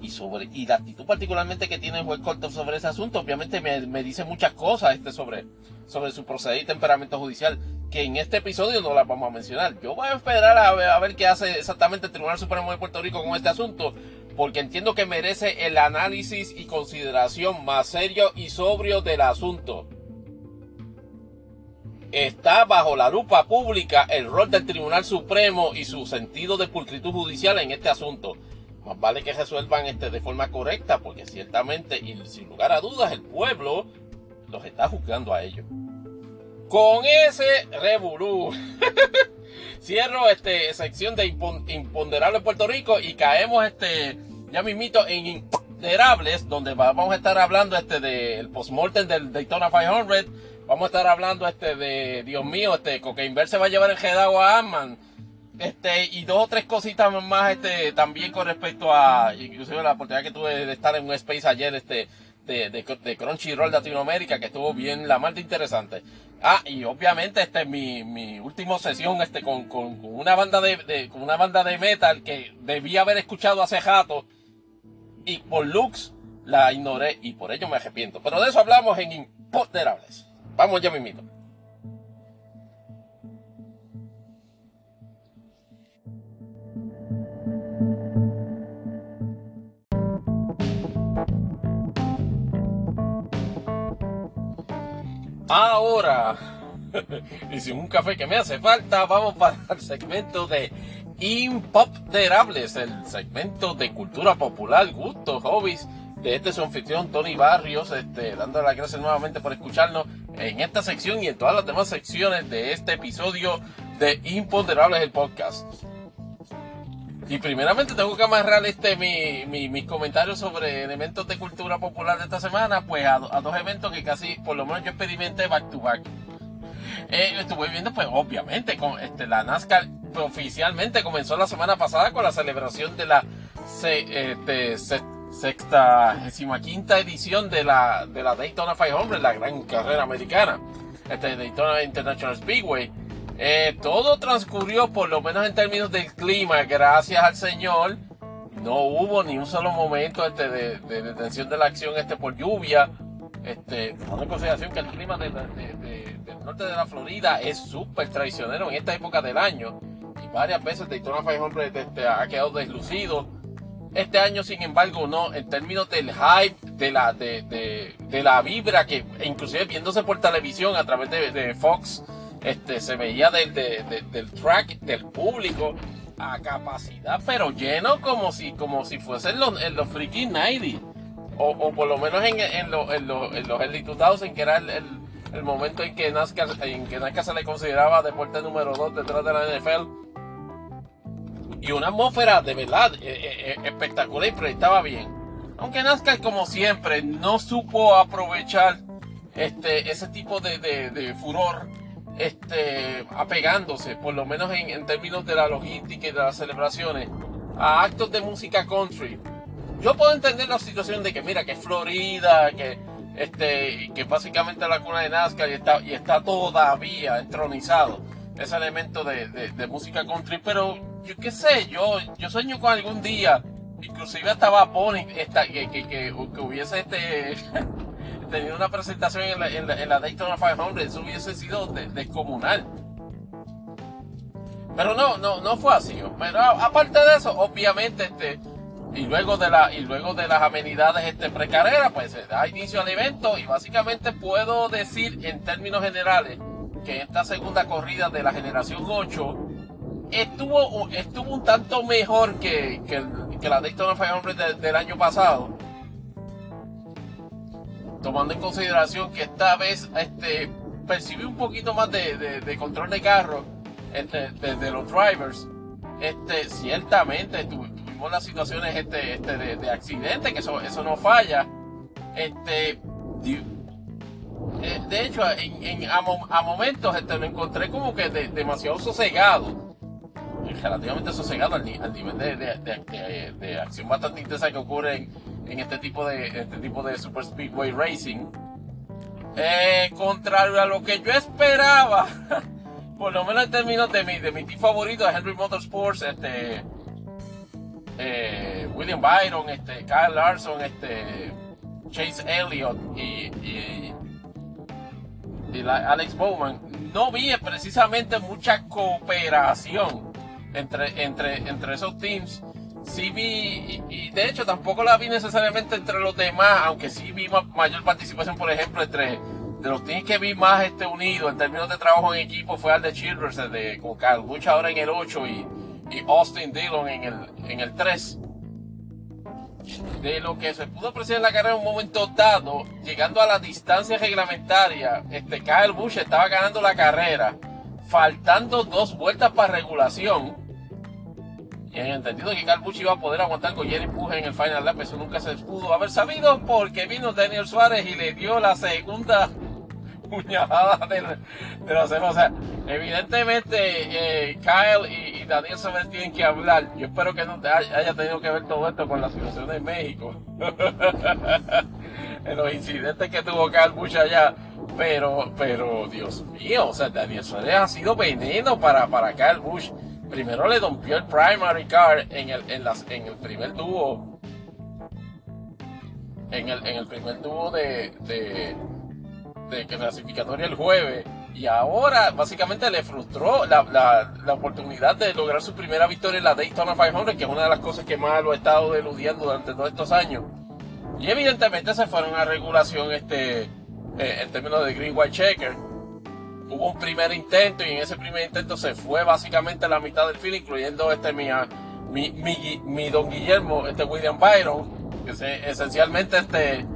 Y, sobre, y la actitud particularmente que tiene el juez Cortov sobre ese asunto, obviamente me, dice muchas cosas este sobre, sobre su proceder y temperamento judicial que en este episodio no las vamos a mencionar. Yo voy a esperar a ver, qué hace exactamente el Tribunal Supremo de Puerto Rico con este asunto, porque entiendo que merece el análisis y consideración más serio y sobrio del asunto. Está bajo la lupa pública el rol del Tribunal Supremo y su sentido de pulcritud judicial en este asunto. Más vale que resuelvan este de forma correcta, porque ciertamente y sin lugar a dudas el pueblo los está juzgando a ellos. Con ese revolú. <laughs> Cierro este sección de imponderable Puerto Rico y caemos este ya mismito en imponderables donde vamos a estar hablando este del postmortem del Daytona 500 vamos a estar hablando este de Dios mío este Cocaine se va a llevar el Jedao a Amman este y dos o tres cositas más este también con respecto a inclusive la oportunidad que tuve de estar en un space ayer este de, de, de Crunchyroll Latinoamérica que estuvo bien la más interesante Ah, y obviamente este es mi, mi última sesión este con, con, una banda de, con una banda de metal que debía haber escuchado hace rato y por looks la ignoré y por ello me arrepiento. Pero de eso hablamos en Imponderables. Vamos ya mismito. Ahora, <laughs> y sin un café que me hace falta, vamos para el segmento de Impopderables, el segmento de cultura popular, gustos, hobbies de este su anfitrión Tony Barrios, este, dándole las gracias nuevamente por escucharnos en esta sección y en todas las demás secciones de este episodio de Imponderables el podcast. Y primeramente tengo que amarrar este mi, mi, mis comentarios sobre elementos de cultura popular de esta semana, pues a, a dos eventos que casi, por lo menos yo experimenté back to back. Eh, estuve viendo, pues obviamente, con este, la NASCAR oficialmente comenzó la semana pasada con la celebración de la este, sexta quinta edición de la, de la Daytona 500, la gran carrera americana, este Daytona International Speedway. Eh, todo transcurrió, por lo menos en términos del clima, gracias al Señor. No hubo ni un solo momento este, de, detención de la acción este, por lluvia. Este, en consideración que el clima del norte de la Florida es súper traicionero en esta época del año y varias veces Daytona 500 este, ha quedado deslucido. Este año, sin embargo, no, en términos del hype, de la, de, de, la vibra que, inclusive viéndose por televisión a través de, Fox, este, se veía del, del track del público a capacidad, pero lleno como si, como si fuesen los, los freaking 90 o, o, por lo menos en, en, en, en los Elite en que era el, el momento en que NASCAR, en que NASCAR se le consideraba deporte número 2 detrás de la NFL. Y una atmósfera de verdad eh, eh, eh, espectacular y proyectaba bien. Aunque NASCAR, como siempre, no supo aprovechar este, ese tipo de, de, furor este, apegándose, por lo menos en, en, términos de la logística y de las celebraciones, a actos de música country. Yo puedo entender la situación de que, mira, que es Florida, que este, que básicamente la cuna de Nazca y está, y está todavía entronizado ese elemento de, de, música country, pero yo qué sé, yo, yo sueño con algún día, inclusive hasta Pony, esta, que, que, que, hubiese este, <laughs> tenido una presentación en la, en la, en la Daytona 500, eso hubiese sido descomunal. Pero no, no, no fue así. Pero aparte de eso, obviamente, este, y luego de la y luego de las amenidades este precarrera pues se da inicio al evento y básicamente puedo decir en términos generales que esta segunda corrida de la generación 8 estuvo estuvo un tanto mejor que, que, la Daytona 500 del año pasado tomando en consideración que esta vez este percibí un poquito más de, control de carro entre, de, los drivers este ciertamente estuvo las situaciones este, este de, de accidente, que eso, eso no falla. Este, eh, de hecho, en, a, momentos este, me encontré como que demasiado sosegado, relativamente sosegado al, nivel de, de, acción bastante intensa que ocurre en, este tipo de este tipo de Super Speedway Racing. Eh, contrario a lo que yo esperaba, <laughs> por lo menos en términos de mi, de mi team favorito, Henry Motorsports, este, eh, William Byron, este, Kyle Larson, este, Chase Elliott y, y, Alex Bowman, no vi precisamente mucha cooperación entre, entre, entre esos teams. Sí vi, y, de hecho tampoco la vi necesariamente entre los demás, aunque sí vi mayor participación, por ejemplo, entre de los teams que vi más este unido en términos de trabajo en equipo fue al de Childress, de, con ahora en el 8 y y Austin Dillon en el, en el 3. De lo que se pudo apreciar en la carrera en un momento dado, llegando a la distancia reglamentaria, este Kyle Busch estaba ganando la carrera, faltando dos vueltas para regulación. Y entendido que Busch iba a poder aguantar con Jerry Puje en el final lap, eso nunca se pudo haber sabido porque vino Daniel Suárez y le dio la segunda <laughs> puñalada de, de la semana. O sea, evidentemente eh, Kyle y, Daniel Sober tienen que hablar. Yo espero que no haya tenido que ver todo esto con la situación de México. <laughs> en los incidentes que tuvo Busch allá. Pero, pero, Dios mío, o sea, Daniel Suárez ha sido veneno para, para Kyle Busch. Primero le rompió el primary car en el, en las, en el primer dúo. En el, en el primer dúo de, de de clasificatoria el jueves y ahora básicamente le frustró la, la, oportunidad de lograr su primera victoria en la Daytona 500, que es una de las cosas que más lo ha estado deludiendo durante todos estos años. Y evidentemente se fueron a regulación este, eh, en términos de Green White Checker. Hubo un primer intento y en ese primer intento se fue básicamente la mitad del film, incluyendo este mi, mi, mi, don Guillermo, este William Byron, que se, esencialmente este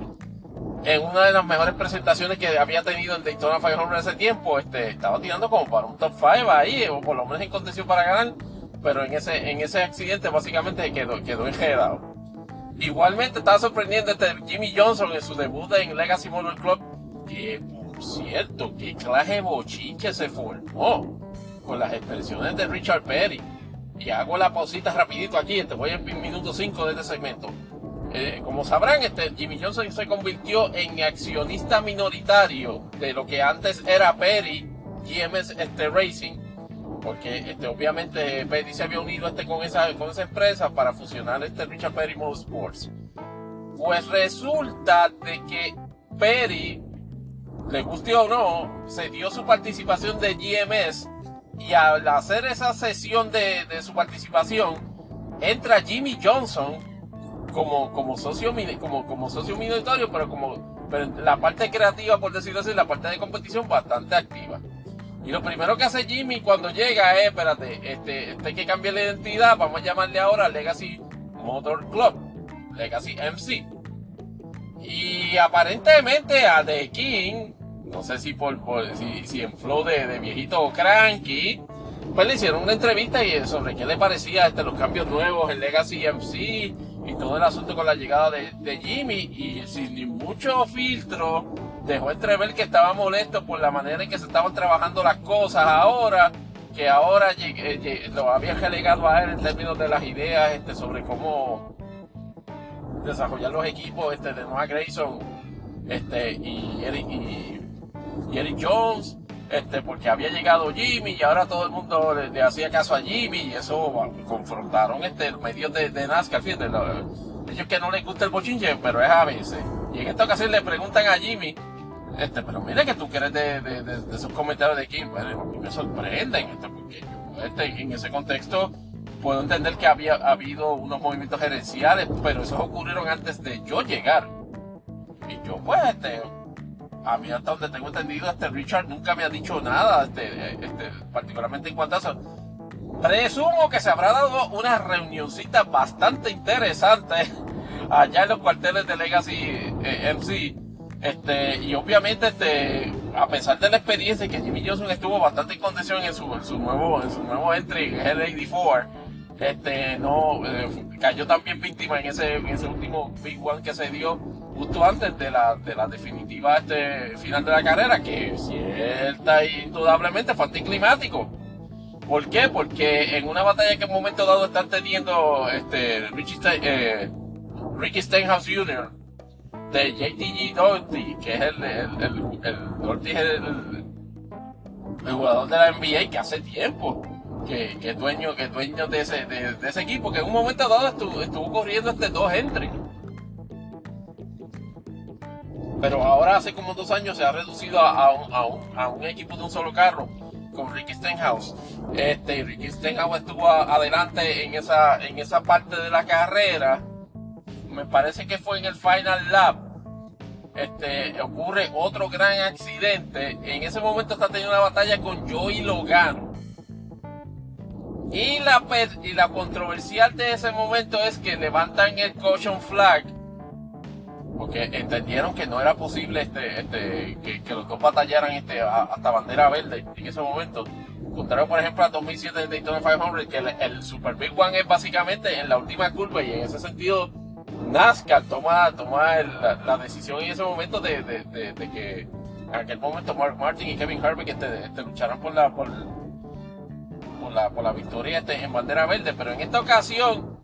en una de las mejores presentaciones que había tenido en Daytona 500 en ese tiempo, este, estaba tirando como para un top 5 ahí, o por lo menos en condición para ganar, pero en ese, en ese accidente básicamente quedó, quedó enjedado. Igualmente estaba sorprendiendo este Jimmy Johnson en su debut en Legacy Motor Club, que por cierto, qué clase bochiche se formó con las expresiones de Richard Perry. Y hago la pausita rapidito aquí, este voy en minuto 5 de este segmento. Eh, como sabrán, este, Jimmy Johnson se convirtió en accionista minoritario de lo que antes era Perry GMS este, Racing, porque este, obviamente Perry se había unido este, con, esa, con esa empresa para fusionar este Richard Perry Motorsports. Pues resulta de que Perry, le guste o no, se dio su participación de GMS y al hacer esa sesión de, de su participación, entra Jimmy Johnson como, como, socio, como, como socio minoritario, pero como la parte creativa, por decirlo así, la parte de competición bastante activa. Y lo primero que hace Jimmy cuando llega es, espérate, este, este hay que cambiar la identidad, vamos a llamarle ahora Legacy Motor Club, Legacy MC. Y aparentemente a The King, no sé si por, si, en flow de, de viejito cranky, pues le hicieron una entrevista y sobre qué le parecía este, los cambios nuevos en Legacy MC y todo el asunto con la llegada de, Jimmy. Y sin ni mucho filtro dejó entrever que estaba molesto por la manera en que se estaban trabajando las cosas ahora que ahora lo había relegado a él en términos de las ideas este, sobre cómo desarrollar los equipos este, de Noah Grayson este, y, y Eric Jones este, porque había llegado Jimmy y ahora todo el mundo le, hacía caso a Jimmy y eso confrontaron este, medios de, de NASCAR, fíjate, ellos que no les gusta el bochinche, pero es a veces. Y en esta ocasión le preguntan a Jimmy, este, pero mira que tú crees de, de, esos comentarios de Kim, pero a mí me sorprenden, este, porque este, en ese contexto puedo entender que había habido unos movimientos gerenciales, pero esos ocurrieron antes de yo llegar. Y yo pues este, a mí hasta donde tengo entendido, este Richard nunca me ha dicho nada, este, este, particularmente en cuanto a eso. Presumo que se habrá dado una reunioncita bastante interesante <laughs> allá en los cuarteles de Legacy eh, MC. Este, y obviamente, este, a pesar de la experiencia que Jimmy Johnson estuvo bastante en condición en su, nuevo, en su nuevo entry en L84, este, no, eh, cayó también víctima en ese, en ese último Big One que se dio justo antes de la, de la definitiva este, final de la carrera, que cierta e indudablemente fue anticlimático. ¿Por qué? Porque en una batalla que en un momento dado están teniendo este, Richie eh, Ricky Stenhouse Jr. de JTG Doherty, que es el, el, el, el, el, jugador de la NBA que hace tiempo que, que dueño, que dueño de ese, de, ese equipo, que en un momento dado estuvo, estuvo corriendo este dos entries pero ahora hace como dos años se ha reducido a, un, equipo de un solo carro con Ricky Stenhouse. Este, Ricky Stenhouse estuvo adelante en esa, en esa parte de la carrera. Me parece que fue en el Final Lap. Este, ocurre otro gran accidente. En ese momento está teniendo una batalla con Joey Logano. Y la, y la controversial de ese momento es que levantan el caution flag porque entendieron que no era posible este, este, que, los dos batallaran este, hasta bandera verde en ese momento. Contrario, por ejemplo, a 2007 del Daytona 500, que el, Super Big One es básicamente en la última curva y en ese sentido NASCAR toma, toma la, decisión en ese momento de, que en aquel momento Mark Martin y Kevin Harvick este, este, lucharon por la, por, la, por la victoria este, en bandera verde, pero en esta ocasión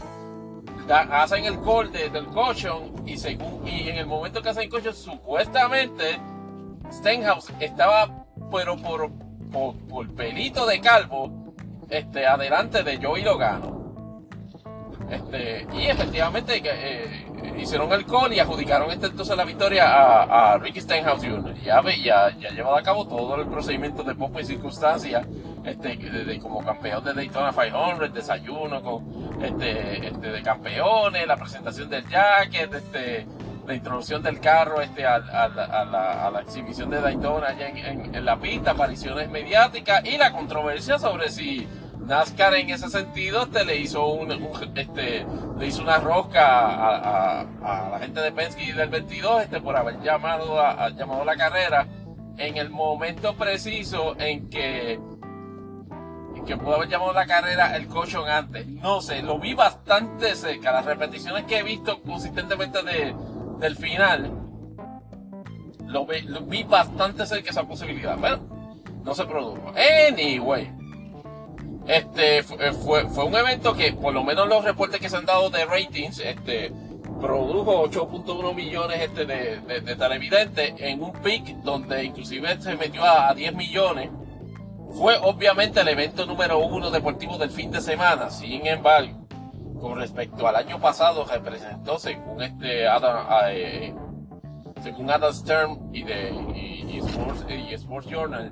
hacen el call del cochon y según y en el momento que hacen el supuestamente Stenhouse estaba pero por, por, pelito de calvo este adelante de Joey Logano este, y efectivamente eh, hicieron el call y adjudicaron este, entonces la victoria a, Ricky Stenhouse Jr. Ya, ya, ya llevado a cabo todo el procedimiento de poco y circunstancia este, como campeón de Daytona 500, desayuno con, este, este, de campeones, la presentación del jacket, este, la introducción del carro este, a, la, exhibición de Daytona allá en, la pista, apariciones mediáticas y la controversia sobre si NASCAR en ese sentido este, le hizo un, este, le hizo una rosca a, la gente de Penske del 22 este, por haber llamado llamado la carrera en el momento preciso en que que pudo haber llamado la carrera el cochon antes. No sé, lo vi bastante cerca. Las repeticiones que he visto consistentemente de, del final, lo vi, bastante cerca esa posibilidad. Pero no se produjo. Anyway, este fue, fue, un evento que, por lo menos los reportes que se han dado de ratings, este produjo 8.1 millones este de, de, televidentes en un pic donde inclusive se metió a 10 millones fue obviamente el evento número uno deportivo del fin de semana. Sin embargo, con respecto al año pasado, representó, según este Adam, eh, Adam Stern y, de, Sports, Journal,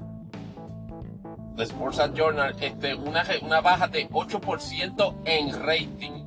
The Sports Journal, este, una, una baja de 8% en rating.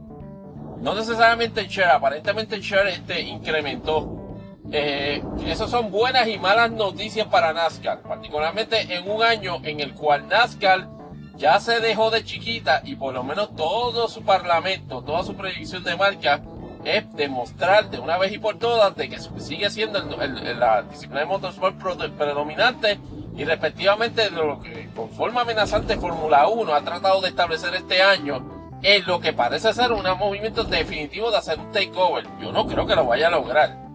No necesariamente en share, aparentemente el share este, incrementó eh, esas son buenas y malas noticias para NASCAR, particularmente en un año en el cual NASCAR ya se dejó de chiquita y por lo menos todo su parlamento, toda su predicción de marca es demostrar de una vez y por todas de que sigue siendo la disciplina de motorsport predominante y respectivamente lo que con forma amenazante Fórmula 1 ha tratado de establecer este año es lo que parece ser un movimiento definitivo de hacer un takeover. Yo no creo que lo vaya a lograr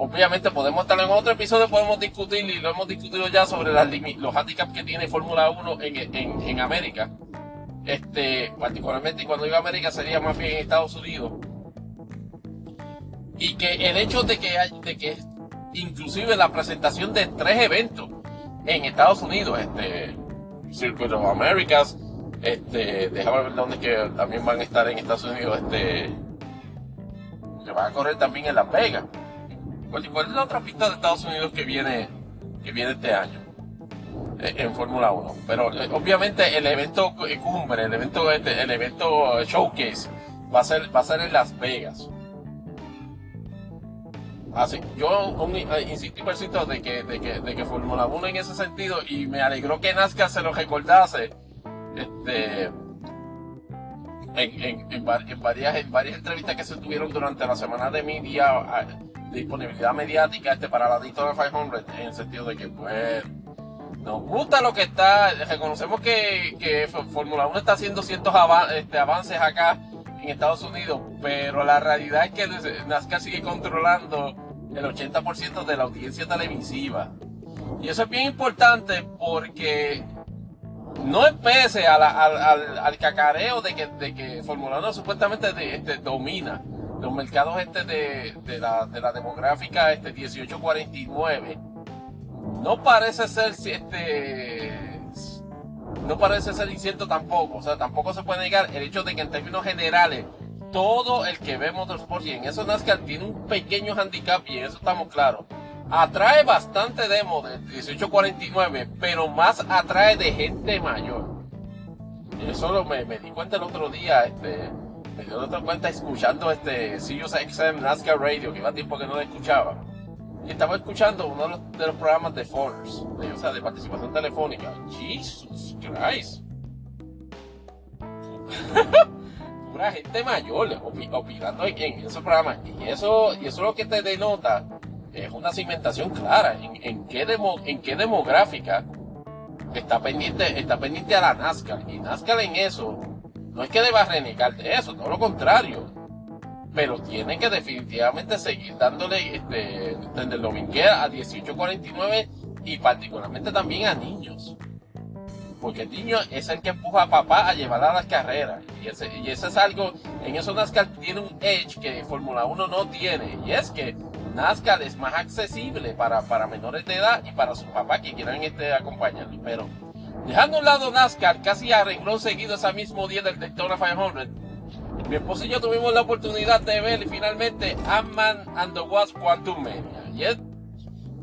obviamente podemos estar en otro episodio, podemos discutir, y lo hemos discutido ya sobre los handicaps que tiene Fórmula 1 en, en, América. Este, particularmente cuando digo América sería más bien en Estados Unidos. Y que el hecho de que, hay, de que inclusive la presentación de tres eventos en Estados Unidos, este, Circuit of Americas, este, déjame ver dónde que también van a estar en Estados Unidos, este, que van a correr también en Las Vegas. ¿Cuál, es la otra pista de Estados Unidos que viene, que viene este año? Eh, en Fórmula 1. Pero eh, obviamente el evento cumbre, el evento, este, el evento showcase va a ser, va a ser en Las Vegas. Así, yo eh, insistí persito de que, de que, de que Fórmula 1 en ese sentido, y me alegró que Nazca se lo recordase, este, en, en, en, varias, en varias entrevistas que se tuvieron durante la semana de media, disponibilidad mediática este para la Daytona 500 en el sentido de que pues nos gusta lo que está, reconocemos que, que Fórmula 1 está haciendo ciertos este, avances acá en Estados Unidos, pero la realidad es que NASCAR sigue controlando el 80% de la audiencia televisiva. Y eso es bien importante porque no es pese al, al, cacareo de que, de que Fórmula 1 supuestamente este, domina los mercados este de, de, la, de la demográfica este 1849 no parece ser este no parece ser incierto tampoco. O sea tampoco se puede negar el hecho de que en términos generales todo el que ve motorsport y en eso NASCAR tiene un pequeño handicap y en eso estamos claros atrae bastante demo de 1849 pero más atrae de gente mayor. Eso lo me, me di cuenta el otro día este me dio otra cuenta escuchando este Sirius XM NASCAR Radio, que iba tiempo que no lo escuchaba. Y estaba escuchando uno de los, programas de phoners, de, o sea, de participación telefónica. Jesus Christ. <laughs> Pura gente mayor opinando en, esos programas. Y eso, y eso lo que te denota es una segmentación clara en, en, qué, demo, en qué demográfica está pendiente, está pendiente a la NASCAR. Y NASCAR en eso no es que deba renegar de eso, todo lo contrario. Pero tiene que definitivamente seguir dándole este, desde el a 1849 y particularmente también a niños. Porque el niño es el que empuja a papá a llevar a las carreras. Y ese, y es algo, en eso NASCAR tiene un edge que Fórmula 1 no tiene. Y es que NASCAR es más accesible para, para menores de edad y para sus papás que quieran este, acompañarlo. Pero Dejando a un lado NASCAR, casi a renglón seguido ese mismo día del Daytona 500, mi esposo y yo tuvimos la oportunidad de ver finalmente Ant-Man and the Wasp Quantum.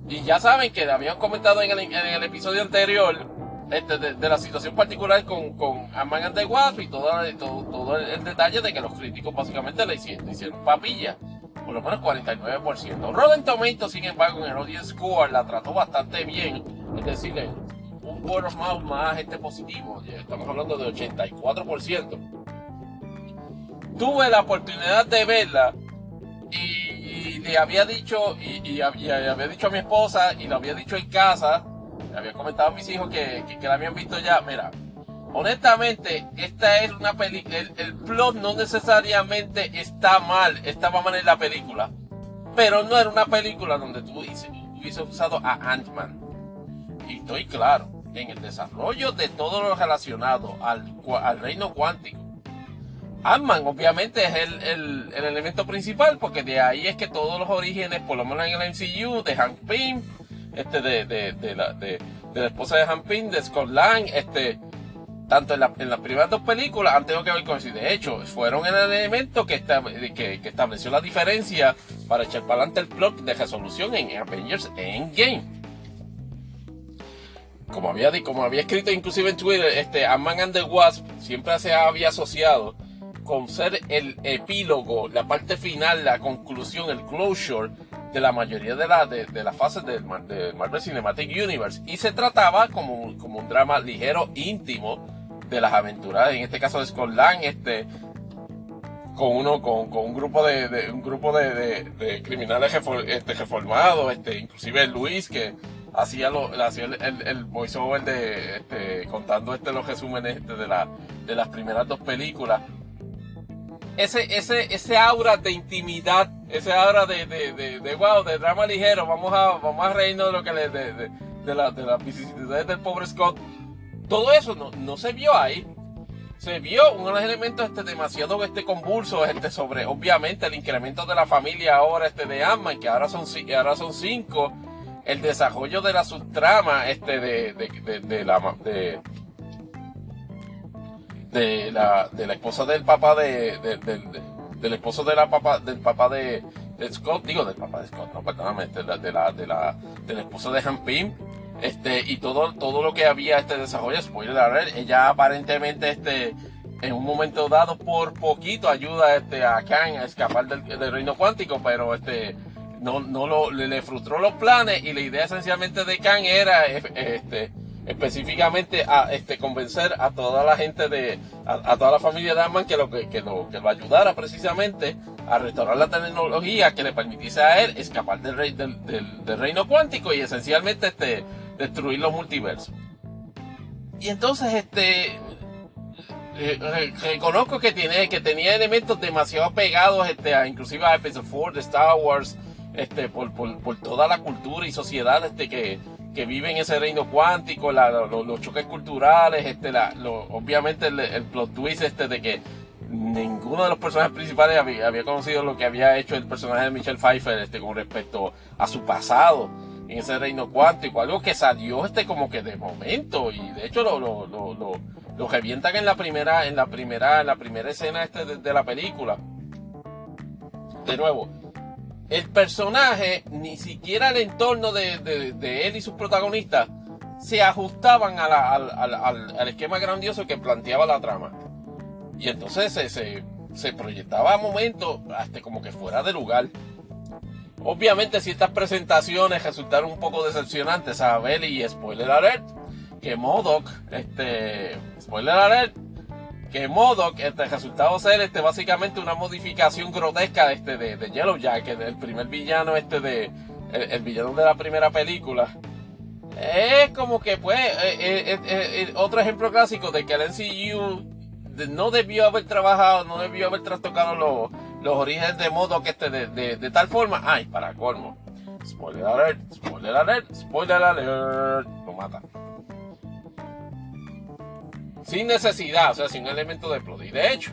Y, ya saben que habían comentado en el, episodio anterior este, de, la situación particular con, con Ant-Man and the Wasp y todo, todo, el, detalle de que los críticos básicamente le hicieron, hicieron papilla. por lo menos 49%. Rotten Tomatoes, sin embargo, en el audience score la trató bastante bien, es decir, un word of mouth más este positivo, estamos hablando de 84%. Tuve la oportunidad de verla y, le había dicho y, había dicho a mi esposa y lo había dicho en casa, le había comentado a mis hijos que, que la habían visto ya, mira, honestamente, esta es una película. El, plot no necesariamente está mal, estaba mal en la película. Pero no era una película donde tú hubiese usado a Ant-Man. Y estoy claro, en el desarrollo de todo lo relacionado al, reino cuántico. Ant-Man obviamente es el, el, el, elemento principal porque de ahí es que todos los orígenes, por lo menos en el MCU, de Hank Pym, este de, la, de la esposa de Hank Pym, de Scott Lang, este, tanto en, las primeras dos películas han tenido que ver con eso. de hecho, fueron el elemento que, que, estableció la diferencia para echar para adelante el plot de resolución en Avengers Endgame. Como había, como había escrito inclusive en Twitter, este Ant-Man and the Wasp siempre se había asociado con ser el epílogo, la parte final, la conclusión, el closure de la mayoría de, las de, las fases del, Marvel Cinematic Universe. Y se trataba como, como un drama ligero, íntimo, de las aventuras, en este caso de Scotland, este, con uno, con, un grupo de, un grupo de, criminales este, reformados, este, inclusive Luis que hacía lo, hacía el, el, voiceover de este, contando este los resúmenes este, de la, de las primeras dos películas. Ese, ese, ese aura de intimidad, ese aura de, de, de, de wow, de drama ligero, vamos a, vamos a reírnos de lo que le, de, de, de, la, de las vicisitudes del pobre Scott todo eso no, se vio ahí. Se vio unos elementos este, demasiado este, convulsos este, sobre, obviamente, el incremento de la familia ahora este, de Amma, que ahora son, ahora son cinco. El desarrollo de la subtrama este, de, de, de, la, de, de la de la esposa del papá de, del esposo de la papá del papá de, Scott digo del papá de Scott no perdóname de la de la de la, de la esposa de Han este, y todo, todo lo que había este desarrollo, spoiler alert, ella aparentemente este, en un momento dado por poquito ayuda este, a Kang a escapar del, reino cuántico, pero este, no, no lo, le, frustró los planes y la idea esencialmente de Kang era este, específicamente a este, convencer a toda la gente de, a, toda la familia de Ant-Man que lo, que, lo, que lo ayudara precisamente a restaurar la tecnología que le permitiese a él escapar del, rey, del reino cuántico y esencialmente este, destruir los multiversos. Y entonces, este, eh, reconozco que tiene, que tenía elementos demasiado pegados, este, a, inclusive a Episode 4 de Star Wars, este, por, por, toda la cultura y sociedad, este, que, que vive en ese reino cuántico, los choques culturales, este, obviamente el, plot twist, este, de que ninguno de los personajes principales había, conocido lo que había hecho el personaje de Michelle Pfeiffer, este, con respecto a su pasado en ese reino cuántico, algo que salió este como que de momento y de hecho lo, lo, lo revientan en la primera, en la primera, en la primera escena este de, la película. De nuevo, el personaje, ni siquiera el entorno de, de, él y sus protagonistas se ajustaban al, al, al, esquema grandioso que planteaba la trama. Y entonces se, se, se proyectaba a momentos hasta como que fuera de lugar. Obviamente ciertas presentaciones resultaron un poco decepcionantes a ver y spoiler alert que Modoc, este, spoiler alert, que Modoc, este resultado ser este básicamente una modificación grotesca este de, de Yellow Jacket, el primer villano este de el, villano de la primera película. Es como que pues eh, eh, eh, otro ejemplo clásico de que el MCU no debió haber trabajado, no debió haber trastocado los los orígenes de modo que este de, tal forma. Ay, para colmo. Spoiler alert, spoiler alert, spoiler alert. Lo mata. Sin necesidad, o sea, sin elemento de plot. Y de hecho,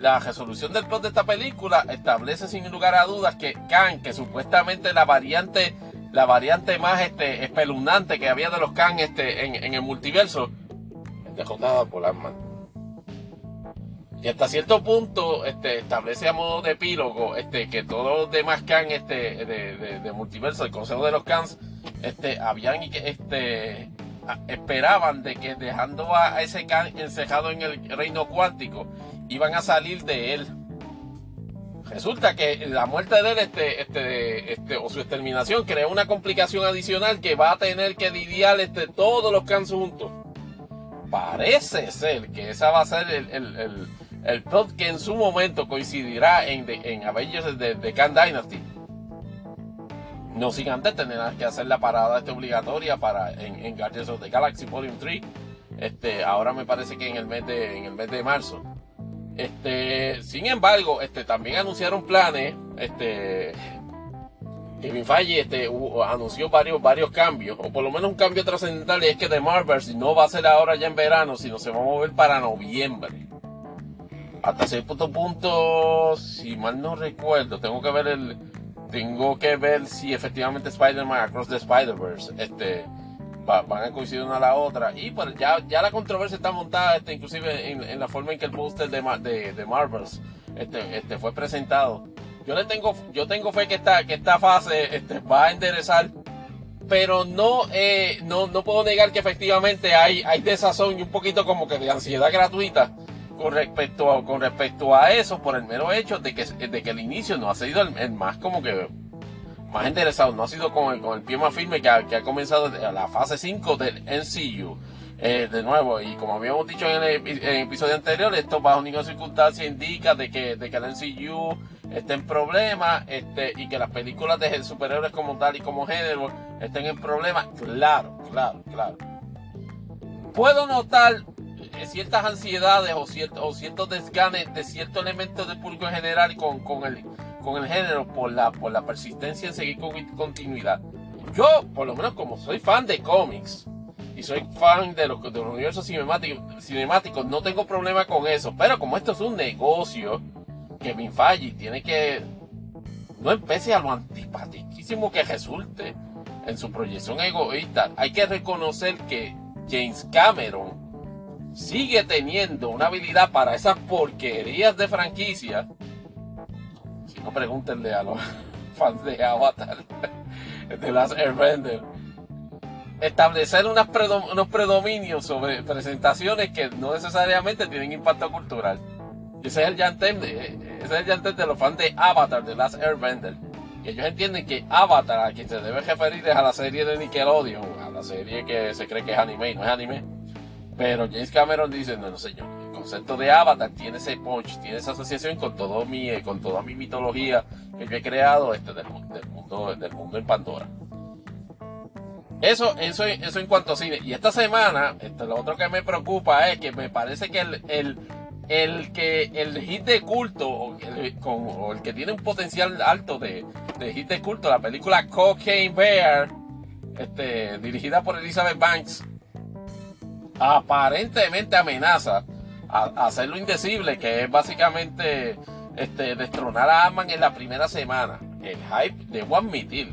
la resolución del plot de esta película establece sin lugar a dudas que Kang, que supuestamente la variante, la variante más este, espeluznante que había de los Kang este, en, el multiverso, es derrotada por Ant-Man. Y hasta cierto punto este, establece a modo de epílogo este, que todos los demás Khan este, de, de, multiverso, el Consejo de los Khans, este, habían este, esperaban de que dejando a, ese Khan encejado en el reino cuántico, iban a salir de él. resulta que la muerte de él, este, este, este, o su exterminación, crea una complicación adicional que va a tener que lidiar este, todos los Kans juntos. Parece ser que esa va a ser el, el, el, plot que en su momento coincidirá en, en Avengers de, de Khan Dynasty. No sin antes tener que hacer la parada este obligatoria para en, en Guardians of the Galaxy Volume 3. Este, ahora me parece que en el mes de, en el mes de marzo. Este, sin embargo, este, también anunciaron planes, este, Kevin Feige este, anunció varios, varios cambios, o por lo menos un cambio trascendental, y es que The Marvels no va a ser ahora ya en verano, sino se va a mover para noviembre. Hasta cierto punto, si mal no recuerdo, tengo que ver el, tengo que ver si efectivamente Spider-Man Across the Spider-Verse, este, van a coincidir una a la otra. Y pues ya, ya la controversia está montada, este, inclusive en, la forma en que el póster de, de, de, Marvels este, este, fue presentado. Yo le tengo, yo tengo fe que esta, que esta fase este, va a enderezar, pero no, eh, no, no puedo negar que efectivamente hay, hay desazón y un poquito como que de ansiedad gratuita con respecto a, con respecto a eso por el mero hecho de que, de que el inicio no ha sido el más como que más interesado, no ha sido con el, con el pie más firme que ha, que ha comenzado la fase 5 del NCU. Eh, de nuevo, y como habíamos dicho en el, episodio anterior, esto bajo ninguna circunstancia indica de que, de que el NCU esté en problemas este, y que las películas de superhéroes como tal y como género estén en problemas. Claro, claro, claro. Puedo notar ciertas ansiedades o, cierto, o ciertos desganes de ciertos elementos del público en general con, con el con el género por la, por la persistencia en seguir con continuidad. Yo, por lo menos como soy fan de cómics y soy fan de los, de los universos cinemáticos, no tengo problema con eso. Pero como esto es un negocio, Kevin Feige tiene que, no empece a lo antipaticísimo que resulte en su proyección egoísta, hay que reconocer que James Cameron sigue teniendo una habilidad para esas porquerías de franquicia no pregúntenle a los <laughs> fans de Avatar, <laughs> de las Airbender. Establecer unos predominios sobre presentaciones que no necesariamente tienen impacto cultural. Ese es el yantem el de los fans de Avatar, de las Airbender. Que ellos entienden que Avatar a quien se debe referir es a la serie de Nickelodeon, a la serie que se cree que es anime y no es anime. Pero James Cameron dice, no, no señor, concepto de Avatar tiene ese punch, tiene esa asociación con todo mi, eh, con toda mi mitología que yo he creado este, del, mundo, del mundo en Pandora. Eso, eso, eso en cuanto a cine. Y esta semana, este, lo otro que me preocupa es que me parece que el, el, el que el hit de culto, o el, que tiene un potencial alto de, de hit de culto, la película Cocaine Bear, este, dirigida por Elizabeth Banks, aparentemente amenaza a, hacer lo indecible, que es básicamente este, destronar a Ant-Man en la primera semana. El hype, debo admitir,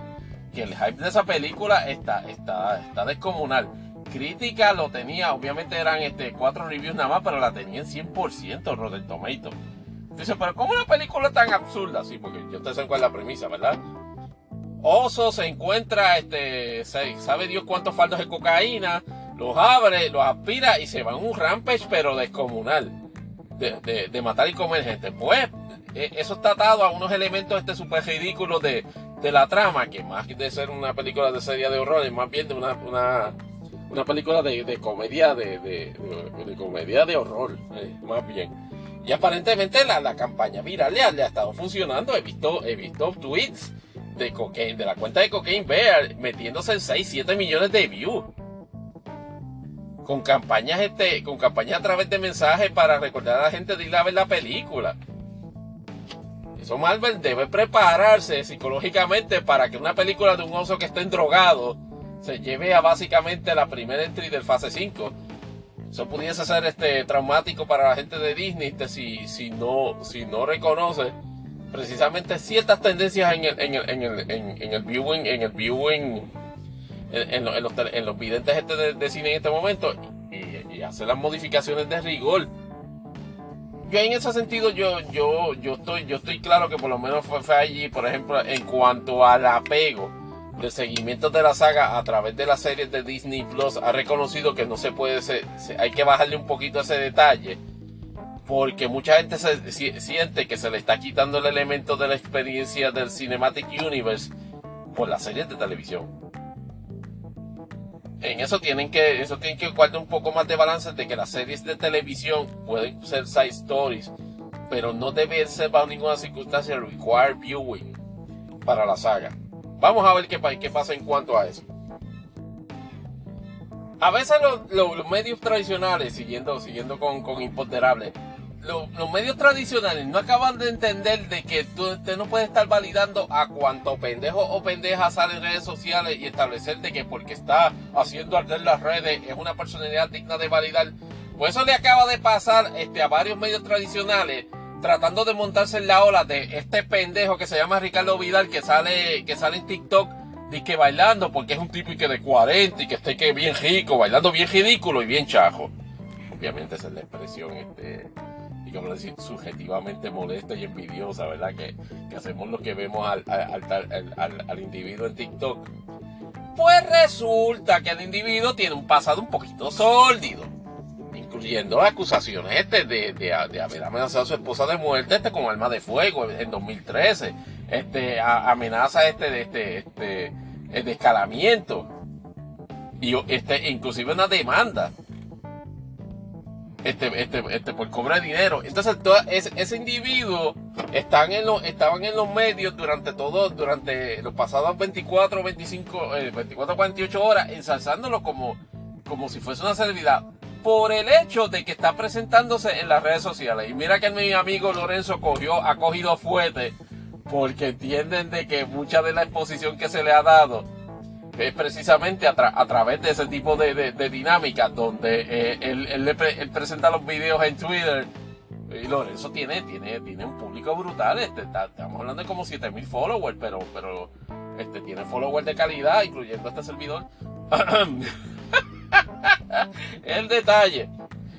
que el hype de esa película está, está, está descomunal. Crítica lo tenía, obviamente eran este, cuatro reviews nada más, pero la tenía en 100% Rotten Tomato. Dice, pero ¿cómo una película tan absurda? Sí, porque yo te sé cuál es la premisa, ¿verdad? Oso se encuentra, este, sabe Dios cuántos faldos de cocaína, los abre, los aspira y se va en un rampage, pero descomunal, de, de, matar y comer gente. Pues e, eso está atado a unos elementos este súper ridículos de, de, la trama, que más de ser una película de serie de horror, es más bien de una, una, una película de, de comedia de, de, comedia de horror, eh, más bien. Y aparentemente la, la campaña viral le ha, le ha, estado funcionando. He visto, he visto tweets de cocaine, de la cuenta de Cocaine Bear metiéndose en 6, 7 millones de views con campañas este, con campañas a través de mensajes para recordar a la gente de ir a ver la película. Eso Marvel debe prepararse psicológicamente para que una película de un oso que esté drogado se lleve a básicamente la primera entry del fase 5. Eso pudiese ser este traumático para la gente de Disney este, si, si, no, si no reconoce precisamente ciertas tendencias en el, en el, en el, en el viewing, en el viewing en, los, en los, videntes este de, cine en este momento y, hacer las modificaciones de rigor. Yo en ese sentido yo, yo, yo, estoy, yo estoy claro que por lo menos fue, allí, por ejemplo, en cuanto al apego del seguimiento de la saga a través de las series de Disney Plus, ha reconocido que no se puede, hay que bajarle un poquito ese detalle porque mucha gente se, siente que se le está quitando el elemento de la experiencia del Cinematic Universe por las series de televisión. En eso tienen que, eso tienen que guardar un poco más de balance de que las series de televisión pueden ser side stories, pero no deben ser bajo ninguna circunstancia require viewing para la saga. Vamos a ver qué, qué pasa en cuanto a eso. A veces los, medios tradicionales, siguiendo, siguiendo con, con Los medios tradicionales no acaban de entender de que tú, usted no puede estar validando a cuanto pendejo o pendeja sale en redes sociales y establecer de que porque está haciendo arder las redes es una personalidad digna de validar. Pues eso le acaba de pasar este, a varios medios tradicionales tratando de montarse en la ola de este pendejo que se llama Ricardo Vidal que sale, que sale en TikTok y que bailando porque es un tipo que de 40 y que esté que bien rico, bailando bien ridículo y bien chajo. Obviamente esa es la expresión este, como decir, subjetivamente molesta y envidiosa, ¿verdad? Que, hacemos lo que vemos al, individuo en TikTok. Pues resulta que el individuo tiene un pasado un poquito sórdido, incluyendo acusaciones este de, de, haber amenazado a su esposa de muerte este con arma de fuego en 2013, este, amenaza este de este, este, escalamiento y este, inclusive una demanda este, este, este, por cobrar dinero. Entonces, todo ese, individuo están en los, estaban en los medios durante todo, durante los pasados 24, 25, 24, 48 horas, ensalzándolo como, como si fuese una celebridad. Por el hecho de que está presentándose en las redes sociales. Y mira que mi amigo Lorenzo cogió, ha cogido fuerte, porque entienden de que mucha de la exposición que se le ha dado es precisamente a, través de ese tipo de, de, dinámica donde eh, él, presenta los videos en Twitter y Lorenzo tiene, tiene, tiene un público brutal, este, estamos hablando de como 7000 followers, pero, pero este, tiene followers de calidad, incluyendo este servidor. <laughs> el detalle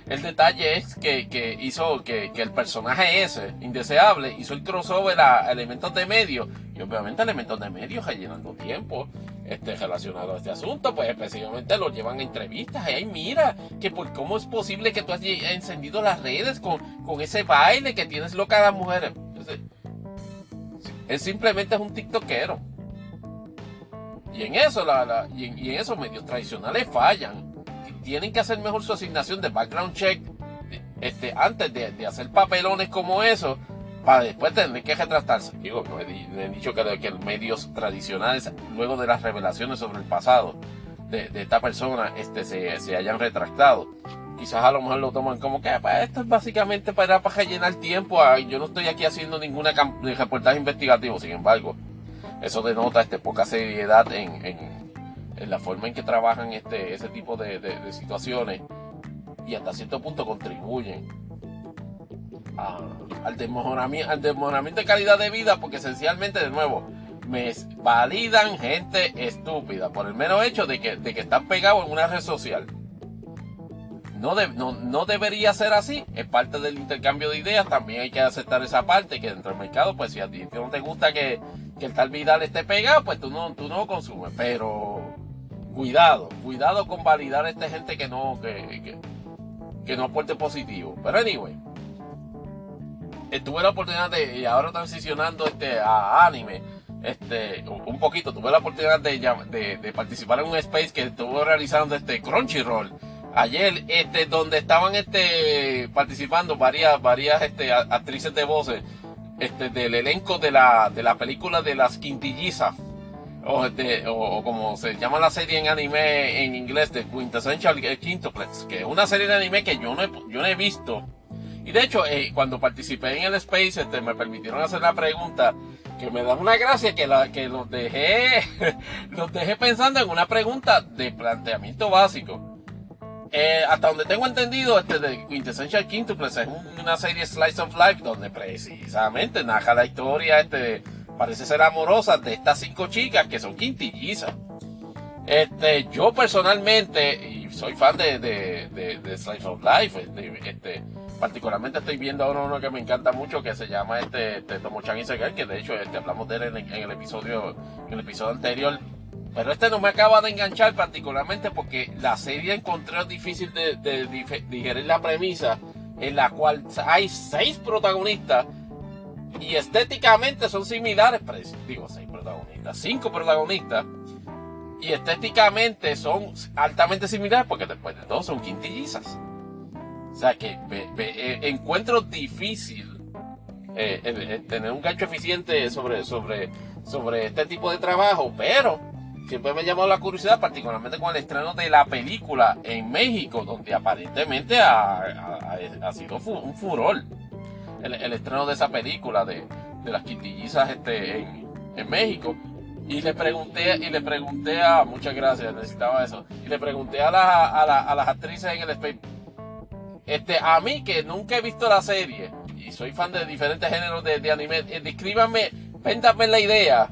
el detalle es que, hizo que, el personaje ese, indeseable, hizo el crossover a elementos de medio. Y obviamente elementos de medio rellenando tiempo este, relacionado a este asunto, pues específicamente lo llevan a entrevistas. Y mira, que por cómo es posible que tú hayas encendido las redes con, con ese baile que tienes loca a las mujeres. él simplemente es un tiktokero. Y en eso, la, y en esos medios tradicionales fallan tienen que hacer mejor su asignación de background check este, antes de, hacer papelones como eso para después tener que retratarse. Digo, no he, dicho que, que, medios tradicionales, luego de las revelaciones sobre el pasado de, esta persona, este, se, hayan retractado. Quizás a lo mejor lo toman como que pues, esto es básicamente para, para rellenar tiempo. yo no estoy aquí haciendo ninguna reportaje investigativo, sin embargo, eso denota este, poca seriedad en en la forma en que trabajan este, ese tipo de, situaciones y hasta cierto punto contribuyen al, desmejoramiento, al de calidad de vida porque esencialmente de nuevo me validan gente estúpida por el mero hecho de que, de que están pegados en una red social. No, no, debería ser así, es parte del intercambio de ideas, también hay que aceptar esa parte, que dentro del mercado, pues si a ti no te gusta que, que el tal Vidal esté pegado, pues tú no, tú no consumes, pero cuidado, cuidado con validar a esta gente que no, que, que, no aporte positivo. Pero anyway, tuve la oportunidad de, y ahora transicionando este, a anime, este, un poquito, tuve la oportunidad de, de, participar en un space que estuvo realizando este Crunchyroll. Ayer, este, donde estaban este, participando varias, varias este, actrices de voces este, del elenco de la, de la película de las quintillizas o, como se llama la serie en anime en inglés de Quintessential Quintuplex, que es una serie de anime que yo no he, yo no he visto. Y de hecho, eh, cuando participé en el Space, este, me permitieron hacer la pregunta que me da una gracia que, la, que los dejé, <laughs> los dejé pensando en una pregunta de planteamiento básico. Eh, hasta donde tengo entendido, este de Quintessential Quintuplex es una serie Slice of Life donde precisamente narra la historia este parece ser amorosa de estas cinco chicas que son quintillizas. Este, yo personalmente, soy fan de, de, de, Slice of Life, este, este, particularmente estoy viendo ahora uno que me encanta mucho que se llama este, este Tomo-chan que de hecho este, hablamos de él en, el episodio, en el episodio anterior. Pero este no me acaba de enganchar particularmente porque la serie encontré difícil de, de digerir la premisa en la cual hay seis protagonistas y estéticamente son similares, digo seis protagonistas, cinco protagonistas y estéticamente son altamente similares porque después de todo son quintillizas. O sea que eh, encuentro difícil eh, tener un gancho eficiente sobre, sobre, sobre este tipo de trabajo, pero siempre me ha llamado la curiosidad, particularmente con el estreno de la película en México, donde aparentemente ha, sido un furor el, estreno de esa película de, las quintillizas este, en, México. Y le pregunté, y le pregunté a, muchas gracias, necesitaba eso, y le pregunté a, a, las actrices en el space, este, a mí que nunca he visto la serie, y soy fan de diferentes géneros de, anime, eh, descríbanme, véndame la idea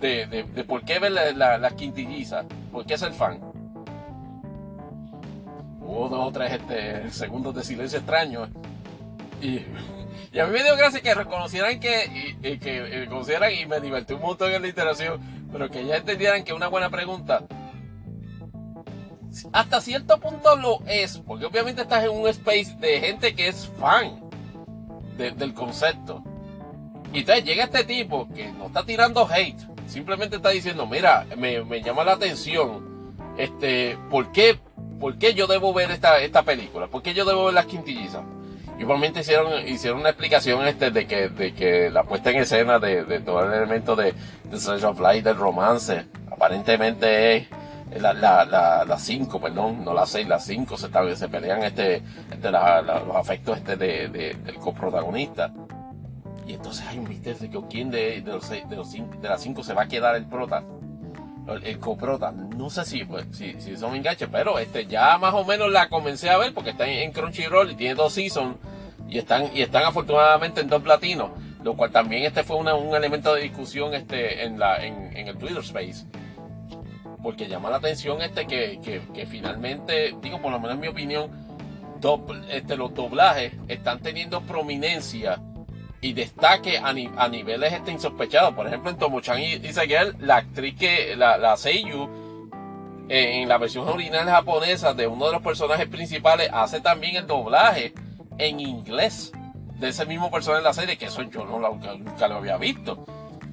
de, de, por qué ver la, la quintillizas, por qué ser fan. Hubo dos o tres este, segundos de silencio extraño. Y, y, a mí me dio gracia que reconocieran que, y, que reconocieran y me divertí un montón en la interacción, pero que ya entendieran que una buena pregunta hasta cierto punto lo es, porque obviamente estás en un space de gente que es fan del concepto. Y entonces llega este tipo que no está tirando hate, simplemente está diciendo, mira, me, llama la atención, este, ¿por qué, ¿por qué yo debo ver esta, esta película? ¿Por qué yo debo ver las quintillizas? Igualmente hicieron, hicieron una explicación este de que, de que la puesta en escena de, todo el elemento de, de of Light, del romance, aparentemente es la, la, cinco, perdón, no la seis, la cinco se, se pelean este, este los afectos este de, del coprotagonista. Y entonces hay un misterio de que quién de, de, los, de, de las cinco se va a quedar el prota. El, coprota. No sé si, pues, si, si son enganches, pero este, ya más o menos la comencé a ver porque está en, Crunchyroll y tiene dos seasons y están, y están afortunadamente en dos platinos. Lo cual también este fue un elemento de discusión este, en, la, en, el Twitter Space porque llama la atención este que, que, finalmente, digo, por lo menos en mi opinión, este, los doblajes están teniendo prominencia y destaque a, a niveles este, insospechados. Por ejemplo, en Tomo-chan y, y la actriz que, la, la Seiyu, eh, en la versión original japonesa de uno de los personajes principales, hace también el doblaje en inglés de ese mismo personaje en la serie, que eso yo no, nunca lo había visto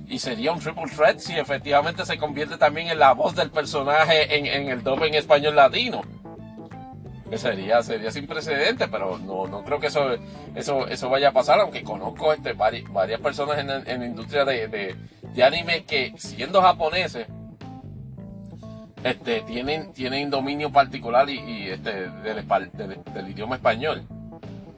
y sería un triple threat si efectivamente se convierte también en la voz del personaje en, el doble en español latino. Sería, sería sin precedente, pero no, no creo que eso, eso, eso vaya a pasar, aunque conozco este, varias, personas en, la industria de, de, anime que siendo japoneses, este, tienen, tienen dominio particular y, este, del, idioma español.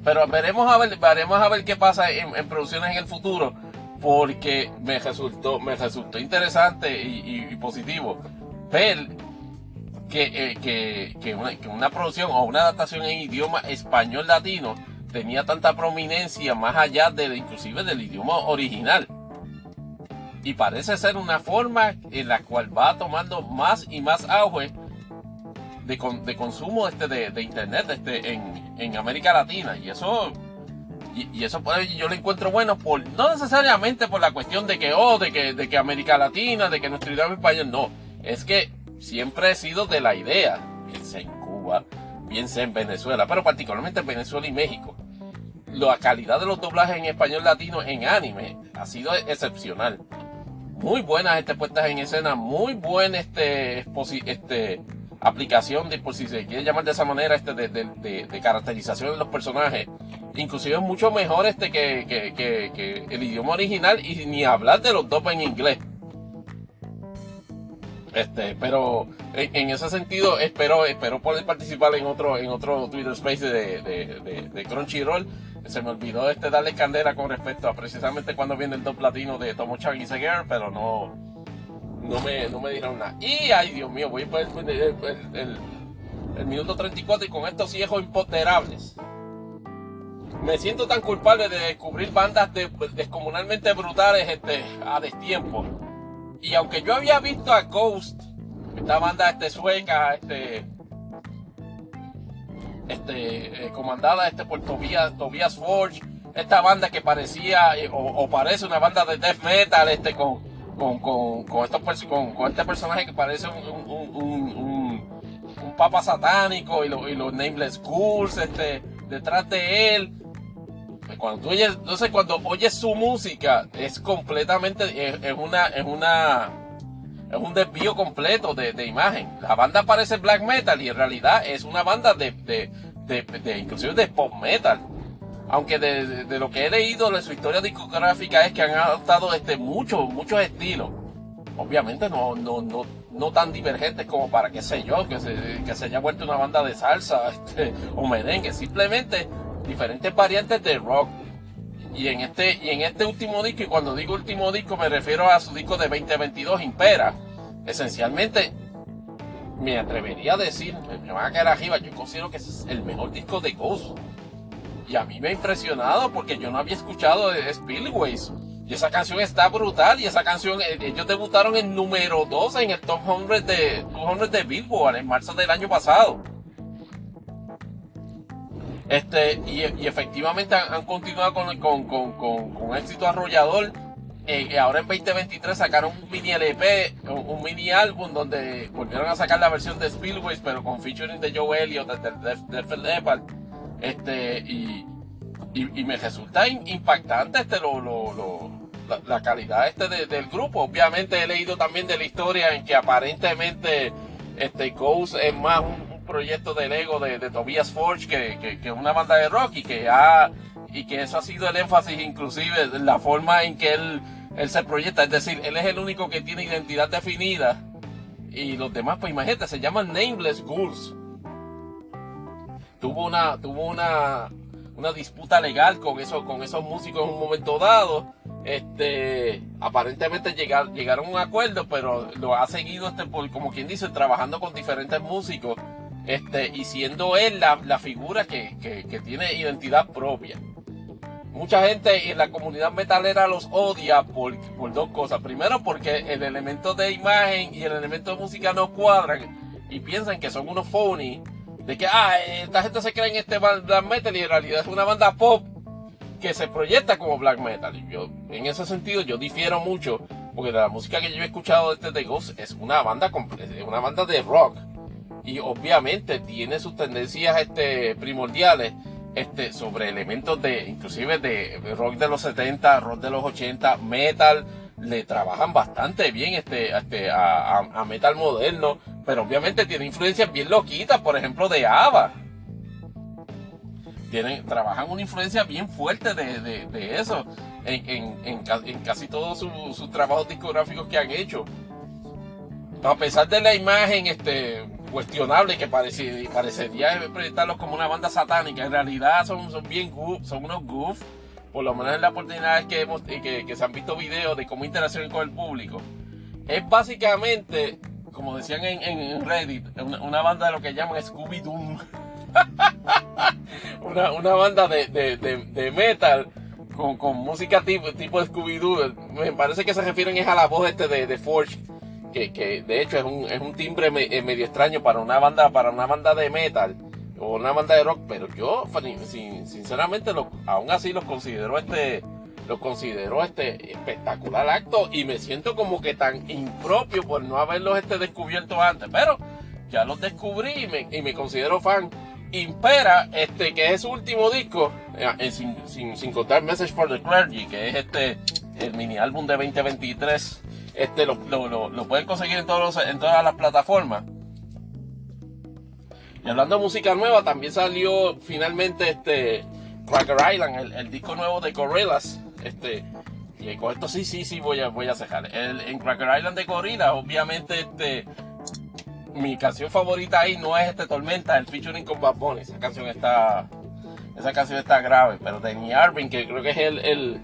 Pero veremos a ver, veremos a ver qué pasa en, en producciones en el futuro porque me resultó, me resultó interesante y, positivo ver que, eh, que, una, producción o una adaptación en idioma español latino tenía tanta prominencia más allá de inclusive del idioma original. Y parece ser una forma en la cual va tomando más y más auge de, de consumo este de, internet este, en, en América Latina. Y eso y, eso yo lo encuentro bueno por no necesariamente por la cuestión de que oh de que de que América Latina de que nuestro idioma español no es que siempre he sido de la idea bien sea en Cuba bien sea en Venezuela pero particularmente en Venezuela y México. La calidad de los doblajes en español latino en anime ha sido excepcional. Muy buenas este, puestas en escena muy buen este este aplicación de por si se quiere llamar de esa manera este de, caracterización de los personajes. Inclusive mucho mejor este que, el idioma original y ni hablar de los dos en inglés. Este, pero en, ese sentido espero, espero poder participar en otro, en otro Twitter Space de, de, Crunchyroll. Se me olvidó este darle candela con respecto a precisamente cuando viene el dos platino de Tomo-chan y Seger, pero no, no me, no me dijeron nada. Y ay Dios mío, voy por el, el, el minuto 34 y con estos viejos imponderables me siento tan culpable de descubrir bandas descomunalmente brutales este, a destiempo. Y aunque yo había visto a Ghost, esta banda este, sueca, este, este, eh, comandada este, por Tobias, Tobias Forge, esta banda que parecía eh, o, parece una banda de death metal este, con, con, con, con, estos, con, con este personaje que parece un, un, un, un papa satánico y, y los Nameless Ghouls, este, detrás de él. Cuando tú oyes, sé, cuando oyes su música, es completamente, es, una, es una, es un desvío completo de, imagen. La banda parece black metal y en realidad es una banda de, de, de inclusive de pop metal aunque de, lo que he leído de su historia discográfica es que han adoptado este, muchos, muchos estilos. Obviamente no, no, no, no tan divergentes como para, qué sé yo, que se, que se haya vuelto una banda de salsa <laughs> este, o merengue. Simplemente diferentes variantes de rock. Y en, este, y en este último disco, y cuando digo último disco me refiero a su disco de 2022, Impera. Esencialmente, me atrevería a decir, me van a caer arriba, yo considero que es el mejor disco de Ghost y a mí me ha impresionado porque yo no había escuchado de Spillways. Y esa canción está brutal. Y esa canción, eh, ellos debutaron en número 12 en el Top 100 de, 200 de Billboard en marzo del año pasado. Este, y, efectivamente han, continuado con, con, con, con, éxito arrollador. Eh, ahora en 2023 sacaron un mini LP, un, mini álbum donde volvieron a sacar la versión de Spillways, pero con featuring de Joe Elliott, de, de, de, este, y, y, me resulta impactante este, lo, lo, la, calidad este del grupo. Obviamente he leído también de la historia en que aparentemente este Ghost es más un, proyecto de Lego de, Tobias Forge que, que, una banda de rock y que ha, y que eso ha sido el énfasis inclusive la forma en que él, él se proyecta. Es decir, él es el único que tiene identidad definida y los demás, pues imagínate, se llaman Nameless Ghouls tuvo una, tuvo una, una disputa legal con, eso, con esos músicos en un momento dado. Este, aparentemente llegar, llegaron a un acuerdo, pero lo ha seguido, este, por, como quien dice, trabajando con diferentes músicos, este, y siendo él la, figura que, tiene identidad propia. Mucha gente en la comunidad metalera los odia por, dos cosas. Primero, porque el elemento de imagen y el elemento de música no cuadran y piensan que son unos phony de que, ah, esta gente se cree en este black metal y en realidad es una banda pop que se proyecta como black metal. Yo, en ese sentido, yo difiero mucho, porque la música que yo he escuchado de este The Ghost es una banda, una banda de rock. Y obviamente tiene sus tendencias este, primordiales este, sobre elementos de, inclusive de rock de los 70, rock de los 80, metal, le trabajan bastante bien este, este a, metal moderno, pero obviamente tiene influencias bien loquitas, por ejemplo de ABBA. Tienen, trabajan una influencia bien fuerte de, eso en, casi todos sus, trabajos discográficos que han hecho. A pesar de la imagen este, cuestionable que parecería, parecería proyectarlos como una banda satánica, en realidad son, son bien son unos goof por lo menos en las oportunidades que, hemos, que, que se han visto videos de cómo interaccionan con el público, es básicamente, como decían en, en Reddit, una, banda de lo que llaman Scooby-Doo. <laughs> una, una, banda de, de, metal con, con, música tipo, tipo Scooby-Doo. Me parece que se refieren es a la voz este de Forge. Que, que, de hecho es un, es un timbre eh, medio extraño para una banda para una banda de metal o una banda de rock, pero yo sinceramente aún así los considero este lo considero este espectacular acto y me siento como que tan impropio por no haberlos este descubierto antes, pero ya los descubrí y me, considero fan. Impera, este, que es su último disco, eh, sin, sin, contar Message for the Clergy, que es este el mini álbum de 2023, este lo, lo, lo pueden conseguir en, todos en todas las plataformas. Y hablando de música nueva, también salió finalmente este Cracker Island, el, disco nuevo de Gorillaz. Este, y con esto sí, sí, sí voy a, voy a cejar. El, en Cracker Island de Gorillaz, obviamente, este, mi canción favorita ahí no es este Tormenta, el featuring con Bad Bunny. Esa canción está, esa canción está grave, pero de Arvin, que creo que es el, el,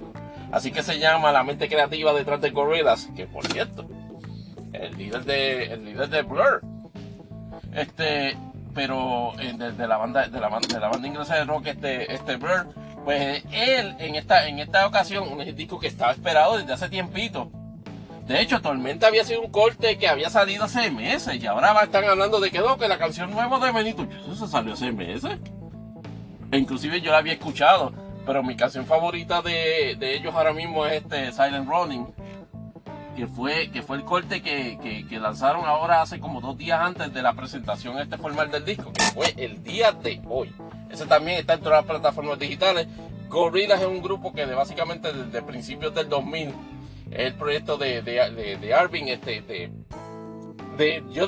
así que se llama la mente creativa detrás de Gorillaz, que por cierto, el líder de, el líder de Blur. Este, pero eh, de, la banda de la, de la banda inglesa de rock este este Bird pues él en esta en esta ocasión un disco que estaba esperado desde hace tiempito. De hecho Tormenta había sido un corte que había salido hace meses y ahora están hablando de que no que la canción nueva de Benito eso salió hace meses. E inclusive yo la había escuchado pero mi canción favorita de, de ellos ahora mismo es este Silent Running que fue, que fue el corte que, lanzaron ahora hace como dos días antes de la presentación este formal del disco, que fue el día de hoy. Ese también está en todas las plataformas digitales. Gorillaz es un grupo que de, básicamente desde principios del 2000 es el proyecto de, de, de, Arvin, este, de, de, yo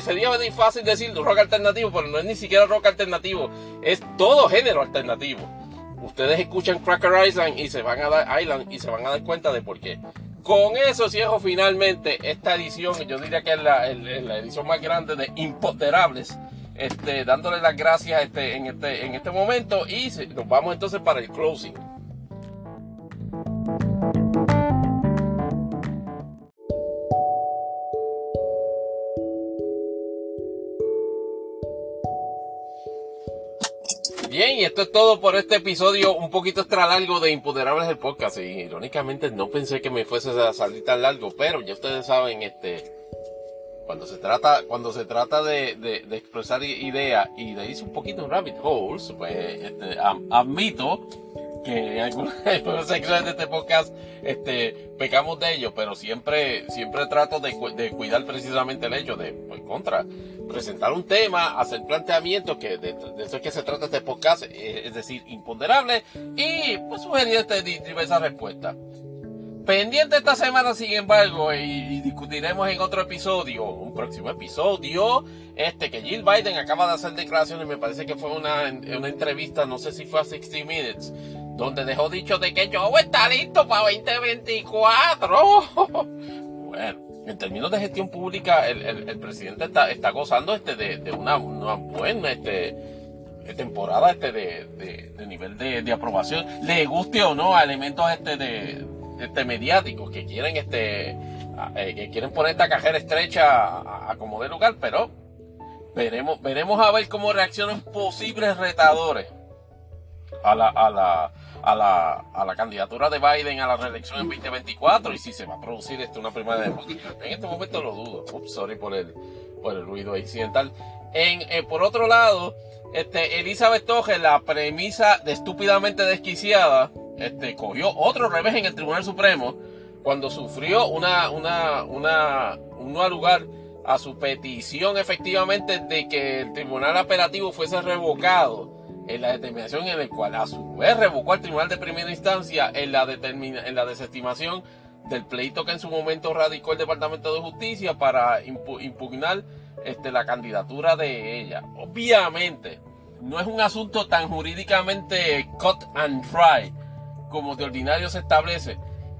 sería fácil decir rock alternativo, pero no es ni siquiera rock alternativo, es todo género alternativo. Ustedes escuchan Cracker Island y se van a dar Island y se van a dar cuenta de por qué. Con eso cierro finalmente esta edición, yo diría que es la, edición más grande de Impoterables. Este, dándole las gracias este, este, en este momento y nos vamos entonces para el closing. Bien, y esto es todo por este episodio un poquito extra largo de Imponderables del podcast. Y irónicamente no pensé que me fuese a salir tan largo, pero ya ustedes saben, este, cuando se trata, cuando se trata de, de, expresar ideas y de irse un poquito en rabbit holes, pues este, admito que en algunas, secciones de este podcast este, pecamos de ello, pero siempre, siempre trato de, cuidar precisamente el hecho de, pues, contra, presentar un tema, hacer planteamientos, que de, eso es que se trata este podcast, eh, es decir, imponderable, y pues sugerir este, diversas respuestas. Pendiente esta semana, sin embargo, y, discutiremos en otro episodio, un próximo episodio, este que Jill Biden acaba de hacer declaraciones, me parece que fue una, una entrevista, no sé si fue a 60 Minutes, donde dejó dicho de que yo está listo para <laughs> 2024. bueno, en términos de gestión pública, el, presidente está, está, gozando este de, una, buena este, temporada este de, nivel de, aprobación. Le guste o no a elementos este de este mediáticos que quieren este eh, que quieren poner esta cajera estrecha a, como de lugar, pero veremos, veremos a ver cómo reaccionan posibles retadores a la, a la, a la, a la candidatura de Biden a la reelección en 2024 y si se va a producir esto una primera de En este momento lo dudo. Sorry por el, por el ruido incidental. En, eh, por otro lado, este, Elizabeth Toge, la premisa de estúpidamente desquiciada, este, cogió otro revés en el Tribunal Supremo cuando sufrió una, una, una, un lugar a su petición efectivamente de que el tribunal apelativo fuese revocado en la determinación en la cual a su vez revocó al tribunal de primera instancia en la, determina, en la desestimación del pleito que en su momento radicó el Departamento de Justicia para impugnar este, la candidatura de ella. Obviamente, no es un asunto tan jurídicamente cut and dry como de ordinario se establece.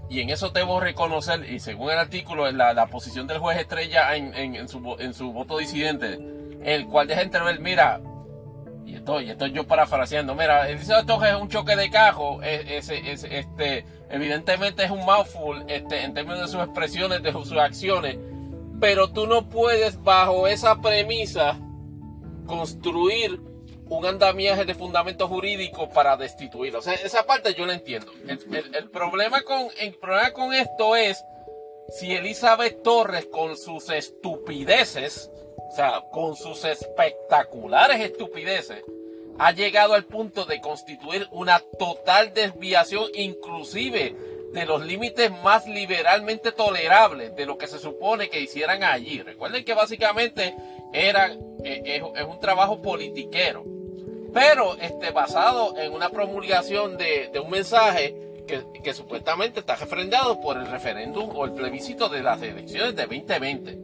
Y en eso debo reconocer, y según el artículo, la, la posición del juez Estrella en, su, en su voto disidente, el cual deja entrever, mira, y esto, y esto yo parafraseando, mira, el dice esto es un choque de cajo, es, este, evidentemente es un mouthful este, en términos de sus expresiones, de sus acciones, pero tú no puedes bajo esa premisa construir un andamiaje de fundamento jurídico para destituirlo. O sea, esa parte yo la entiendo. El, problema con, el problema con esto es si Elizabeth Torres con sus estupideces o sea, con sus espectaculares estupideces, ha llegado al punto de constituir una total desviación inclusive de los límites más liberalmente tolerables de lo que se supone que hicieran allí. Recuerden que básicamente era, eh, es, un trabajo politiquero, pero este, basado en una promulgación de, un mensaje que, supuestamente está refrendado por el referéndum o el plebiscito de las elecciones de 2020.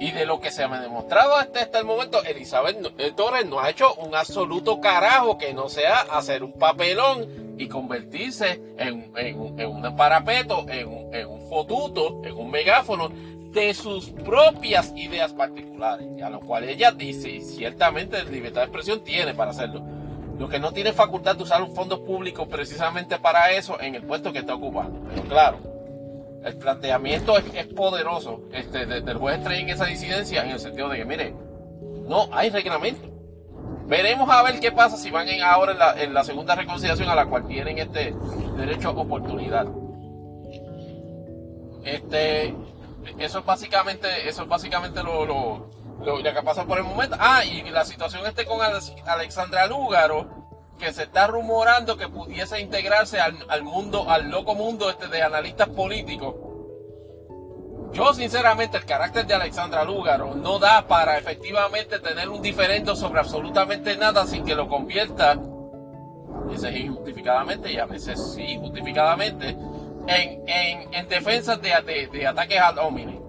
Y de lo que se ha demostrado hasta, el momento, Elizabeth eh, Torres no ha hecho un absoluto carajo que no sea hacer un papelón y convertirse en, un parapeto, en, un fotuto, en un megáfono de sus propias ideas particulares, a lo cual ella dice, y ciertamente libertad de expresión tiene para hacerlo. Lo que no tiene facultad de usar un fondo público precisamente para eso en el puesto que está ocupando. Pero claro, el planteamiento es, poderoso este, del juez Estrella en esa disidencia, en el sentido de que, mire, no hay reglamento. Veremos a ver qué pasa si van en ahora en la, segunda reconciliación a la cual tienen este derecho a oportunidad. Este, eso es básicamente, eso es básicamente lo, lo, lo, que pasa por el momento. Ah, y la situación este con Alexandra Lúgaro, que se está rumorando que pudiese integrarse al, mundo, al loco mundo este de analistas políticos. Yo sinceramente el carácter de Alexandra Lúgaro no da para efectivamente tener un diferendo sobre absolutamente nada sin que lo convierta, ese es injustificadamente y a veces sí, justificadamente, en, en, en defensa de, de, ataques al hombre.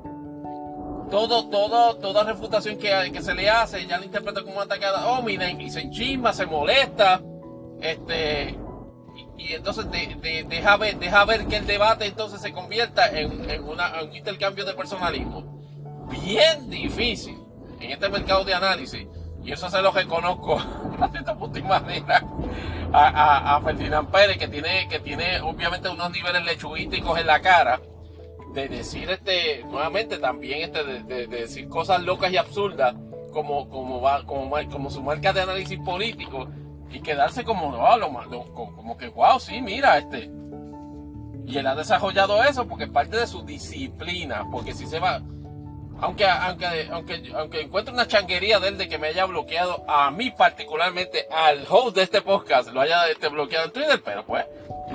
Todo, todo, toda refutación que, que, se le hace, ya la interpreta como un ataque al hombre y se enchisma, se molesta, este, y, entonces de, deja, ver, deja ver que el debate entonces se convierta en, en, un intercambio de personalismo. Bien difícil en este mercado de análisis. Y eso se lo reconozco <laughs> de esta manera a, a, Ferdinand Pérez, que tiene, que tiene obviamente unos niveles lechuísticos en la cara, de decir este, nuevamente también este, de, decir cosas locas y absurdas como, como, va, como, como su marca de análisis político y quedarse como, no, como que, wow, sí, mira, este. Y él ha desarrollado eso porque es parte de su disciplina, porque si se va, aunque, aunque, aunque, aunque encuentre una changuería de él de que me haya bloqueado a mí particularmente, al host de este podcast, lo haya este, bloqueado en Twitter, pero pues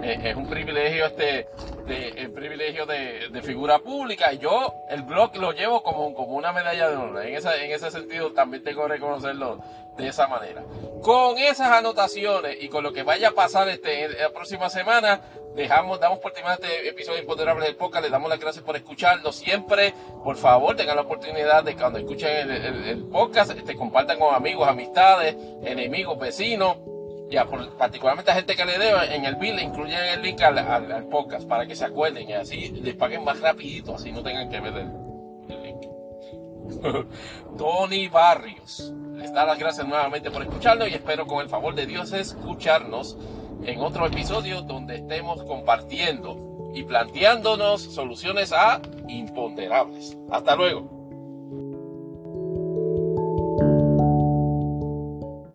eh, es un privilegio este, de, el privilegio de, figura pública. Y yo el blog lo llevo como, como una medalla de honor. En, esa, en ese sentido también tengo que reconocerlo de esa manera. Con esas anotaciones y con lo que vaya a pasar este, la próxima semana, dejamos, damos por terminado este episodio imponderable del podcast. Les damos las gracias por escucharlo siempre. Por favor, tengan la oportunidad de cuando escuchen el, podcast, este, compartan con amigos, amistades, enemigos, vecinos. Ya, particularmente a gente que le debe, en el bill incluyen el link al, podcast para que se acuerden y así les paguen más rapidito, así no tengan que ver el link. <laughs> Tony Barrios les da las gracias nuevamente por escucharnos y espero con el favor de Dios escucharnos en otro episodio donde estemos compartiendo y planteándonos soluciones a imponderables. Hasta luego.